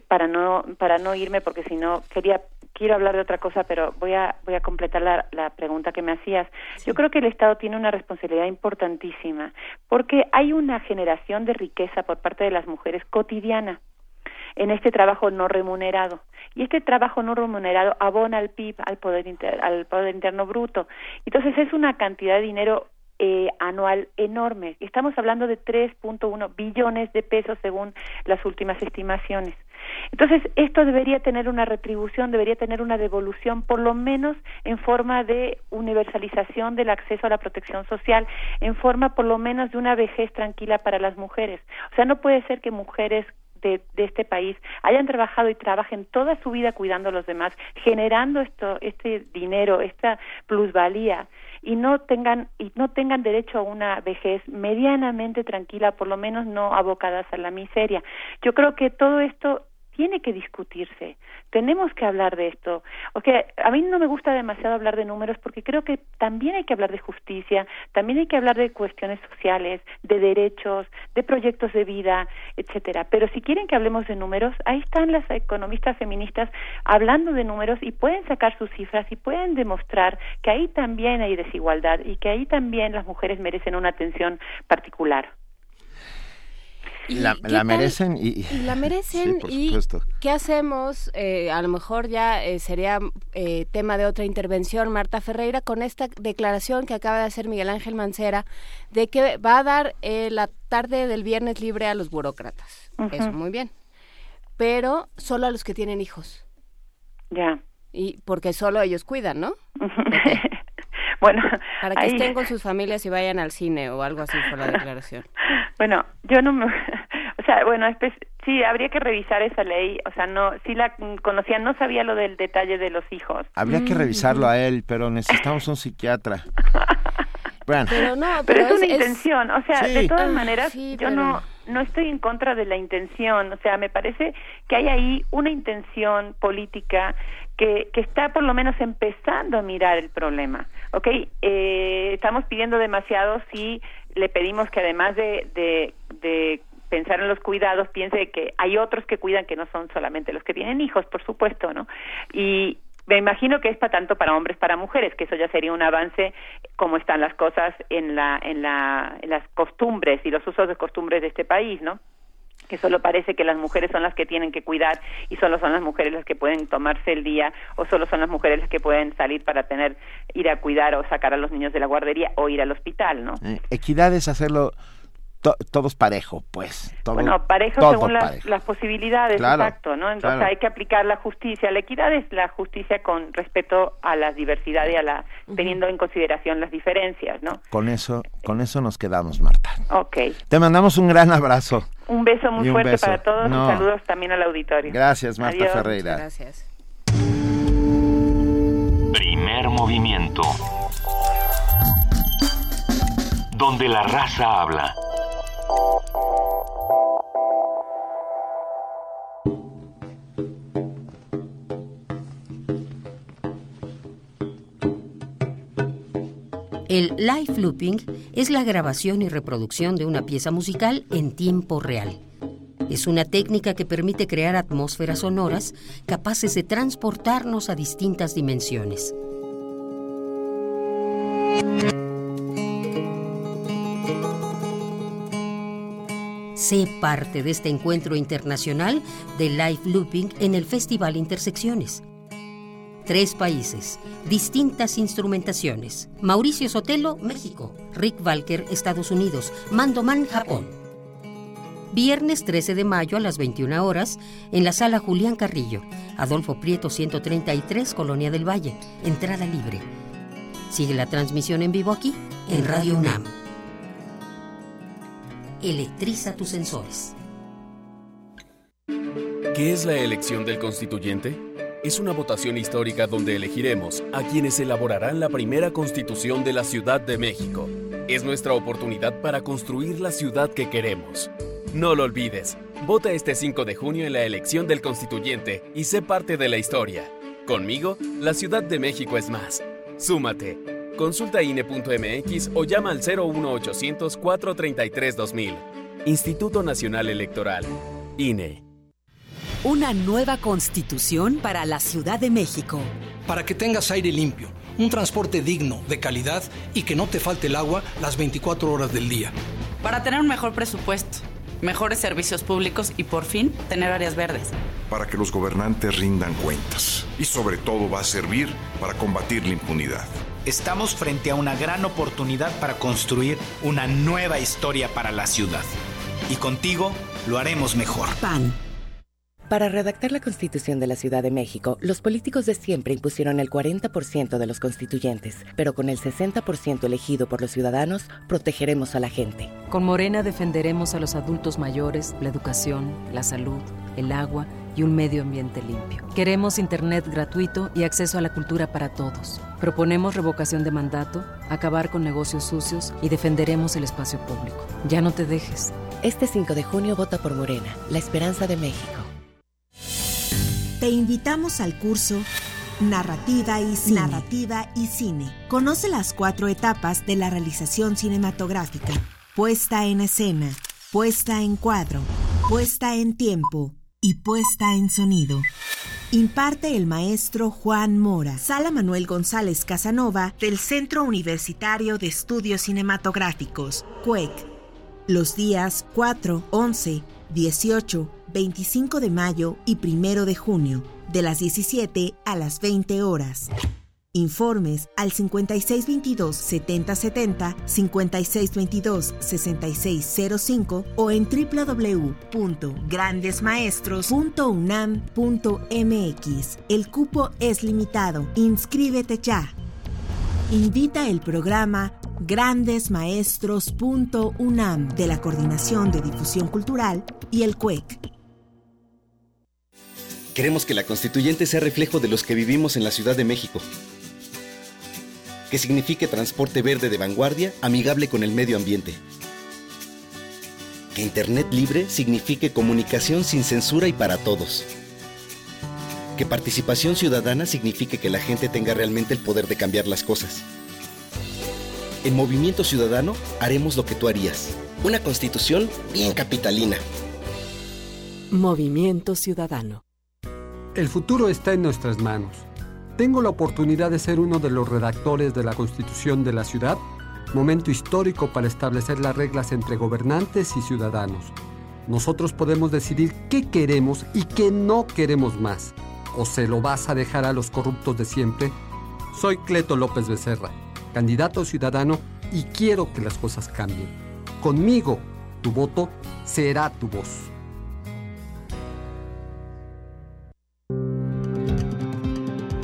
para no para no irme porque si no quería quiero hablar de otra cosa, pero voy a voy a completar la, la pregunta que me hacías. Yo creo que el Estado tiene una responsabilidad importantísima porque hay una generación de riqueza por parte de las mujeres cotidiana en este trabajo no remunerado. Y este trabajo no remunerado abona al PIB, al poder, al poder interno bruto. Entonces es una cantidad de dinero eh, anual enorme. Estamos hablando de 3.1 billones de pesos según las últimas estimaciones. Entonces, esto debería tener una retribución, debería tener una devolución, por lo menos en forma de universalización del acceso a la protección social, en forma por lo menos de una vejez tranquila para las mujeres. O sea, no puede ser que mujeres de, este país hayan trabajado y trabajen toda su vida cuidando a los demás, generando esto, este dinero, esta plusvalía y no tengan y no tengan derecho a una vejez medianamente tranquila, por lo menos no abocadas a la miseria. Yo creo que todo esto tiene que discutirse. Tenemos que hablar de esto. O a mí no me gusta demasiado hablar de números porque creo que también hay que hablar de justicia, también hay que hablar de cuestiones sociales, de derechos, de proyectos de vida, etcétera. Pero si quieren que hablemos de números, ahí están las economistas feministas hablando de números y pueden sacar sus cifras y pueden demostrar que ahí también hay desigualdad y que ahí también las mujeres merecen una atención particular la, merecen y, la merecen y qué hacemos eh, a lo mejor ya eh, sería eh, tema de otra intervención Marta Ferreira con esta declaración que acaba de hacer Miguel Ángel Mancera de que va a dar la tarde del viernes libre a los burócratas. Eso muy bien. Pero solo a los que tienen hijos. Ya. Y porque solo ellos cuidan no bueno para que estén con sus familias y vayan al cine o algo así fue la declaración bueno, yo no me, o sea, bueno, sí, habría que revisar esa ley, o sea, no, sí la conocía, no sabía lo del detalle de los hijos. Habría que revisarlo a él, pero necesitamos un psiquiatra. Bueno. Pero no, pero, es, una intención, o sea, de todas ah, maneras, yo no no estoy en contra de la intención, o sea, me parece que hay ahí una intención política que, que está por lo menos empezando a mirar el problema, ¿ok? Eh, estamos pidiendo demasiado si le pedimos que además de, de, pensar en los cuidados, piense que hay otros que cuidan que no son solamente los que tienen hijos, por supuesto, ¿no? Y me imagino que es para tanto para hombres para mujeres, que eso ya sería un avance como están las cosas en la en la en las costumbres y los usos de costumbres de este país, ¿no? Que solo parece que las mujeres son las que tienen que cuidar y solo son las mujeres las que pueden tomarse el día o solo son las mujeres las que pueden salir para tener ir a cuidar o sacar a los niños de la guardería o ir al hospital, ¿no? Eh, equidad es hacerlo todos parejo, pues. bueno, parejo según las, las, posibilidades, exacto, ¿no? Entonces hay que aplicar la justicia. La equidad es la justicia con respeto a la diversidad y a la teniendo en consideración las diferencias, ¿no? Con eso, con eso nos quedamos, Marta. Ok. Te mandamos un gran abrazo. Un beso muy fuerte para todos y saludos también al auditorio. Gracias, Marta Ferreira. Gracias. Primer movimiento. Donde la raza habla. El live looping es la grabación y reproducción de una pieza musical en tiempo real. Es una técnica que permite crear atmósferas sonoras capaces de transportarnos a distintas dimensiones. Sé parte de este encuentro internacional de live looping en el Festival Intersecciones. Tres países, distintas instrumentaciones. Mauricio Sotelo, México. Rick Walker, Estados Unidos. Mandoman, Japón. Viernes 13 de mayo a las 21 horas en la sala Julián Carrillo, Adolfo Prieto 133, Colonia del Valle. Entrada libre. Sigue la transmisión en vivo aquí, en Radio UNAM. Electriza tus sensores. ¿Qué es la elección del constituyente? Es una votación histórica donde elegiremos a quienes elaborarán la primera constitución de la Ciudad de México. Es nuestra oportunidad para construir la ciudad que queremos. No lo olvides, Vota este 5 de junio en la elección del constituyente y sé parte de la historia. Conmigo, la Ciudad de México es más. Súmate. Consulta INE.mx o llama al 01800 433 2000. Instituto Nacional Electoral. INE. Una nueva constitución para la Ciudad de México. Para que tengas aire limpio, un transporte digno, de calidad y que no te falte el agua las 24 horas del día. Para tener un mejor presupuesto, mejores servicios públicos y por fin tener áreas verdes. Para que los gobernantes rindan cuentas. Y sobre todo va a servir para combatir la impunidad. Estamos frente a una gran oportunidad para construir una nueva historia para la ciudad. Y contigo lo haremos mejor. PAN. Para redactar la Constitución de la Ciudad de México, los políticos de siempre impusieron el 40% de los constituyentes, pero con el 60% elegido por los ciudadanos, protegeremos a la gente. Con Morena defenderemos a los adultos mayores, la educación, la salud, el agua y un medio ambiente limpio. Queremos Internet gratuito y acceso a la cultura para todos. Proponemos revocación de mandato, acabar con negocios sucios y defenderemos el espacio público. Ya no te dejes. Este 5 de junio vota por Morena, la esperanza de México. Te invitamos al curso Narrativa y Cine. Narrativa y Cine. Conoce las cuatro etapas de la realización cinematográfica. Puesta en escena, puesta en cuadro, puesta en tiempo y puesta en sonido. Imparte el maestro Juan Mora, Sala Manuel González Casanova del Centro Universitario de Estudios Cinematográficos, CUEC. Los días 4, 11, 18, 25 de mayo y 1 de junio, de las 17 a las 20 horas. Informes al 5622-7070, 5622-6605 o en www.grandesmaestros.unam.mx. El cupo es limitado. Inscríbete ya. Invita el programa grandesmaestros.unam de la Coordinación de Difusión Cultural y el CUEC. Queremos que la constituyente sea reflejo de los que vivimos en la Ciudad de México. Que signifique transporte verde de vanguardia, amigable con el medio ambiente. Que Internet libre signifique comunicación sin censura y para todos. Que participación ciudadana signifique que la gente tenga realmente el poder de cambiar las cosas. En Movimiento Ciudadano haremos lo que tú harías. Una constitución bien capitalina. Movimiento Ciudadano. El futuro está en nuestras manos. Tengo la oportunidad de ser uno de los redactores de la Constitución de la ciudad, momento histórico para establecer las reglas entre gobernantes y ciudadanos. Nosotros podemos decidir qué queremos y qué no queremos más. ¿O se lo vas a dejar a los corruptos de siempre? Soy Cleto López Becerra candidato ciudadano y quiero que las cosas cambien. Conmigo, tu voto será tu voz.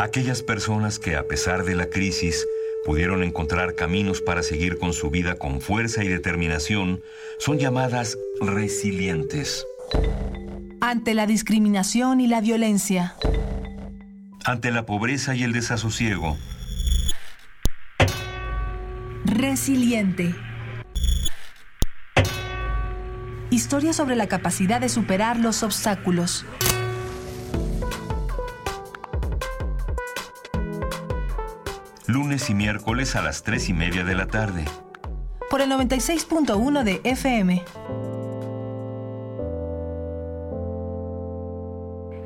Aquellas personas que a pesar de la crisis pudieron encontrar caminos para seguir con su vida con fuerza y determinación son llamadas resilientes. Ante la discriminación y la violencia ante la pobreza y el desasosiego. Resiliente. Historia sobre la capacidad de superar los obstáculos. Lunes y miércoles a las 3 y media de la tarde. Por el 96.1 de FM.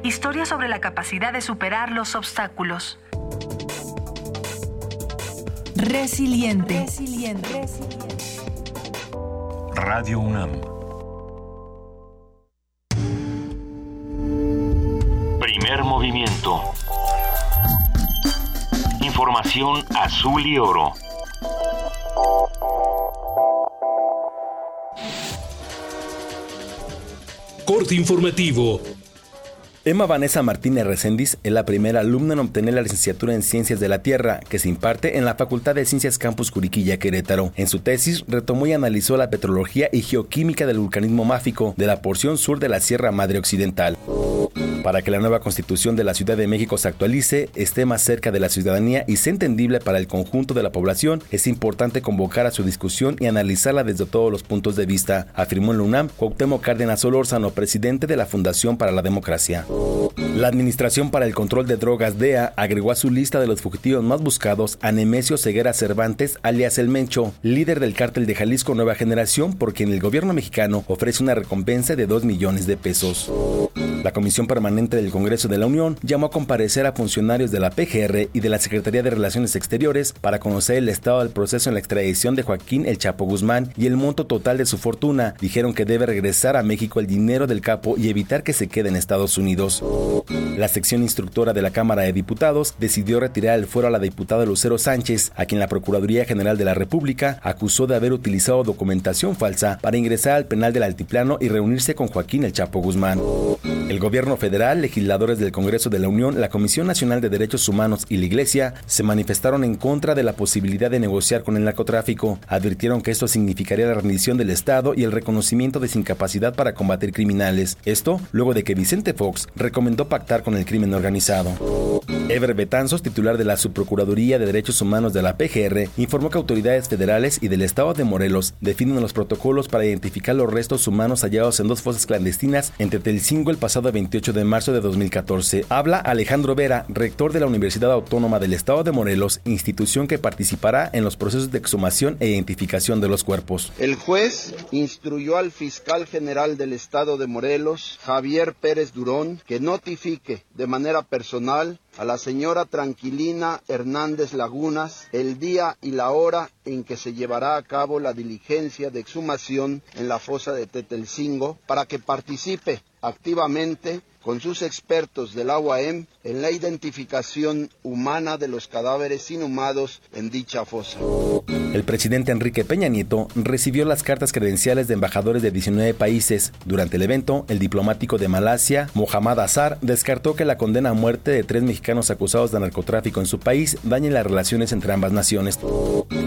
Historia sobre la capacidad de superar los obstáculos. Resiliente. Resiliente. Radio UNAM. Primer movimiento. Información azul y oro. reporte informativo. Emma Vanessa Martínez Reséndiz es la primera alumna en obtener la licenciatura en Ciencias de la Tierra, que se imparte en la Facultad de Ciencias Campus Curiquilla, Querétaro. En su tesis, retomó y analizó la petrología y geoquímica del vulcanismo máfico de la porción sur de la Sierra Madre Occidental. Para que la nueva constitución de la Ciudad de México se actualice, esté más cerca de la ciudadanía y sea entendible para el conjunto de la población, es importante convocar a su discusión y analizarla desde todos los puntos de vista, afirmó en la UNAM Cuauhtémoc Cárdenas Solórzano, presidente de la Fundación para la Democracia. La Administración para el Control de Drogas DEA agregó a su lista de los fugitivos más buscados a Nemesio Ceguera Cervantes, alias El Mencho, líder del cártel de Jalisco Nueva Generación, por quien el gobierno mexicano ofrece una recompensa de 2 millones de pesos. La Comisión Permanente del Congreso de la Unión llamó a comparecer a funcionarios de la PGR y de la Secretaría de Relaciones Exteriores para conocer el estado del proceso en la extradición de Joaquín El Chapo Guzmán y el monto total de su fortuna. Dijeron que debe regresar a México el dinero del capo y evitar que se quede en Estados Unidos. La sección instructora de la Cámara de Diputados decidió retirar el fuero a la diputada Lucero Sánchez, a quien la Procuraduría General de la República acusó de haber utilizado documentación falsa para ingresar al penal del Altiplano y reunirse con Joaquín El Chapo Guzmán. Gobierno federal, legisladores del Congreso de la Unión, la Comisión Nacional de Derechos Humanos y la Iglesia se manifestaron en contra de la posibilidad de negociar con el narcotráfico. Advirtieron que esto significaría la rendición del Estado y el reconocimiento de su incapacidad para combatir criminales. Esto luego de que Vicente Fox recomendó pactar con el crimen organizado. Ever Betanzos, titular de la Subprocuraduría de Derechos Humanos de la PGR, informó que autoridades federales y del Estado de Morelos definen los protocolos para identificar los restos humanos hallados en dos fosas clandestinas entre Telcingo el pasado 28 de marzo de 2014. Habla Alejandro Vera, rector de la Universidad Autónoma del Estado de Morelos, institución que participará en los procesos de exhumación e identificación de los cuerpos. El juez instruyó al fiscal general del Estado de Morelos, Javier Pérez Durón, que notifique de manera personal a la señora Tranquilina Hernández Lagunas el día y la hora en que se llevará a cabo la diligencia de exhumación en la fosa de Tetelcingo para que participe activamente con sus expertos del UAM en la identificación humana de los cadáveres inhumados en dicha fosa. El presidente Enrique Peña Nieto recibió las cartas credenciales de embajadores de 19 países. Durante el evento, el diplomático de Malasia, Mohammad Azar, descartó que la condena a muerte de tres mexicanos acusados de narcotráfico en su país dañe las relaciones entre ambas naciones.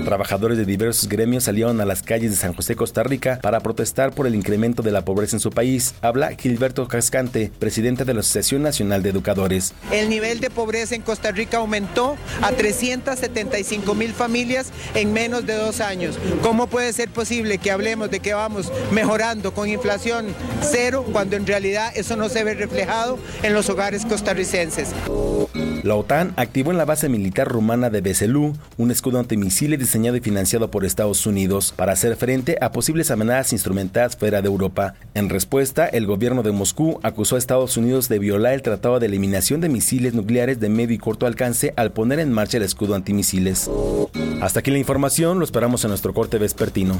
Trabajadores de diversos gremios salieron a las calles de San José, Costa Rica, para protestar por el incremento de la pobreza en su país. Habla Gilberto Cascante, presidente de la Asociación Nacional de Educadores. El nivel de pobreza en Costa Rica aumentó a 375 mil familias en menos de dos años. ¿Cómo puede ser posible que hablemos de que vamos mejorando con inflación cero cuando en realidad eso no se ve reflejado en los hogares costarricenses? La OTAN activó en la base militar rumana de Beselú un escudo antimisiles diseñado y financiado por Estados Unidos para hacer frente a posibles amenazas instrumentadas fuera de Europa. En respuesta, el gobierno de Moscú acusó a Estados Unidos de violar el Tratado de Eliminación de Misiles Nucleares de Medio y Corto Alcance al poner en marcha el escudo antimisiles. Hasta aquí la información, lo esperamos en nuestro corte vespertino.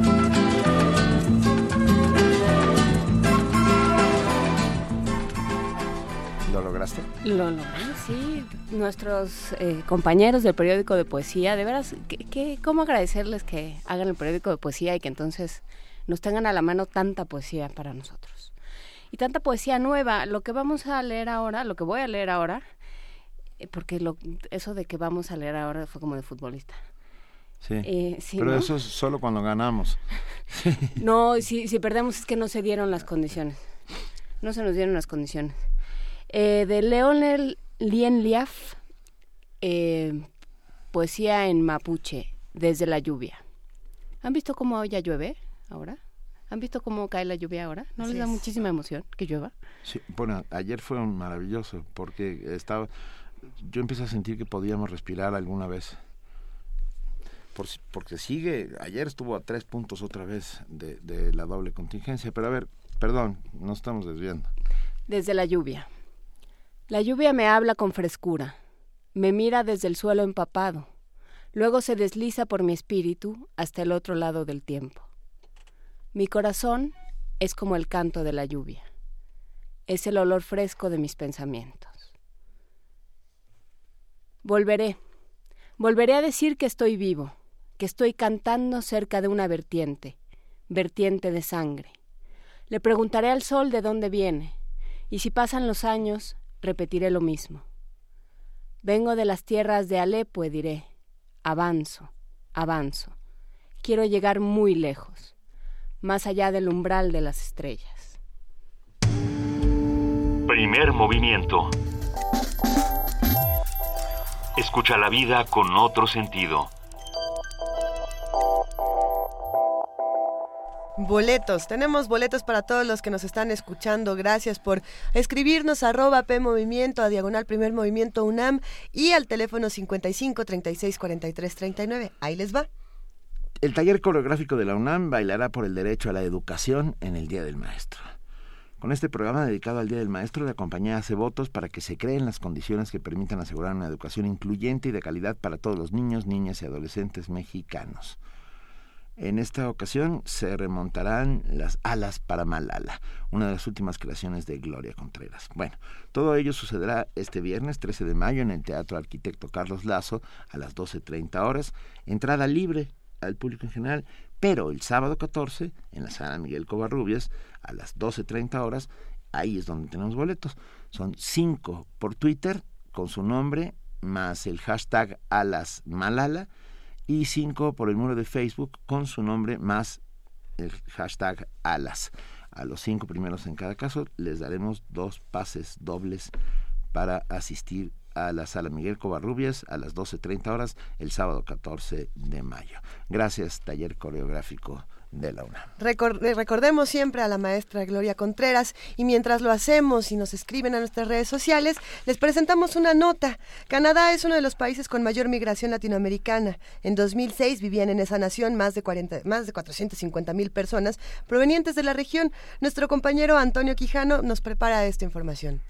Lograste? Lo logré, sí. Nuestros eh, compañeros del periódico de poesía, de veras, ¿qué, qué, cómo agradecerles que hagan el periódico de poesía y que entonces nos tengan a la mano tanta poesía para nosotros? Y tanta poesía nueva. Lo que vamos a leer ahora, lo que voy a leer ahora, eh, porque lo, eso de que vamos a leer ahora fue como de futbolista. Sí. Eh, sí, Pero ¿no? eso es solo cuando ganamos. No, si, si perdemos es que no se dieron las condiciones. No se nos dieron las condiciones. Eh, de Leonel Lien Liaf, eh, poesía en mapuche, desde la lluvia. ¿Han visto cómo ya llueve ahora? ¿Han visto cómo cae la lluvia ahora? ¿No Así les da es. muchísima emoción que llueva? Sí, bueno, ayer fue un maravilloso porque estaba yo empecé a sentir que podíamos respirar alguna vez. Por porque sigue, ayer estuvo a tres puntos otra vez de, de la doble contingencia, pero a ver, perdón, nos estamos desviando. Desde la lluvia. La lluvia me habla con frescura, me mira desde el suelo empapado, luego se desliza por mi espíritu hasta el otro lado del tiempo. Mi corazón es como el canto de la lluvia, es el olor fresco de mis pensamientos. Volveré, volveré a decir que estoy vivo, que estoy cantando cerca de una vertiente, vertiente de sangre. Le preguntaré al sol de dónde viene, y si pasan los años, repetiré lo mismo. Vengo de las tierras de Alepo, diré, avanzo, avanzo. Quiero llegar muy lejos, más allá del umbral de las estrellas. Primer movimiento. Escucha la vida con otro sentido. Boletos, tenemos boletos para todos los que nos están escuchando. Gracias por escribirnos arroba P Movimiento, a Diagonal Primer Movimiento UNAM y al teléfono 55 36 43 39. Ahí les va. El taller coreográfico de la UNAM bailará por el derecho a la educación en el Día del Maestro. Con este programa dedicado al Día del Maestro, la compañía hace votos para que se creen las condiciones que permitan asegurar una educación incluyente y de calidad para todos los niños, niñas y adolescentes mexicanos. En esta ocasión se remontarán las alas para Malala, una de las últimas creaciones de Gloria Contreras. Bueno, todo ello sucederá este viernes 13 de mayo en el Teatro Arquitecto Carlos Lazo a las 12.30 horas, entrada libre al público en general, pero el sábado 14 en la sala Miguel Covarrubias a las 12.30 horas, ahí es donde tenemos boletos. Son cinco por Twitter con su nombre más el hashtag alas Malala y cinco por el muro de Facebook con su nombre más el hashtag alas. A los cinco primeros en cada caso les daremos dos pases dobles para asistir a la sala Miguel Covarrubias a las 12.30 horas el sábado 14 de mayo. Gracias, taller coreográfico de la UNAM. recordemos siempre a la maestra Gloria Contreras y mientras lo hacemos y nos escriben a nuestras redes sociales, les presentamos una nota. Canadá es uno de los países con mayor migración latinoamericana. En 2006 vivían en esa nación más de, 40, más de 450 mil personas provenientes de la región. Nuestro compañero Antonio Quijano nos prepara esta información.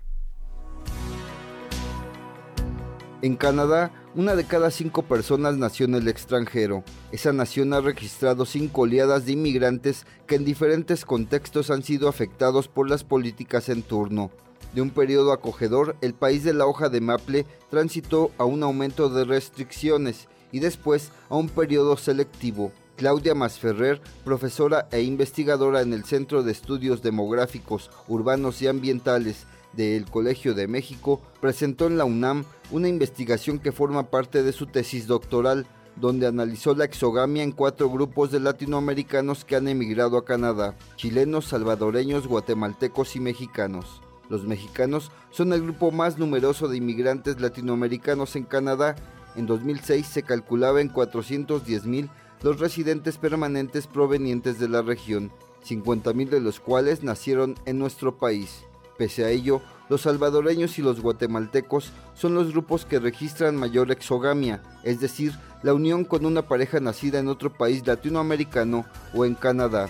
En Canadá, una de cada cinco personas nació en el extranjero. Esa nación ha registrado cinco oleadas de inmigrantes que en diferentes contextos han sido afectados por las políticas en turno. De un periodo acogedor, el país de la hoja de maple transitó a un aumento de restricciones y después a un periodo selectivo. Claudia Masferrer, profesora e investigadora en el Centro de Estudios Demográficos, Urbanos y Ambientales del Colegio de México, presentó en la UNAM una investigación que forma parte de su tesis doctoral, donde analizó la exogamia en cuatro grupos de latinoamericanos que han emigrado a Canadá, chilenos, salvadoreños, guatemaltecos y mexicanos. Los mexicanos son el grupo más numeroso de inmigrantes latinoamericanos en Canadá. En 2006 se calculaba en 410.000 los residentes permanentes provenientes de la región, 50.000 de los cuales nacieron en nuestro país. Pese a ello, los salvadoreños y los guatemaltecos son los grupos que registran mayor exogamia, es decir, la unión con una pareja nacida en otro país latinoamericano o en Canadá.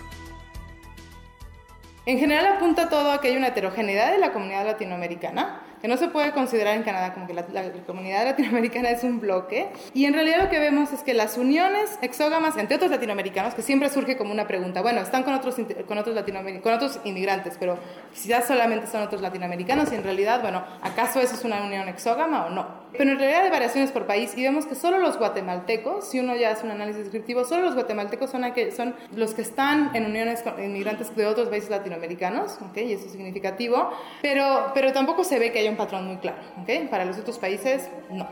En general apunta todo a que hay una heterogeneidad de la comunidad latinoamericana, que no se puede considerar en Canadá como que la, comunidad latinoamericana es un bloque. Y en realidad lo que vemos es que las uniones exógamas entre otros latinoamericanos, que siempre surge como una pregunta, bueno, están con otros, con otros, con otros inmigrantes, pero quizás solamente son otros latinoamericanos y en realidad, bueno, ¿acaso eso es una unión exógama o no? Pero en realidad hay variaciones por país y vemos que solo los guatemaltecos, si uno ya hace un análisis descriptivo, solo los guatemaltecos son, son los que están en uniones con inmigrantes de otros países latinoamericanos. Y eso es significativo, pero, pero tampoco se ve que haya un patrón muy claro. Para los otros países, no.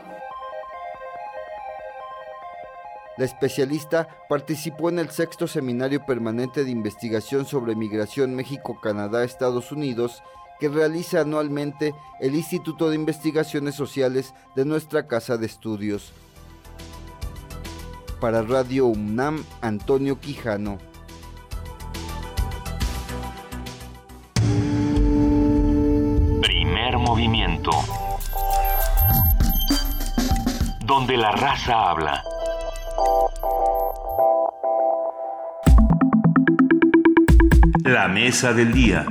La especialista participó en el sexto seminario permanente de investigación sobre migración México-Canadá-Estados Unidos que realiza anualmente el Instituto de Investigaciones Sociales de nuestra Casa de Estudios. Para Radio UNAM, Antonio Quijano. movimiento. Donde la raza habla. La mesa del día.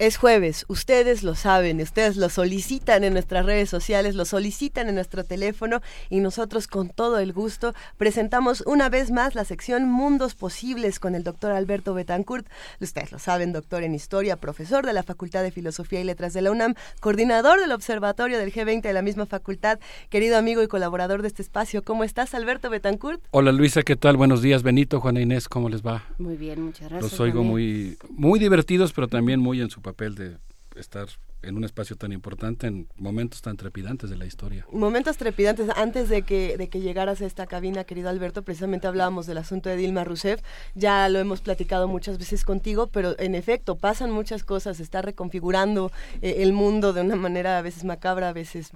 Es jueves, ustedes lo saben, ustedes lo solicitan en nuestras redes sociales, lo solicitan en nuestro teléfono y nosotros con todo el gusto presentamos una vez más la sección Mundos Posibles con el doctor Alberto Betancourt. Ustedes lo saben, doctor en Historia, profesor de la Facultad de Filosofía y Letras de la UNAM, coordinador del Observatorio del G20 de la misma facultad, querido amigo y colaborador de este espacio. ¿Cómo estás, Alberto Betancourt? Hola Luisa, ¿qué tal? Buenos días, Benito, Juana Inés, ¿cómo les va? Muy bien, muchas gracias. Los oigo muy, muy divertidos, pero también muy en su papel de estar en un espacio tan importante en momentos tan trepidantes de la historia. Momentos trepidantes. Antes de que, de que llegaras a esta cabina, querido Alberto, precisamente hablábamos del asunto de Dilma Rousseff. Ya lo hemos platicado muchas veces contigo, pero en efecto pasan muchas cosas. Está reconfigurando eh, el mundo de una manera a veces macabra, a veces...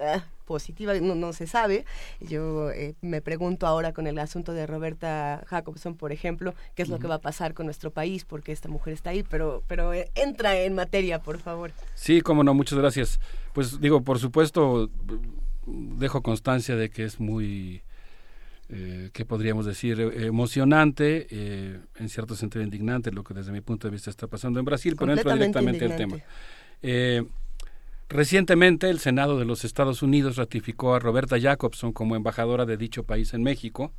Ah, positiva, no, no se sabe. Yo eh, me pregunto ahora con el asunto de Roberta Jacobson, por ejemplo, qué es lo que va a pasar con nuestro país, porque esta mujer está ahí, pero, pero eh, entra en materia, por favor. Sí, cómo no, muchas gracias. Pues digo, por supuesto, dejo constancia de que es muy... Eh, ¿qué podríamos decir? emocionante, en cierto sentido indignante, lo que desde mi punto de vista está pasando en Brasil, pero entro directamente al tema. Recientemente el Senado de los Estados Unidos ratificó a Roberta Jacobson como embajadora de dicho país en México.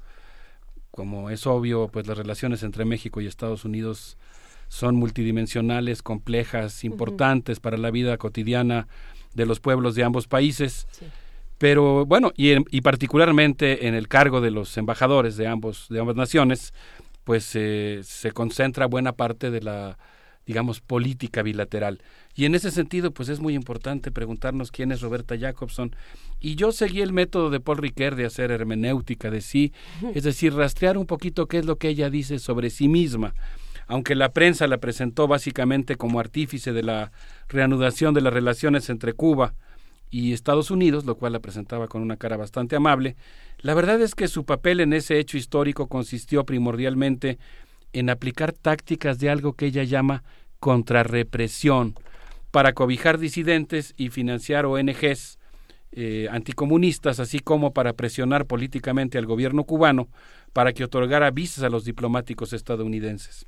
Como es obvio, pues las relaciones entre México y Estados Unidos son multidimensionales, complejas, importantes para la vida cotidiana de los pueblos de ambos países. Pero bueno, y, y, particularmente en el cargo de los embajadores de ambos de ambas naciones, pues eh, se concentra buena parte de la digamos política bilateral. Y en ese sentido, pues es muy importante preguntarnos quién es Roberta Jacobson. Y yo seguí el método de Paul Ricoeur de hacer hermenéutica de sí, es decir, rastrear un poquito qué es lo que ella dice sobre sí misma. Aunque la prensa la presentó básicamente como artífice de la reanudación de las relaciones entre Cuba y Estados Unidos, lo cual la presentaba con una cara bastante amable, la verdad es que su papel en ese hecho histórico consistió primordialmente en aplicar tácticas de algo que ella llama contrarrepresión, para cobijar disidentes y financiar ONGs eh, anticomunistas, así como para presionar políticamente al gobierno cubano para que otorgara visas a los diplomáticos estadounidenses.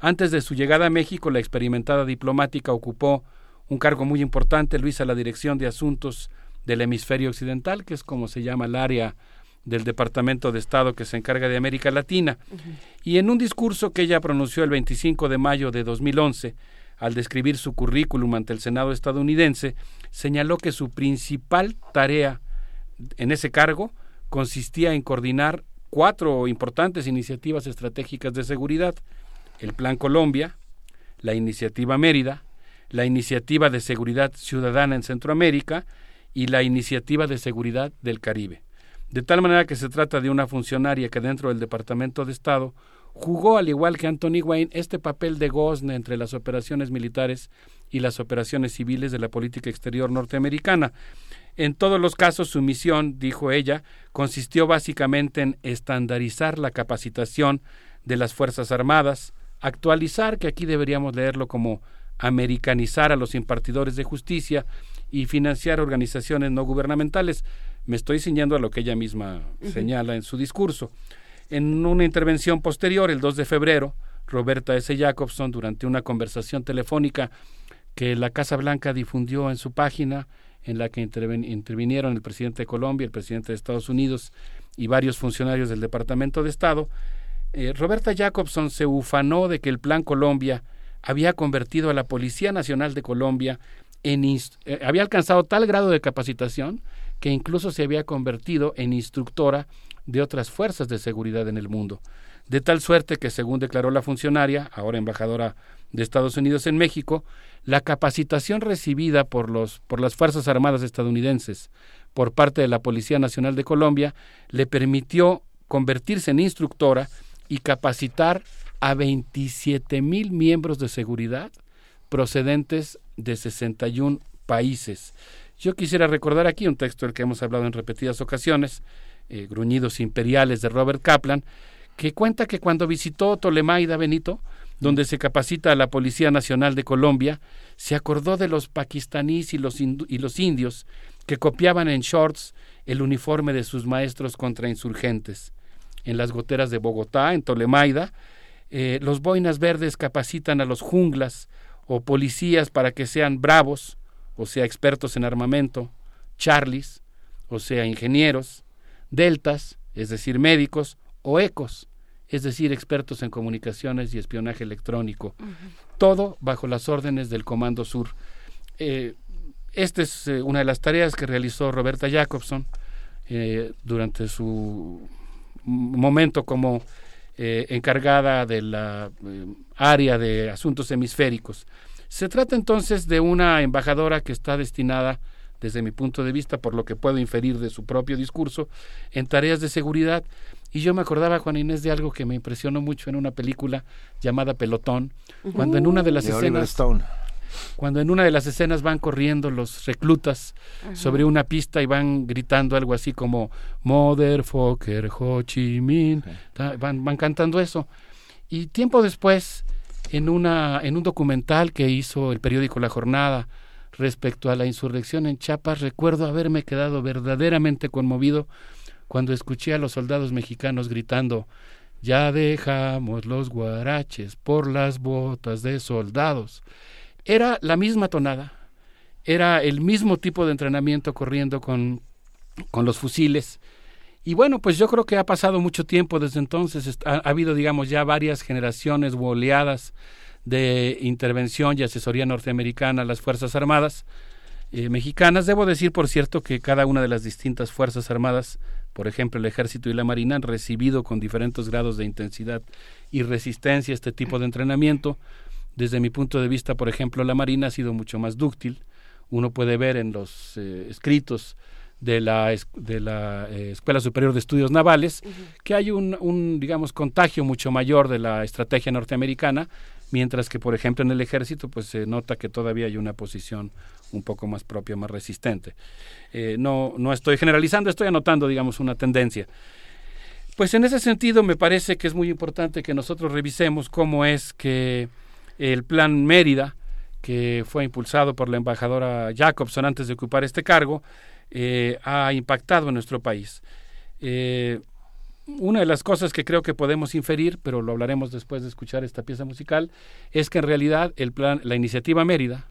Antes de su llegada a México, la experimentada diplomática ocupó un cargo muy importante, Luis, a la dirección de asuntos del hemisferio occidental, que es como se llama el área del Departamento de Estado que se encarga de América Latina. Y en un discurso que ella pronunció el 25 de mayo de 2011, al describir su currículum ante el Senado estadounidense, señaló que su principal tarea en ese cargo consistía en coordinar cuatro importantes iniciativas estratégicas de seguridad, el Plan Colombia, la Iniciativa Mérida, la Iniciativa de Seguridad Ciudadana en Centroamérica y la Iniciativa de Seguridad del Caribe. De tal manera que se trata de una funcionaria que dentro del Departamento de Estado jugó, al igual que Anthony Wayne, este papel de gozne entre las operaciones militares y las operaciones civiles de la política exterior norteamericana. En todos los casos, su misión, dijo ella, consistió básicamente en estandarizar la capacitación de las Fuerzas Armadas, actualizar, que aquí deberíamos leerlo como americanizar a los impartidores de justicia y financiar organizaciones no gubernamentales. Me estoy ciñendo a lo que ella misma señala en su discurso. En una intervención posterior, el 2 de febrero, Roberta S. Jacobson, durante una conversación telefónica que la Casa Blanca difundió en su página, en la que intervinieron el presidente de Colombia, el presidente de Estados Unidos y varios funcionarios del Departamento de Estado, eh, Roberta Jacobson se ufanó de que el Plan Colombia había convertido a la Policía Nacional de Colombia en eh, había alcanzado tal grado de capacitación que incluso se había convertido en instructora de otras fuerzas de seguridad en el mundo. De tal suerte que, según declaró la funcionaria, ahora embajadora de Estados Unidos en México, la capacitación recibida por, los, por las Fuerzas Armadas estadounidenses por parte de la Policía Nacional de Colombia le permitió convertirse en instructora y capacitar a 27 mil miembros de seguridad procedentes de 61 países. Yo quisiera recordar aquí un texto del que hemos hablado en repetidas ocasiones, eh, Gruñidos Imperiales de Robert Kaplan, que cuenta que cuando visitó Tolemaida Benito, donde se capacita a la Policía Nacional de Colombia, se acordó de los pakistaníes y los, y los indios que copiaban en shorts el uniforme de sus maestros contrainsurgentes. En las goteras de Bogotá, en Tolemaida, eh, los boinas verdes capacitan a los junglas o policías para que sean bravos, o sea, expertos en armamento, charlies, o sea, ingenieros, deltas, es decir, médicos, o ecos, es decir, expertos en comunicaciones y espionaje electrónico. Todo bajo las órdenes del Comando Sur. Eh, esta es eh, una de las tareas que realizó Roberta Jacobson eh, durante su momento como encargada de la área de asuntos hemisféricos. Se trata entonces de una embajadora que está destinada, desde mi punto de vista, por lo que puedo inferir de su propio discurso, en tareas de seguridad. Y yo me acordaba, Juan Inés, de algo que me impresionó mucho en una película llamada Pelotón, cuando en una de las escenas cuando en una de las escenas van corriendo los reclutas sobre una pista y van gritando algo así como Motherfucker Ho Chi Minh, van, van cantando eso. Y tiempo después, en, una, en un documental que hizo el periódico La Jornada respecto a la insurrección en Chiapas, recuerdo haberme quedado verdaderamente conmovido cuando escuché a los soldados mexicanos gritando ya dejamos los guaraches por las botas de soldados. Era la misma tonada, era el mismo tipo de entrenamiento corriendo con, con los fusiles. Y bueno, pues yo creo que ha pasado mucho tiempo desde entonces, ha, habido, digamos, ya varias generaciones o oleadas de intervención y asesoría norteamericana a las Fuerzas Armadas eh, mexicanas. Debo decir, por cierto, que cada una de las distintas Fuerzas Armadas, por ejemplo, el Ejército y la Marina, han recibido con diferentes grados de intensidad y resistencia este tipo de entrenamiento. Desde mi punto de vista, por ejemplo, la Marina ha sido mucho más dúctil. Uno puede ver en los eh, escritos de la, de la eh, Escuela Superior de Estudios Navales que hay un, un, digamos, contagio mucho mayor de la estrategia norteamericana, mientras que, por ejemplo, en el ejército, pues se nota que todavía hay una posición un poco más propia, más resistente. Eh, no, no estoy generalizando, estoy anotando, digamos, una tendencia. Pues en ese sentido me parece que es muy importante que nosotros revisemos cómo es que el plan Mérida, que fue impulsado por la embajadora Jacobson antes de ocupar este cargo, eh, ha impactado en nuestro país. Eh, una de las cosas que creo que podemos inferir, pero lo hablaremos después de escuchar esta pieza musical, es que en realidad el plan, la iniciativa Mérida,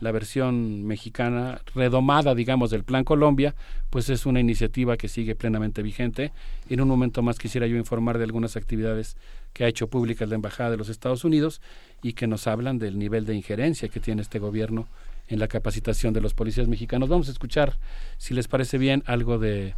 la versión mexicana redomada, digamos, del Plan Colombia, pues es una iniciativa que sigue plenamente vigente. En un momento más quisiera yo informar de algunas actividades que ha hecho públicas la Embajada de los Estados Unidos y que nos hablan del nivel de injerencia que tiene este gobierno en la capacitación de los policías mexicanos. Vamos a escuchar, si les parece bien, algo de,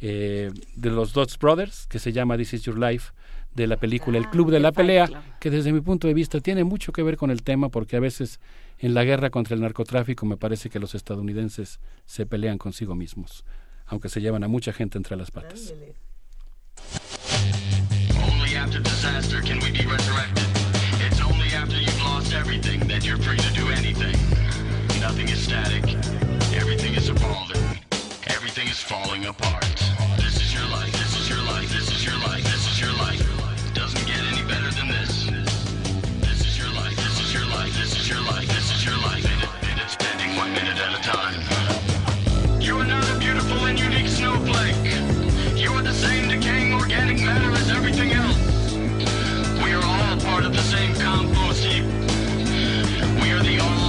eh, de los Dodds Brothers, que se llama This Is Your Life, de la película El Club de la Pelea, que desde mi punto de vista tiene mucho que ver con el tema, porque a veces en la guerra contra el narcotráfico me parece que los estadounidenses se pelean consigo mismos, aunque se llevan a mucha gente entre las patas. Only after static. Everything is evolving. Everything is falling apart. This is your life. This is your life. This is your life. This is your life. Doesn't get any better than this. This is your life. This is your life. This is your life. This is your life. And, it's bending one minute at a time. You are not a beautiful and unique snowflake. You are the same decaying organic matter as everything else. We are all part of the same compost heap. We are the all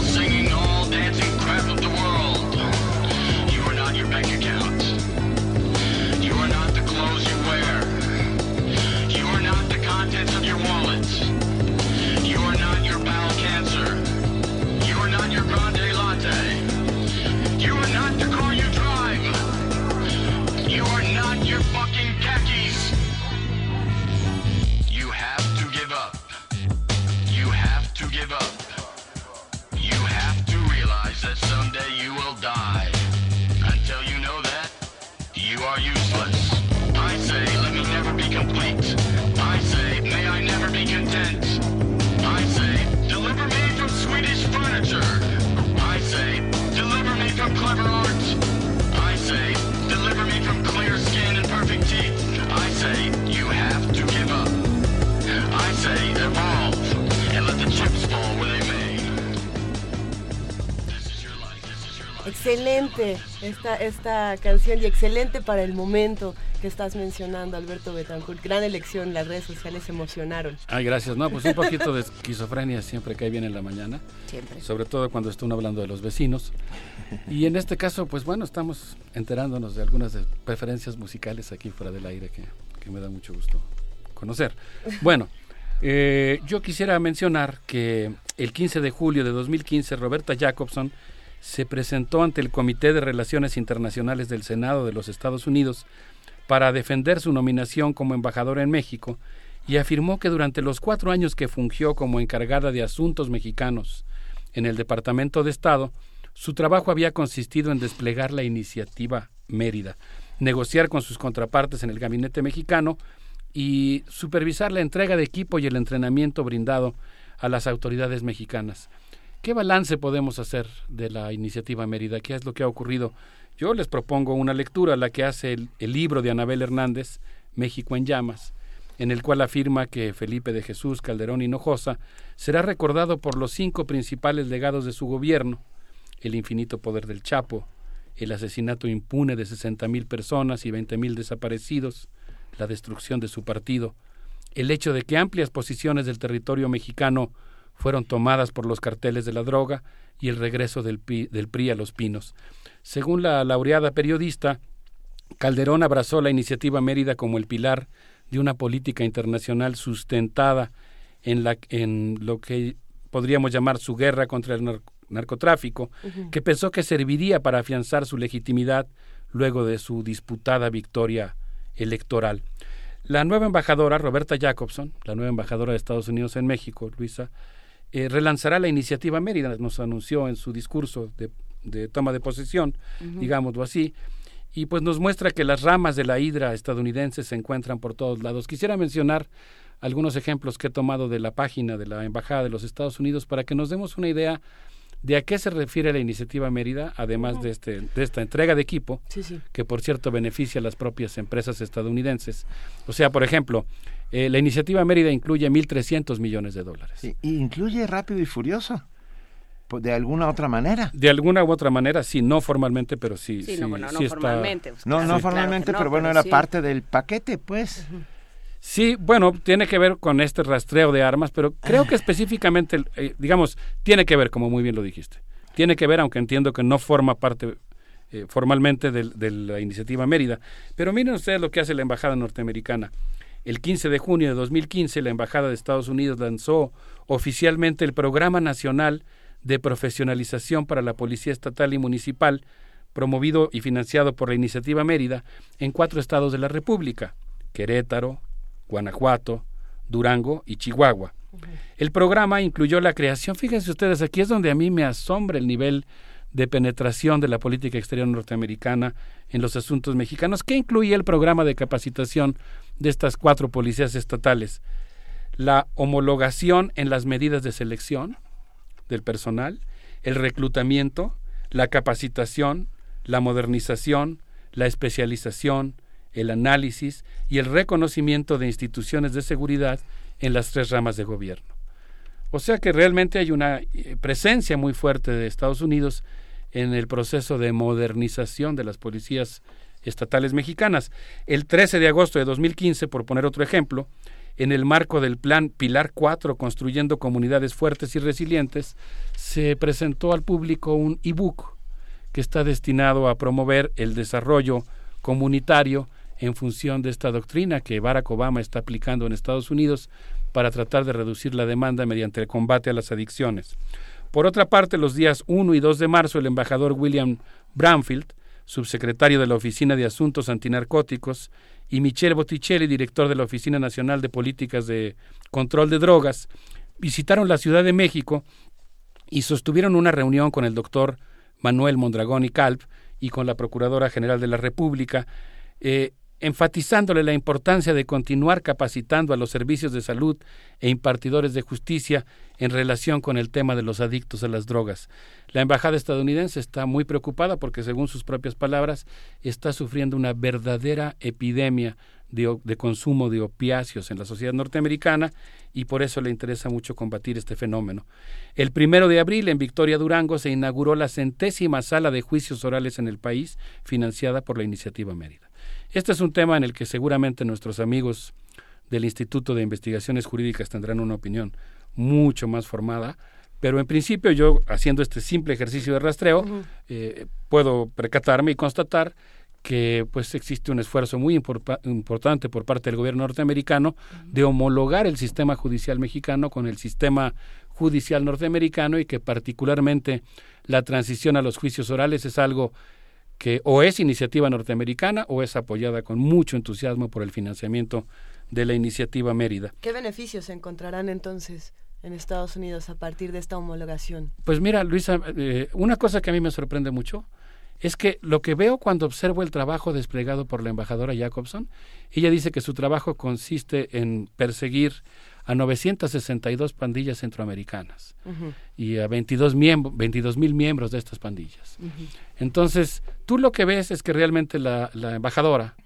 give up. Excelente esta, esta canción y excelente para el momento que estás mencionando, Alberto Betancourt. Gran elección, las redes sociales se emocionaron. Ay, gracias. No, pues un poquito de esquizofrenia siempre cae bien en la mañana. Siempre. Sobre todo cuando están hablando de los vecinos. Y en este caso, pues bueno, estamos enterándonos de algunas de preferencias musicales aquí fuera del aire que, que me da mucho gusto conocer. Bueno, eh, yo quisiera mencionar que el 15 de julio de 2015, Roberta Jacobson se presentó ante el Comité de Relaciones Internacionales del Senado de los Estados Unidos para defender su nominación como embajadora en México y afirmó que durante los cuatro años que fungió como encargada de asuntos mexicanos en el Departamento de Estado, su trabajo había consistido en desplegar la iniciativa Mérida, negociar con sus contrapartes en el gabinete mexicano y supervisar la entrega de equipo y el entrenamiento brindado a las autoridades mexicanas. ¿Qué balance podemos hacer de la iniciativa Mérida? ¿Qué es lo que ha ocurrido yo les propongo una lectura, la que hace el, libro de Anabel Hernández, México en llamas, en el cual afirma que Felipe de Jesús Calderón Hinojosa será recordado por los cinco principales legados de su gobierno, el infinito poder del Chapo, el asesinato impune de sesenta mil personas y veinte mil desaparecidos, la destrucción de su partido, el hecho de que amplias posiciones del territorio mexicano fueron tomadas por los carteles de la droga y el regreso del, del PRI a los pinos. Según la laureada periodista, Calderón abrazó la iniciativa Mérida como el pilar de una política internacional sustentada en, la, en lo que podríamos llamar su guerra contra el narcotráfico, que pensó que serviría para afianzar su legitimidad luego de su disputada victoria electoral. La nueva embajadora, Roberta Jacobson, la nueva embajadora de Estados Unidos en México, Luisa, eh, relanzará la iniciativa Mérida, nos anunció en su discurso de de toma de posesión, digámoslo así, y pues nos muestra que las ramas de la hidra estadounidense se encuentran por todos lados. Quisiera mencionar algunos ejemplos que he tomado de la página de la Embajada de los Estados Unidos para que nos demos una idea de a qué se refiere la iniciativa Mérida, además de, este, de esta entrega de equipo, que por cierto beneficia a las propias empresas estadounidenses. O sea, por ejemplo, eh, la iniciativa Mérida incluye 1.300 millones de dólares. y incluye Rápido y Furioso. Pues, de alguna otra manera. De alguna u otra manera, sí, no formalmente, pero sí. Sí, no, no formalmente. Pues, no, no formalmente, pero bueno, era parte del paquete, pues. Sí, bueno, tiene que ver con este rastreo de armas, pero creo que específicamente, eh, digamos, tiene que ver, como muy bien lo dijiste. Tiene que ver, aunque entiendo que no forma parte eh, formalmente de, de, la iniciativa Mérida. Pero miren ustedes lo que hace la Embajada norteamericana. El 15 de junio de 2015, la Embajada de Estados Unidos lanzó oficialmente el Programa Nacional de profesionalización para la Policía Estatal y Municipal, promovido y financiado por la Iniciativa Mérida en cuatro estados de la República, Querétaro, Guanajuato, Durango y Chihuahua. El programa incluyó la creación, fíjense ustedes, aquí es donde a mí me asombra el nivel de penetración de la política exterior norteamericana en los asuntos mexicanos, que incluye el programa de capacitación de estas cuatro policías estatales, la homologación en las medidas de selección, del personal, el reclutamiento, la capacitación, la modernización, la especialización, el análisis y el reconocimiento de instituciones de seguridad en las tres ramas de gobierno. O sea que realmente hay una eh, presencia muy fuerte de Estados Unidos en el proceso de modernización de las policías estatales mexicanas. El 13 de agosto de 2015, por poner otro ejemplo, en el marco del plan Pilar 4, Construyendo Comunidades Fuertes y Resilientes, se presentó al público un ebook que está destinado a promover el desarrollo comunitario en función de esta doctrina que Barack Obama está aplicando en Estados Unidos para tratar de reducir la demanda mediante el combate a las adicciones. Por otra parte, los días 1 y 2 de marzo, el embajador William Bramfield, subsecretario de la Oficina de Asuntos Antinarcóticos, y Michel Botticelli, director de la Oficina Nacional de Políticas de Control de Drogas, visitaron la Ciudad de México y sostuvieron una reunión con el doctor Manuel Mondragón y Calp y con la Procuradora General de la República, eh, enfatizándole la importancia de continuar capacitando a los servicios de salud e impartidores de justicia en relación con el tema de los adictos a las drogas. La embajada estadounidense está muy preocupada porque, según sus propias palabras, está sufriendo una verdadera epidemia de, consumo de opiáceos en la sociedad norteamericana y por eso le interesa mucho combatir este fenómeno. El primero de abril en Victoria Durango se inauguró la centésima sala de juicios orales en el país, financiada por la Iniciativa Mérida. Este es un tema en el que seguramente nuestros amigos del Instituto de Investigaciones Jurídicas tendrán una opinión mucho más formada, pero en principio yo, haciendo este simple ejercicio de rastreo, eh, puedo percatarme y constatar que pues existe un esfuerzo muy importante por parte del gobierno norteamericano de homologar el sistema judicial mexicano con el sistema judicial norteamericano y que particularmente la transición a los juicios orales es algo que o es iniciativa norteamericana o es apoyada con mucho entusiasmo por el financiamiento de la iniciativa Mérida. ¿Qué beneficios se encontrarán entonces en Estados Unidos a partir de esta homologación? Pues mira, Luisa, eh, una cosa que a mí me sorprende mucho es que lo que veo cuando observo el trabajo desplegado por la embajadora Jacobson, ella dice que su trabajo consiste en perseguir a 962 pandillas centroamericanas y a 22 mil miembros de estas pandillas. Entonces, tú lo que ves es que realmente la, la embajadora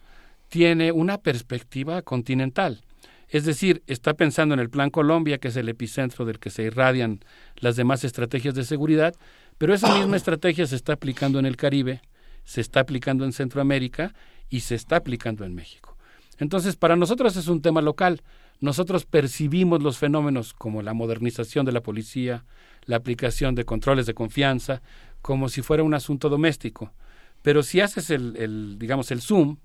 tiene una perspectiva continental. Es decir, está pensando en el Plan Colombia, que es el epicentro del que se irradian las demás estrategias de seguridad, pero esa misma estrategia se está aplicando en el Caribe, se está aplicando en Centroamérica y se está aplicando en México. Entonces, para nosotros es un tema local. Nosotros percibimos los fenómenos como la modernización de la policía, la aplicación de controles de confianza, como si fuera un asunto doméstico. Pero si haces el, digamos, el zoom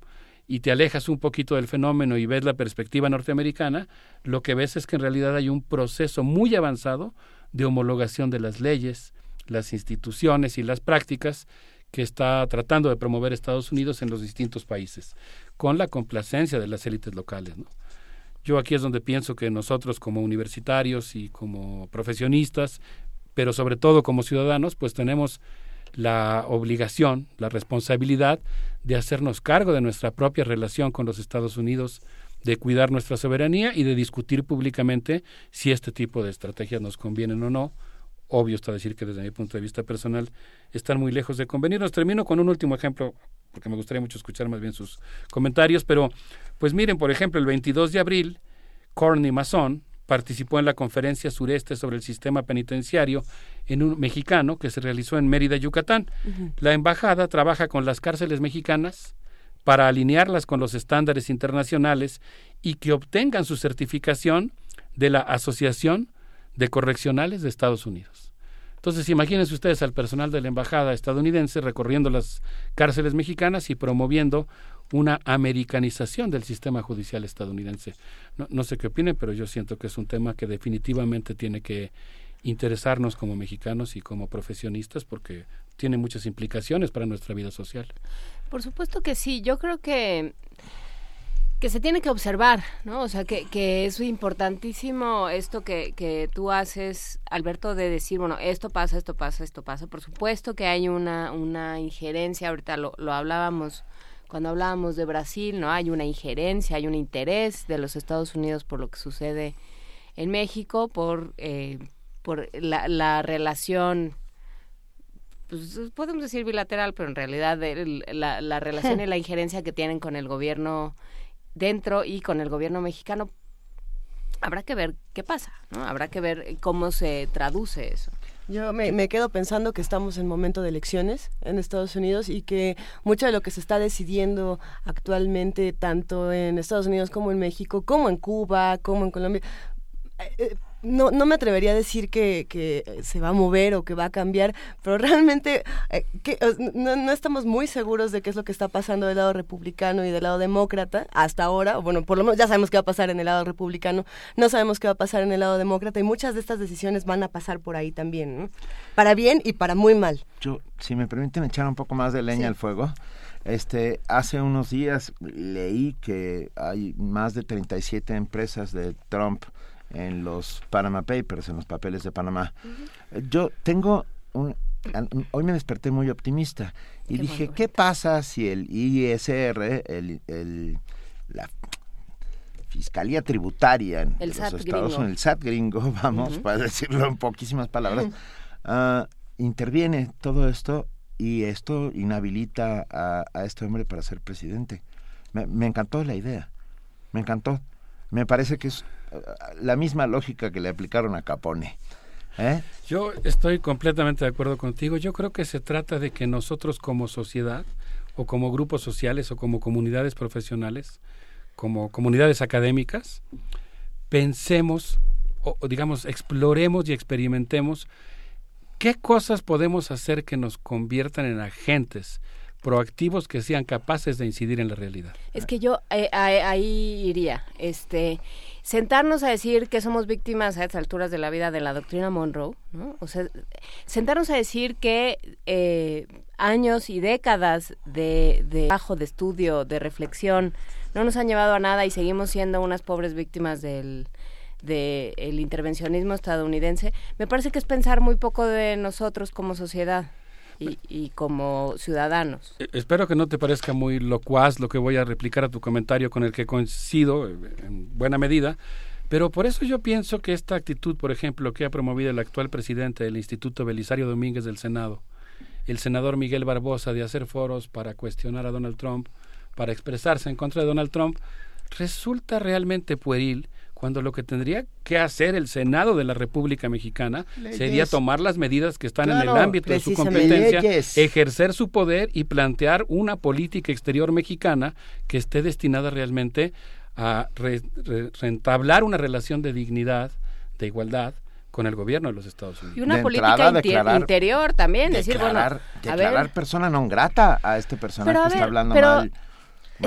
y te alejas un poquito del fenómeno y ves la perspectiva norteamericana, lo que ves es que en realidad hay un proceso muy avanzado de homologación de las leyes, las instituciones y las prácticas que está tratando de promover Estados Unidos en los distintos países, con la complacencia de las élites locales. Yo aquí es donde pienso que nosotros como universitarios y como profesionistas, pero sobre todo como ciudadanos, pues tenemos la obligación, la responsabilidad de hacernos cargo de nuestra propia relación con los Estados Unidos, de cuidar nuestra soberanía y de discutir públicamente si este tipo de estrategias nos convienen o no, obvio está decir que desde mi punto de vista personal están muy lejos de convenirnos. Termino con un último ejemplo, porque me gustaría mucho escuchar más bien sus comentarios, pero pues miren, por ejemplo, el 22 de abril, Corny Mason participó en la conferencia sureste sobre el sistema penitenciario en un mexicano que se realizó en Mérida, Yucatán. La embajada trabaja con las cárceles mexicanas para alinearlas con los estándares internacionales y que obtengan su certificación de la Asociación de correccionales de Estados Unidos. Entonces, imagínense ustedes al personal de la embajada estadounidense recorriendo las cárceles mexicanas y promoviendo una americanización del sistema judicial estadounidense. No, sé qué opinen, pero yo siento que es un tema que definitivamente tiene que interesarnos como mexicanos y como profesionistas porque tiene muchas implicaciones para nuestra vida social. Por supuesto que sí. Yo creo que que se tiene que observar, ¿no? O sea, que, que es importantísimo esto que, que tú haces, Alberto, de decir, bueno, esto pasa, esto pasa, esto pasa. Por supuesto que hay una, una injerencia, ahorita lo, lo hablábamos cuando hablábamos de Brasil, ¿no? Hay una injerencia, hay un interés de los Estados Unidos por lo que sucede en México, por, eh, por la, la relación pues podemos decir bilateral, pero en realidad la, la relación y la injerencia que tienen con el gobierno dentro y con el gobierno mexicano. Habrá que ver qué pasa, ¿no? Habrá que ver cómo se traduce eso. Yo me, quedo pensando que estamos en momento de elecciones en Estados Unidos y que mucho de lo que se está decidiendo actualmente, tanto en Estados Unidos como en México, como en Cuba, como en Colombia, eh, eh, no, no me atrevería a decir que, que, se va a mover o que va a cambiar, pero realmente eh, que, no, no, estamos muy seguros de qué es lo que está pasando del lado republicano y del lado demócrata hasta ahora. Bueno, por lo menos ya sabemos qué va a pasar en el lado republicano, no sabemos qué va a pasar en el lado demócrata y muchas de estas decisiones van a pasar por ahí también, ¿no? para bien y para muy mal. Yo, si me permiten echar un poco más de leña al fuego. Este, hace unos días leí que hay más de 37 empresas de Trump en los Panama Papers, en los papeles de Panamá. Yo tengo un, hoy me desperté muy optimista y dije, ¿qué pasa si el ISR, el, el la Fiscalía Tributaria en los Estados Unidos, el SAT gringo, vamos, para decirlo en poquísimas palabras, uh, interviene todo esto y esto inhabilita a, a, este hombre para ser presidente? Me, me encantó la idea. Me encantó. Me parece que es la misma lógica que le aplicaron a Capone. ¿eh? Yo estoy completamente de acuerdo contigo. Yo creo que se trata de que nosotros como sociedad o como grupos sociales o como comunidades profesionales, como comunidades académicas, pensemos o, digamos exploremos y experimentemos qué cosas podemos hacer que nos conviertan en agentes proactivos que sean capaces de incidir en la realidad. Es que yo eh, ahí iría, este, sentarnos a decir que somos víctimas a estas alturas de la vida de la doctrina Monroe, ¿no? O sea, sentarnos a decir que eh, años y décadas de, de trabajo, de estudio, de reflexión, no nos han llevado a nada y seguimos siendo unas pobres víctimas del, del intervencionismo estadounidense, me parece que es pensar muy poco de nosotros como sociedad y, como ciudadanos. Eh, espero que no te parezca muy locuaz lo que voy a replicar a tu comentario con el que coincido eh, en buena medida, pero por eso yo pienso que esta actitud, por ejemplo, que ha promovido el actual presidente del Instituto Belisario Domínguez del Senado, el senador Miguel Barbosa, de hacer foros para cuestionar a Donald Trump, para expresarse en contra de Donald Trump, resulta realmente pueril cuando lo que tendría que hacer el Senado de la República Mexicana sería tomar las medidas que están en el ámbito de su competencia, ejercer su poder y plantear una política exterior mexicana que esté destinada realmente a rentablar una relación de dignidad, de igualdad, con el gobierno de los Estados Unidos. Y una política interior también, decir, bueno, declarar persona non grata a este personaje que está hablando mal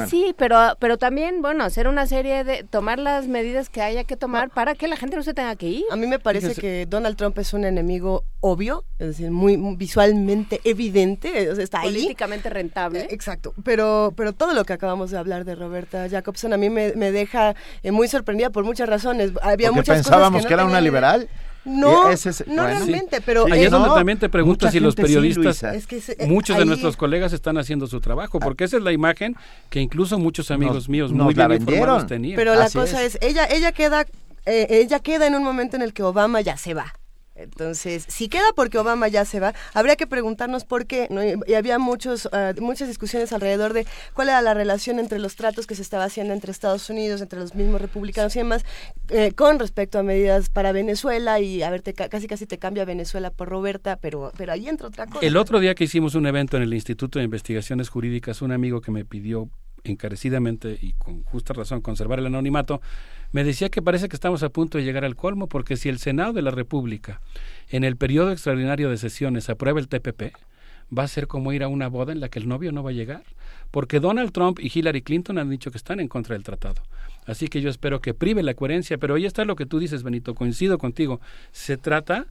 Sí, pero, pero también, bueno, hacer una serie de, tomar las medidas que haya que tomar para que la gente no se tenga que ir. A mí me parece que Donald Trump es un enemigo obvio, es decir, muy, visualmente evidente, o sea, está políticamente rentable. Eh, exacto, pero, pero todo lo que acabamos de hablar de Roberta Jacobson a mí me, deja eh, muy sorprendida por muchas razones. Había muchas pensábamos que, era una liberal. No, no realmente, pero... Ahí es donde también te preguntas si los periodistas, eh, muchos de nuestros colegas están haciendo su trabajo, porque esa es la imagen que incluso muchos amigos míos muy bien informados tenían. Pero la cosa es. ella, ella queda... Eh, ella queda en un momento en el que Obama ya se va. Entonces, si queda porque Obama ya se va, habría que preguntarnos por qué. ¿no? Y había muchos, ah, muchas discusiones alrededor de cuál era la relación entre los tratos que se estaba haciendo entre Estados Unidos, entre los mismos republicanos y demás, eh, con respecto a medidas para Venezuela y a ver, casi casi te cambia Venezuela por Roberta, pero, pero ahí entra otra cosa. El otro día que hicimos un evento en el Instituto de Investigaciones Jurídicas, un amigo que me pidió encarecidamente y con justa razón conservar el anonimato, me decía que parece que estamos a punto de llegar al colmo porque si el Senado de la República en el periodo extraordinario de sesiones aprueba el TPP, va a ser como ir a una boda en la que el novio no va a llegar, porque Donald Trump y Hillary Clinton han dicho que están en contra del tratado. Así que yo espero que prive la coherencia, pero ahí está lo que tú dices, Benito, coincido contigo. Se trata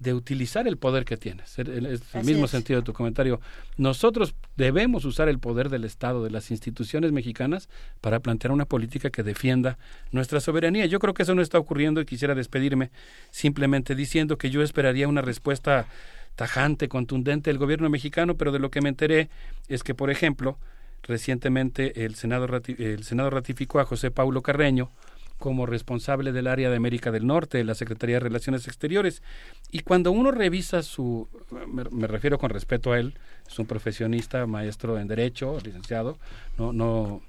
de utilizar el poder que tienes. Es el mismo sentido de tu comentario. Nosotros debemos usar el poder del Estado, de las instituciones mexicanas, para plantear una política que defienda nuestra soberanía. Yo creo que eso no está ocurriendo y quisiera despedirme simplemente diciendo que yo esperaría una respuesta tajante, contundente del gobierno mexicano, pero de lo que me enteré es que, por ejemplo, recientemente el Senado, el Senado ratificó a José Paulo Carreño, como responsable del área de América del Norte de la Secretaría de Relaciones Exteriores. Y cuando uno revisa su, me, refiero con respeto a él, es un profesionista, maestro en Derecho, licenciado, no, no,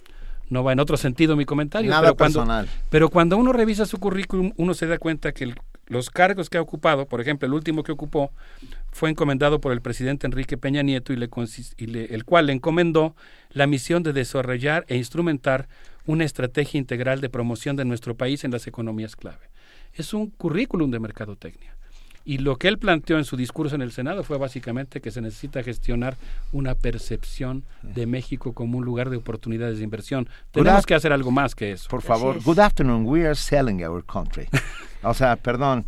no va en otro sentido mi comentario. Nada pero personal. Cuando, pero cuando uno revisa su currículum, uno se da cuenta que los cargos que ha ocupado, por ejemplo, el último que ocupó, fue encomendado por el presidente Enrique Peña Nieto y, le, y le, el cual le encomendó la misión de desarrollar e instrumentar una estrategia integral de promoción de nuestro país en las economías clave. Es un currículum de mercadotecnia. Y lo que él planteó en su discurso en el Senado fue básicamente que se necesita gestionar una percepción de México como un lugar de oportunidades de inversión. Tenemos que hacer algo más que eso. Por favor, good afternoon, we are selling our country. o sea, perdón.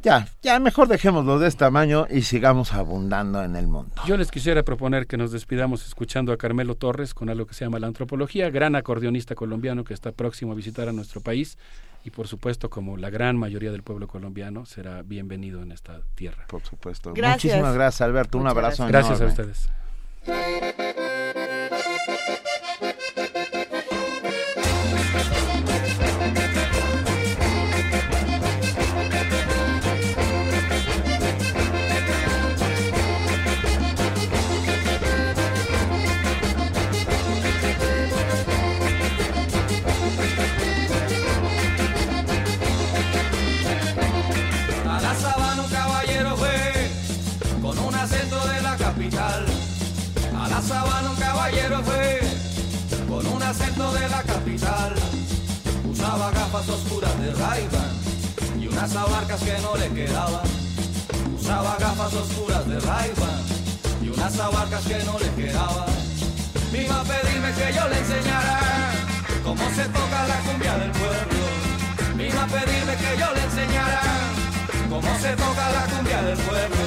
Ya, ya mejor dejémoslo de este tamaño y sigamos abundando en el mundo. Yo les quisiera proponer que nos despidamos escuchando a Carmelo Torres con algo que se llama la antropología, gran acordeonista colombiano que está próximo a visitar a nuestro país y por supuesto como la gran mayoría del pueblo colombiano será bienvenido en esta tierra. Por supuesto. Muchísimas gracias Alberto, un abrazo. Gracias, gracias a ustedes. sabana un caballero fue, con un acento de la capital. Usaba gafas oscuras de Ray-Ban y unas abarcas que no le quedaban. Usaba gafas oscuras de Ray-Ban y unas abarcas que no le quedaban. Me a pedirme que yo le enseñara cómo se toca la cumbia del pueblo. Me a pedirme que yo le enseñara cómo se toca la cumbia del pueblo.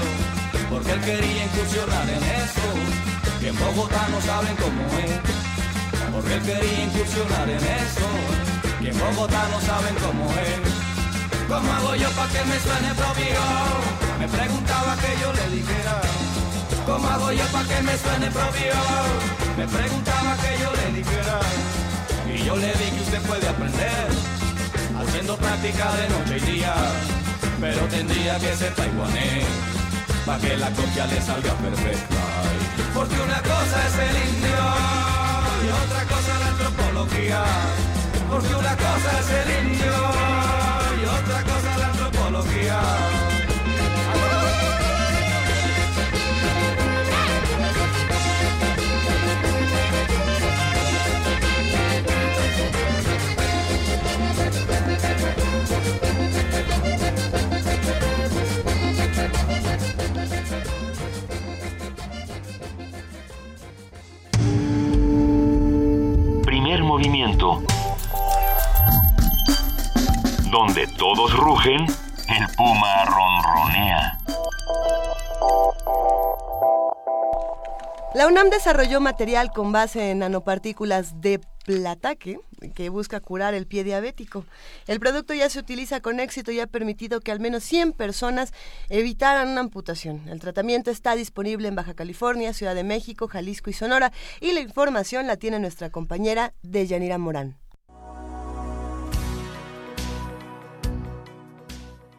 Porque él quería incursionar en eso que en Bogotá no saben cómo es. Porque él quería incursionar en eso, que en Bogotá no saben cómo es. ¿Cómo hago yo para que me suene propio? Me preguntaba que yo le dijera. ¿Cómo hago yo para que me suene propio? Me preguntaba que yo le dijera. Y yo le di que usted puede aprender, haciendo práctica de noche y día. Pero tendría que ser taiwanés, para que la copia le salga perfecta. Porque una cosa es el indio y otra cosa la antropología. Porque una cosa es el indio movimiento. Donde todos rugen, el puma ronronea. La UNAM desarrolló material con base en nanopartículas de plata que, que busca curar el pie diabético. El producto ya se utiliza con éxito y ha permitido que al menos 100 personas evitaran una amputación. El tratamiento está disponible en Baja California, Ciudad de México, Jalisco y Sonora y la información la tiene nuestra compañera Deyanira Morán.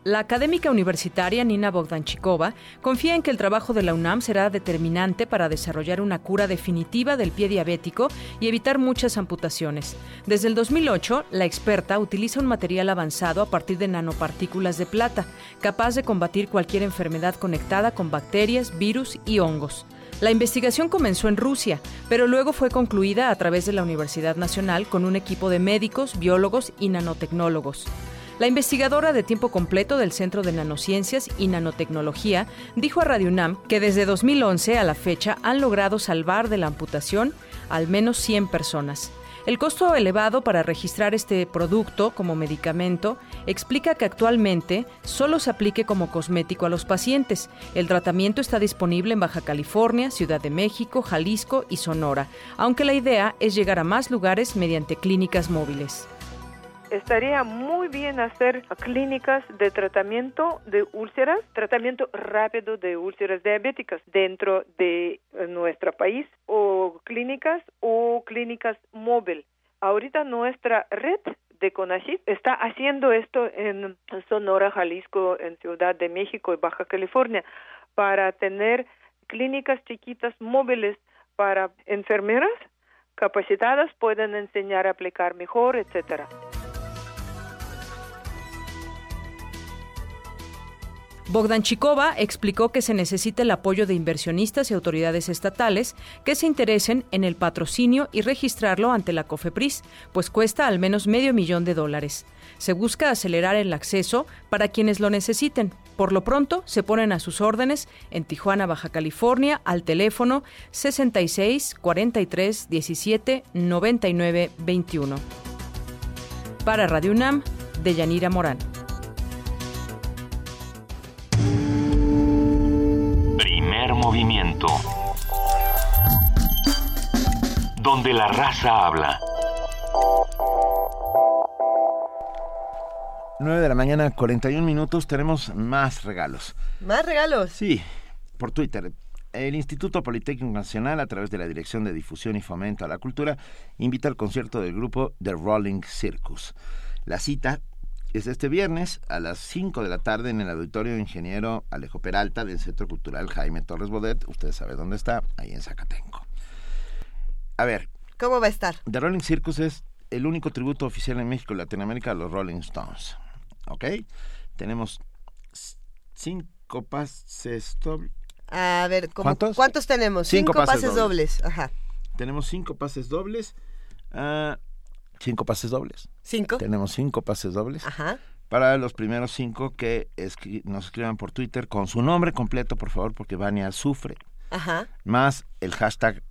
La académica universitaria Nina Bogdanchikova confía en que el trabajo de la UNAM será determinante para desarrollar una cura definitiva del pie diabético y evitar muchas amputaciones. Desde el 2008, la experta utiliza un material avanzado a partir de nanopartículas de plata, capaz de combatir cualquier enfermedad conectada con bacterias, virus y hongos. La investigación comenzó en Rusia, pero luego fue concluida a través de la Universidad Nacional con un equipo de médicos, biólogos y nanotecnólogos. La investigadora de tiempo completo del Centro de Nanociencias y Nanotecnología dijo a Radio UNAM que desde 2011 a la fecha han logrado salvar de la amputación al menos 100 personas. El costo elevado para registrar este producto como medicamento explica que actualmente solo se aplique como cosmético a los pacientes. El tratamiento está disponible en Baja California, Ciudad de México, Jalisco y Sonora, aunque la idea es llegar a más lugares mediante clínicas móviles estaría muy bien hacer clínicas de tratamiento de úlceras, tratamiento rápido de úlceras diabéticas dentro de nuestro país o clínicas o clínicas móvil. Ahorita nuestra red de CONACYT está haciendo esto en Sonora, Jalisco, en Ciudad de México y Baja California para tener clínicas chiquitas móviles para enfermeras capacitadas pueden enseñar a aplicar mejor, etcétera. Bogdanchikova explicó que se necesita el apoyo de inversionistas y autoridades estatales que se interesen en el patrocinio y registrarlo ante la COFEPRIS, pues cuesta al menos medio millón de dólares. Se busca acelerar el acceso para quienes lo necesiten. Por lo pronto, se ponen a sus órdenes en Tijuana, Baja California, al teléfono 66 43 17 99 21. Para Radio UNAM, Deyanira Morán. Movimiento. Donde la raza habla. 9 de la mañana, 41 minutos, tenemos más regalos. ¿Más regalos? Sí, por Twitter. El Instituto Politécnico Nacional, a través de la Dirección de Difusión y Fomento a la Cultura, invita al concierto del grupo The Rolling Circus. La cita es este viernes a las 5 de la tarde en el Auditorio Ingeniero Alejo Peralta del Centro Cultural Jaime Torres Bodet. Ustedes saben dónde está, ahí en Zacatenco. A ver. ¿Cómo va a estar? The Rolling Circus es el único tributo oficial en México y Latinoamérica a los Rolling Stones. ¿Ok? Tenemos cinco pases dobles. A ver, ¿cuántos? ¿cuántos tenemos? Cinco, pases, dobles. Ajá. Tenemos cinco pases dobles. Uh, cinco pases dobles. ¿Cinco? Tenemos cinco pases dobles. Ajá. Para los primeros cinco que nos escriban por Twitter con su nombre completo, por favor, porque Vania sufre. Ajá. Más el hashtag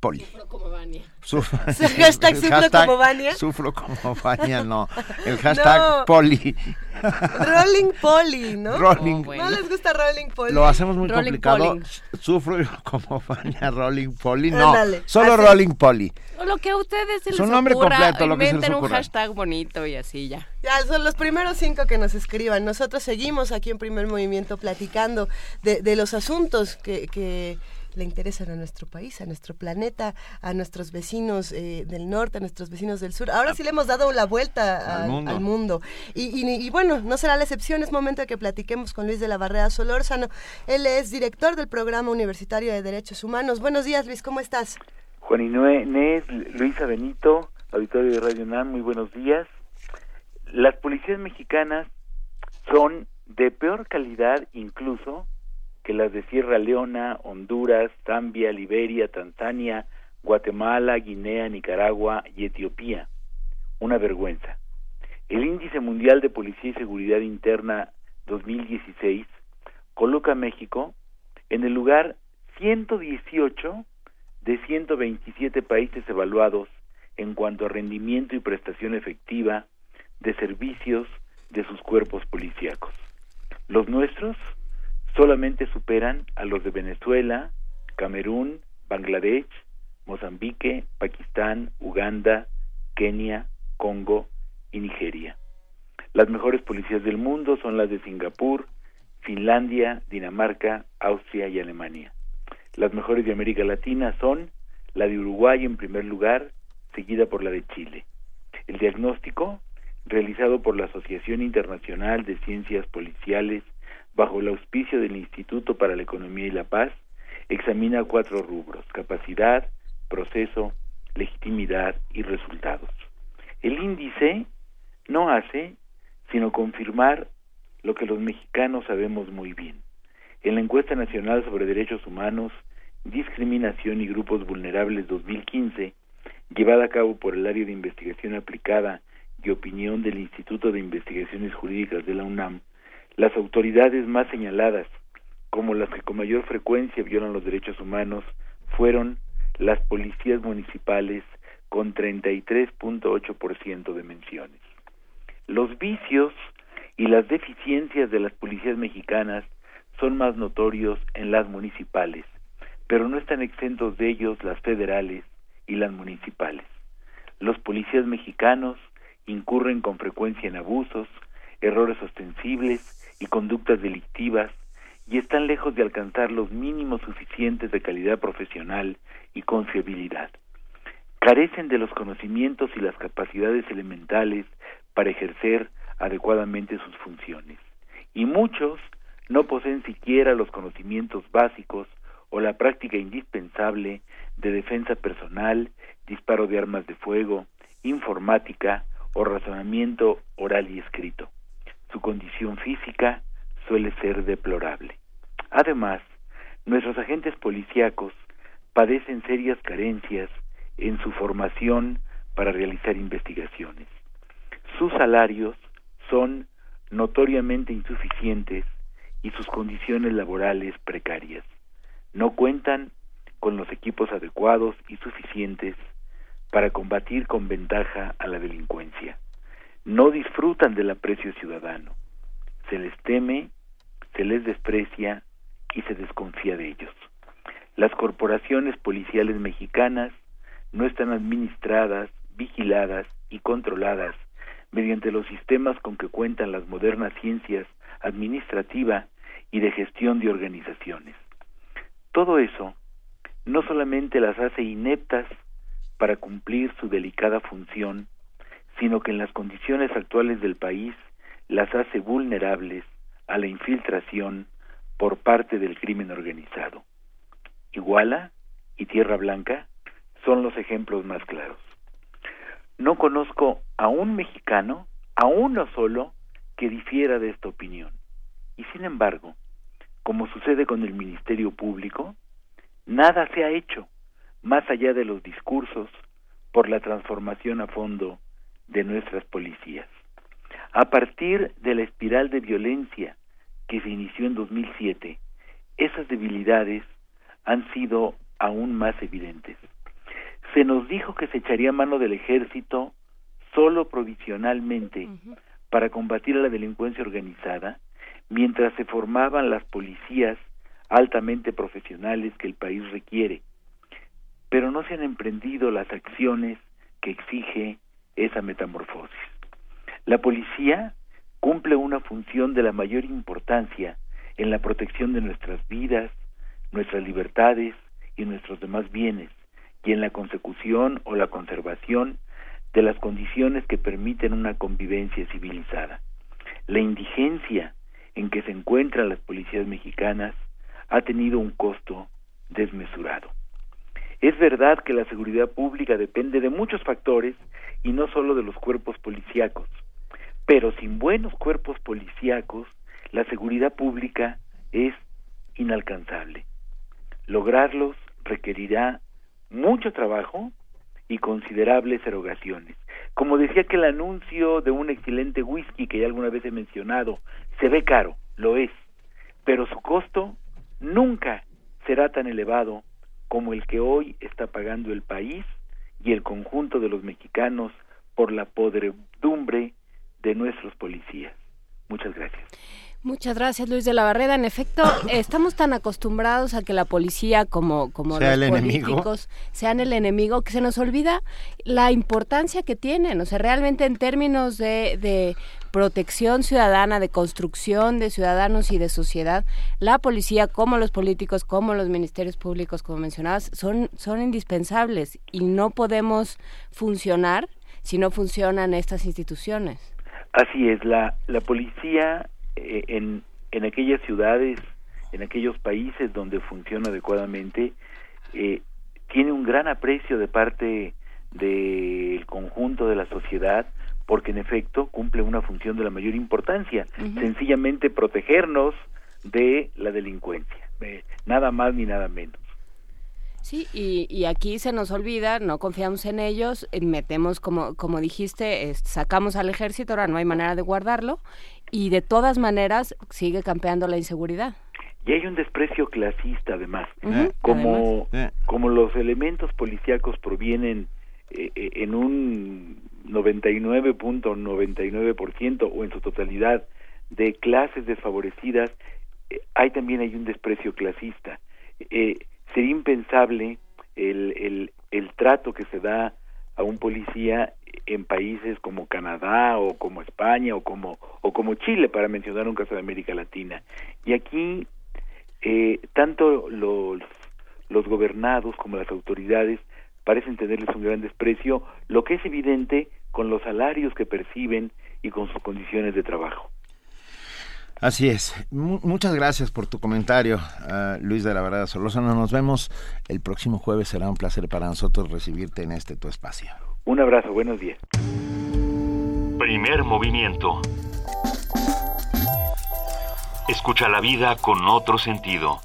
Poli. Sufro como Vania. Sufro, hashtag el sufro como Vania. Sufro como Vania, no. El hashtag Poli. Rolling Poli, ¿no? Rolling. ¿No les gusta Rolling Poli? Lo hacemos muy Rolling complicado. Polling. Sufro como Vania Rolling Poli. No, Ándale, solo así. Rolling Poli. O lo que a ustedes se Su les nombre ocurra, completo, lo que se les inventen un ocurra. hashtag bonito y así ya. Ya, son los primeros cinco que nos escriban. Nosotros seguimos aquí en Primer Movimiento platicando de, de los asuntos que, que le interesan a nuestro país, a nuestro planeta, a nuestros vecinos eh, del norte, a nuestros vecinos del sur. Ahora sí le hemos dado la vuelta Al al, mundo. al mundo. Y, y- y bueno, no será la excepción, es momento de que platiquemos con Luis de la Barrera Solórzano. Él es director del Programa Universitario de Derechos Humanos. Buenos días, Luis, ¿cómo estás? Juan Inés, Luisa Benito, auditorio de Radio UNAM, muy buenos días. Las policías mexicanas son de peor calidad incluso que las de Sierra Leona, Honduras, Zambia, Liberia, Tanzania, Guatemala, Guinea, Nicaragua y Etiopía. Una vergüenza. El Índice Mundial de Policía y Seguridad Interna 2016 coloca a México en el lugar 118 de 127 países evaluados en cuanto a rendimiento y prestación efectiva de servicios de sus cuerpos policíacos. Los nuestros solamente superan a los de Venezuela, Camerún, Bangladesh, Mozambique, Pakistán, Uganda, Kenia, Congo y Nigeria. Las mejores policías del mundo son las de Singapur, Finlandia, Dinamarca, Austria y Alemania. Las mejores de América Latina son la de Uruguay en primer lugar, seguida por la de Chile. El diagnóstico, realizado por la Asociación Internacional de Ciencias Policiales bajo el auspicio del Instituto para la Economía y la Paz, examina cuatro rubros, capacidad, proceso, legitimidad y resultados. El índice no hace sino confirmar lo que los mexicanos sabemos muy bien. En la encuesta nacional sobre derechos humanos, discriminación y grupos vulnerables 2015, llevada a cabo por el área de investigación aplicada y opinión del Instituto de Investigaciones Jurídicas de la UNAM, las autoridades más señaladas como las que con mayor frecuencia violan los derechos humanos fueron las policías municipales con 33.8% de menciones. Los vicios y las deficiencias de las policías mexicanas son más notorios en las municipales, pero no están exentos de ellos las federales y las municipales. Los policías mexicanos incurren con frecuencia en abusos, errores ostensibles y conductas delictivas y están lejos de alcanzar los mínimos suficientes de calidad profesional y confiabilidad. Carecen de los conocimientos y las capacidades elementales para ejercer adecuadamente sus funciones. Y muchos no poseen siquiera los conocimientos básicos o la práctica indispensable de defensa personal, disparo de armas de fuego, informática o razonamiento oral y escrito. Su condición física suele ser deplorable. Además, nuestros agentes policíacos padecen serias carencias en su formación para realizar investigaciones. Sus salarios son notoriamente insuficientes y sus condiciones laborales precarias. No cuentan con los equipos adecuados y suficientes para combatir con ventaja a la delincuencia. No disfrutan del aprecio ciudadano. Se les teme, se les desprecia y se desconfía de ellos. Las corporaciones policiales mexicanas no están administradas, vigiladas y controladas mediante los sistemas con que cuentan las modernas ciencias administrativa y de gestión de organizaciones. Todo eso no solamente las hace ineptas para cumplir su delicada función, sino que en las condiciones actuales del país las hace vulnerables a la infiltración por parte del crimen organizado. Iguala y Tierra Blanca son los ejemplos más claros. No conozco a un mexicano, a uno solo, que difiera de esta opinión. Y sin embargo, como sucede con el Ministerio Público, nada se ha hecho más allá de los discursos por la transformación a fondo de nuestras policías. A partir de la espiral de violencia que se inició en 2007, esas debilidades han sido aún más evidentes. Se nos dijo que se echaría mano del ejército solo provisionalmente para combatir a la delincuencia organizada, mientras se formaban las policías altamente profesionales que el país requiere. Pero no se han emprendido las acciones que exige esa metamorfosis. La policía cumple una función de la mayor importancia en la protección de nuestras vidas, nuestras libertades y nuestros demás bienes, y en la consecución o la conservación de las condiciones que permiten una convivencia civilizada. La indigencia en que se encuentran las policías mexicanas ha tenido un costo desmesurado. Es verdad que la seguridad pública depende de muchos factores y no solo de los cuerpos policíacos, pero sin buenos cuerpos policíacos, la seguridad pública es inalcanzable. Lograrlos requerirá mucho trabajo y considerables erogaciones. Como decía que el anuncio de un excelente whisky que ya alguna vez he mencionado, se ve caro, lo es, pero su costo nunca será tan elevado como el que hoy está pagando el país y el conjunto de los mexicanos por la podredumbre de nuestros policías. Muchas gracias. Muchas gracias, Luis de la Barrera. En efecto, estamos tan acostumbrados a que la policía, como, como Sea los políticos, sean el enemigo, que se nos olvida la importancia que tienen. O sea, realmente en términos de, de protección ciudadana, de construcción de ciudadanos y de sociedad, la policía, como los políticos, como los ministerios públicos, como mencionabas, son, son indispensables y no podemos funcionar si no funcionan estas instituciones. Así es, la, la policía eh, en, en aquellas ciudades, en aquellos países donde funciona adecuadamente, eh, tiene un gran aprecio de parte del conjunto de la sociedad porque en efecto cumple una función de la mayor importancia, sencillamente protegernos de la delincuencia, eh, nada más ni nada menos. Sí, y, y aquí se nos olvida, no confiamos en ellos, eh, metemos, como, como dijiste, sacamos al ejército, ahora no hay manera de guardarlo, y de todas maneras sigue campeando la inseguridad. Y hay un desprecio clasista además, Ujú, como, como los elementos policíacos provienen eh, eh, en un 99.99% o en su totalidad de clases desfavorecidas, eh, hay también hay un desprecio clasista. Eh, sería impensable el, el, el trato que se da a un policía en países como Canadá o como España o como o como Chile para mencionar un caso de América Latina. Y aquí eh, tanto los los gobernados como las autoridades parecen tenerles un gran desprecio lo que es evidente con los salarios que perciben y con sus condiciones de trabajo Así es. Mu- muchas gracias por tu comentario, ah, Luis de la Verdad Solórzano. Nos vemos el próximo jueves. Será un placer para nosotros recibirte en este tu espacio. un abrazo buenos días Primer movimiento. Escucha la vida con otro sentido.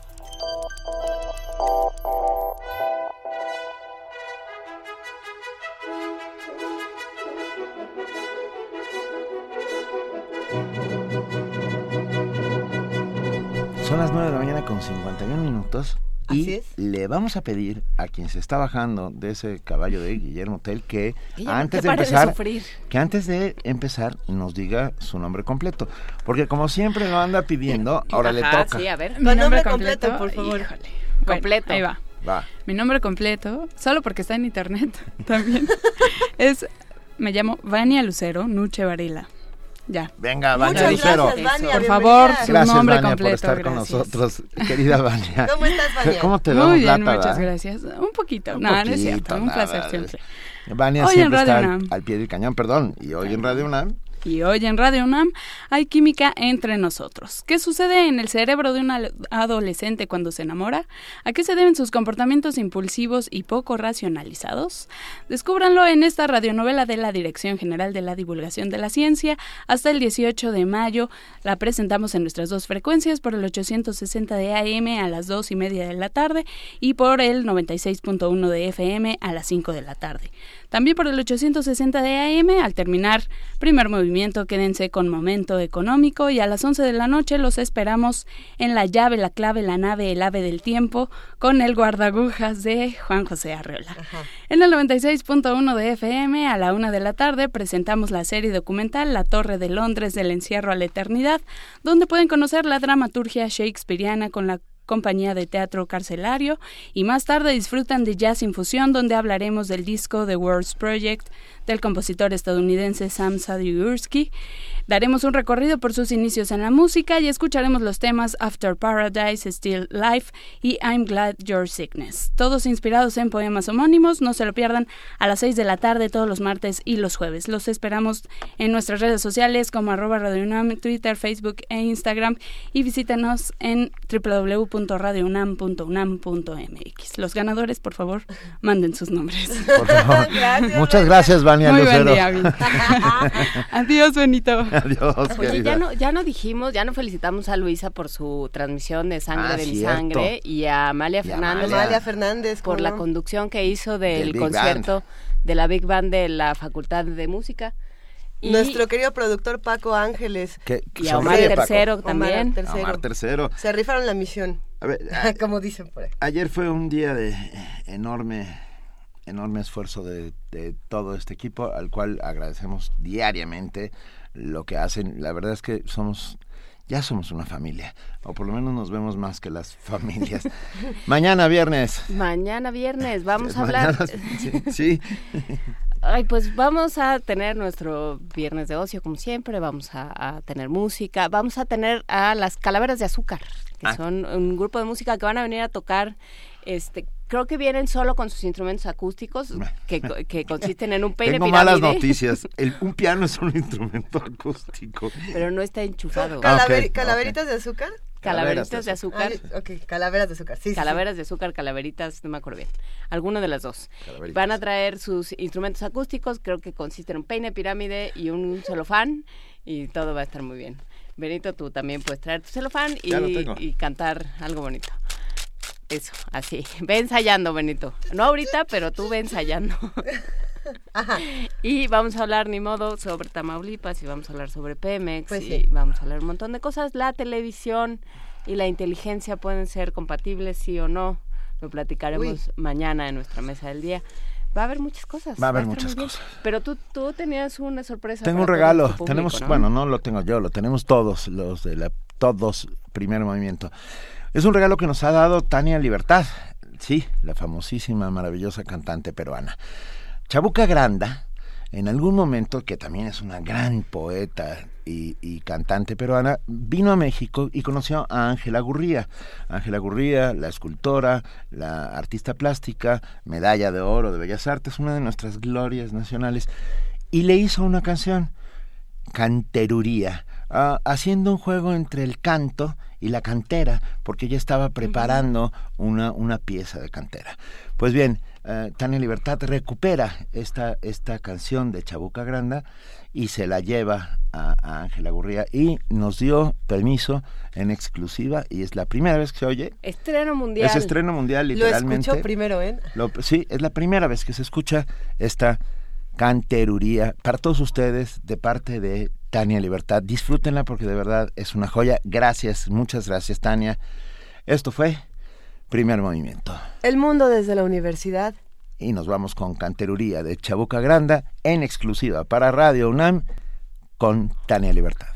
Minutos. Y Así es. le vamos a pedir a quien se está bajando de ese caballo de Guillermo Tell que antes que de empezar que antes de empezar nos diga su nombre completo, porque como siempre lo anda pidiendo, ahora le toca. sí, a ver. Con nombre completo, por favor. Híjole. Completo. Bueno, ahí va. Va. Mi nombre completo, solo porque está en internet también, es, me llamo Vania Lucero Nuche Varela. Ya. Venga, Vania Lucero. gracias, Vania, Por favor, su Gracias, nombre Vania, por completo, estar con gracias. nosotros, querida Vania. ¿Cómo estás, Vania? ¿Cómo te Muy damos bien, lata, muchas verdad? gracias. Un poquito. Un no, no es poquito, cierto. Un nada, placer siempre. Vania Hoy en siempre Radio está al, al pie del cañón, perdón, y hoy en Radio UNAM Y hoy en Radio UNAM hay química entre nosotros. ¿Qué sucede en el cerebro de un adolescente cuando se enamora? ¿A qué se deben sus comportamientos impulsivos y poco racionalizados? Descúbranlo en esta radionovela de la Dirección General de la Divulgación de la Ciencia. Hasta el 18 de mayo la presentamos en nuestras dos frecuencias por el 860 de AM a las 2 y media de la tarde y por el 96.1 de FM a las 5 de la tarde. También por el 860 de AM, al terminar primer movimiento, quédense con Momento Económico y a las 11 de la noche los esperamos en La llave, la clave, la nave, el ave del tiempo con el guardagujas de Juan José Arreola. En el 96.1 de FM, a la una de la tarde, presentamos la serie documental La Torre de Londres del encierro a la eternidad, donde pueden conocer la dramaturgia shakespeariana con la compañía de teatro carcelario y más tarde disfrutan de Jazz Infusión donde hablaremos del disco The World's Project del compositor estadounidense Sam Sadigursky. Daremos un recorrido por sus inicios en la música y escucharemos los temas After Paradise, Still Life y I'm Glad Your Sickness. Todos inspirados en poemas homónimos, no se lo pierdan a las 6 de la tarde todos los martes y los jueves. Los esperamos en nuestras redes sociales como arroba Radio UNAM, Twitter, Facebook e Instagram y visítenos en www.radiounam.unam.mx. Los ganadores, por favor, manden sus nombres. Por favor. Muchas gracias, Muy Lucero. buen día. Adiós, Benito. Adiós, Oye, ya no, ya no dijimos, ya no felicitamos a Luisa por su transmisión de Sangre Ah, de mi cierto. sangre y a Amalia Y Fernández. Amalia. Amalia Fernández, por ¿cómo la conducción que hizo del, concierto de la Big Band de la Facultad de Música. Y Nuestro querido productor Paco Ángeles. Que- Y a Omar. Tercero también. Omar Tercero. Omar Tercero. Se rifaron la misión. A ver, como dicen por ahí. Ayer fue un día de enorme, enorme esfuerzo de, de todo este equipo, al cual agradecemos diariamente lo que hacen. La verdad es que somos, ya somos una familia, o por lo menos nos vemos más que las familias. Mañana viernes. Mañana viernes vamos a hablar. Sí, sí. Ay, pues vamos a tener nuestro viernes de ocio como siempre, vamos a, a tener música, vamos a tener a las Calaveras de Azúcar, que Ah. son un grupo de música que van a venir a tocar, este, creo que vienen solo con sus instrumentos acústicos, que, co- que consisten en un peine Tengo malas noticias. El, un piano es un instrumento acústico. pero no está enchufado. Calaver- Ah, ok, ¿Calaveritas de azúcar? Calaveritas de azúcar. Ah, ok, calaveras de azúcar. Sí. Calaveras de azúcar, calaveritas, no me acuerdo bien. Alguna de las dos. Van a traer sus instrumentos acústicos, creo que consisten en un peine pirámide y un celofán, y todo va a estar muy bien. Benito, tú también puedes traer tu celofán y cantar algo bonito. Eso, así. Ve ensayando, Benito. No ahorita, pero tú ve ensayando. Y vamos a hablar, ni modo, sobre Tamaulipas y vamos a hablar sobre Pemex Pues y sí. vamos a hablar un montón de cosas. La televisión y la inteligencia pueden ser compatibles, sí o no. Lo platicaremos Uy. mañana en nuestra mesa del día. Va a haber muchas cosas. Va a haber muchas cosas. Pero tú, tú tenías una sorpresa. Tengo un regalo. público, tenemos, ¿no? bueno, no lo tengo yo, lo tenemos todos los de la todos primer movimiento. Es un regalo que nos ha dado Tania Libertad, sí, la famosísima, maravillosa cantante peruana. Chabuca Granda, en algún momento, que también es una gran poeta y, cantante peruana, vino a México y conoció a Ángela Gurría. Ángela Gurría, la escultora, la artista plástica, medalla de oro de Bellas Artes, una de nuestras glorias nacionales, y le hizo una canción, Canteruría, ah, haciendo un juego entre el canto y la cantera, porque ella estaba preparando una, una pieza de cantera. Pues bien, eh, Tania Libertad recupera esta, esta canción de Chabuca Granda y se la lleva a Ángela Gurría y nos dio permiso en exclusiva y es la primera vez que se oye. Estreno mundial. Es estreno mundial Lo literalmente. escuchó primero, ¿eh? Lo- sí, es la primera vez que se escucha esta canteruría para todos ustedes de parte de Tania Libertad. Disfrútenla porque de verdad es una joya. Gracias, muchas gracias Tania. Esto fue Primer Movimiento. El mundo desde la universidad. Y nos vamos con Canteruría de Chabuca Granda en exclusiva para Radio UNAM con Tania Libertad.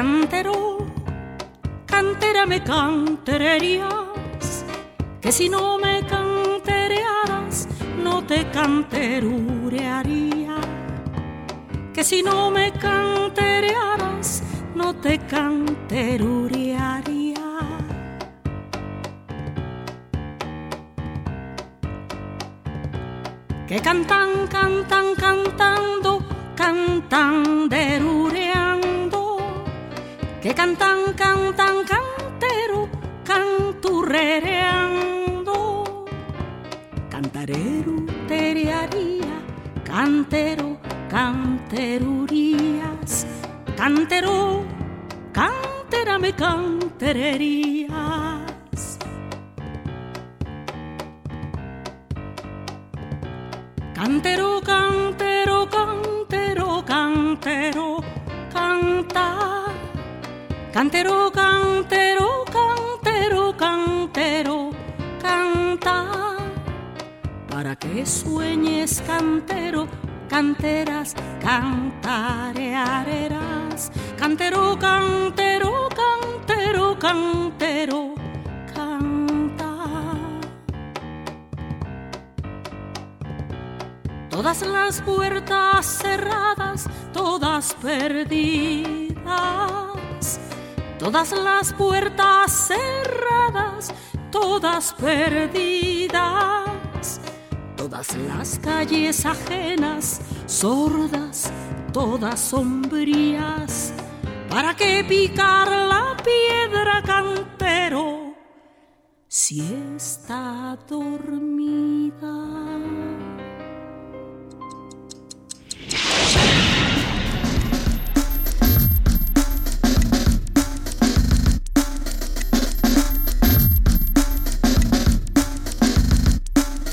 Cantero, cantera me cantererías. Que si no me canterearas, no te canterurearía. Que si no me canterearas, no te canterurearía. que cantan, cantan, cantando, cantan derureando, que cantan, cantan, cantero, canturrereando, cantarero, terearía, cantero, canterurías, cantero, canterame, cantererías. Cantero, cantero, cantero, cantero. Cantero, cantero, cantero, cantero, canta. Para que sueñes, cantero, canteras, cantarearás. Cantero, cantero, cantero, cantero, canta. Todas las puertas cerradas, todas perdidas. Todas las puertas cerradas, todas perdidas. Todas las calles ajenas, sordas, todas sombrías. ¿Para qué picar la piedra, cantero, si está dormida?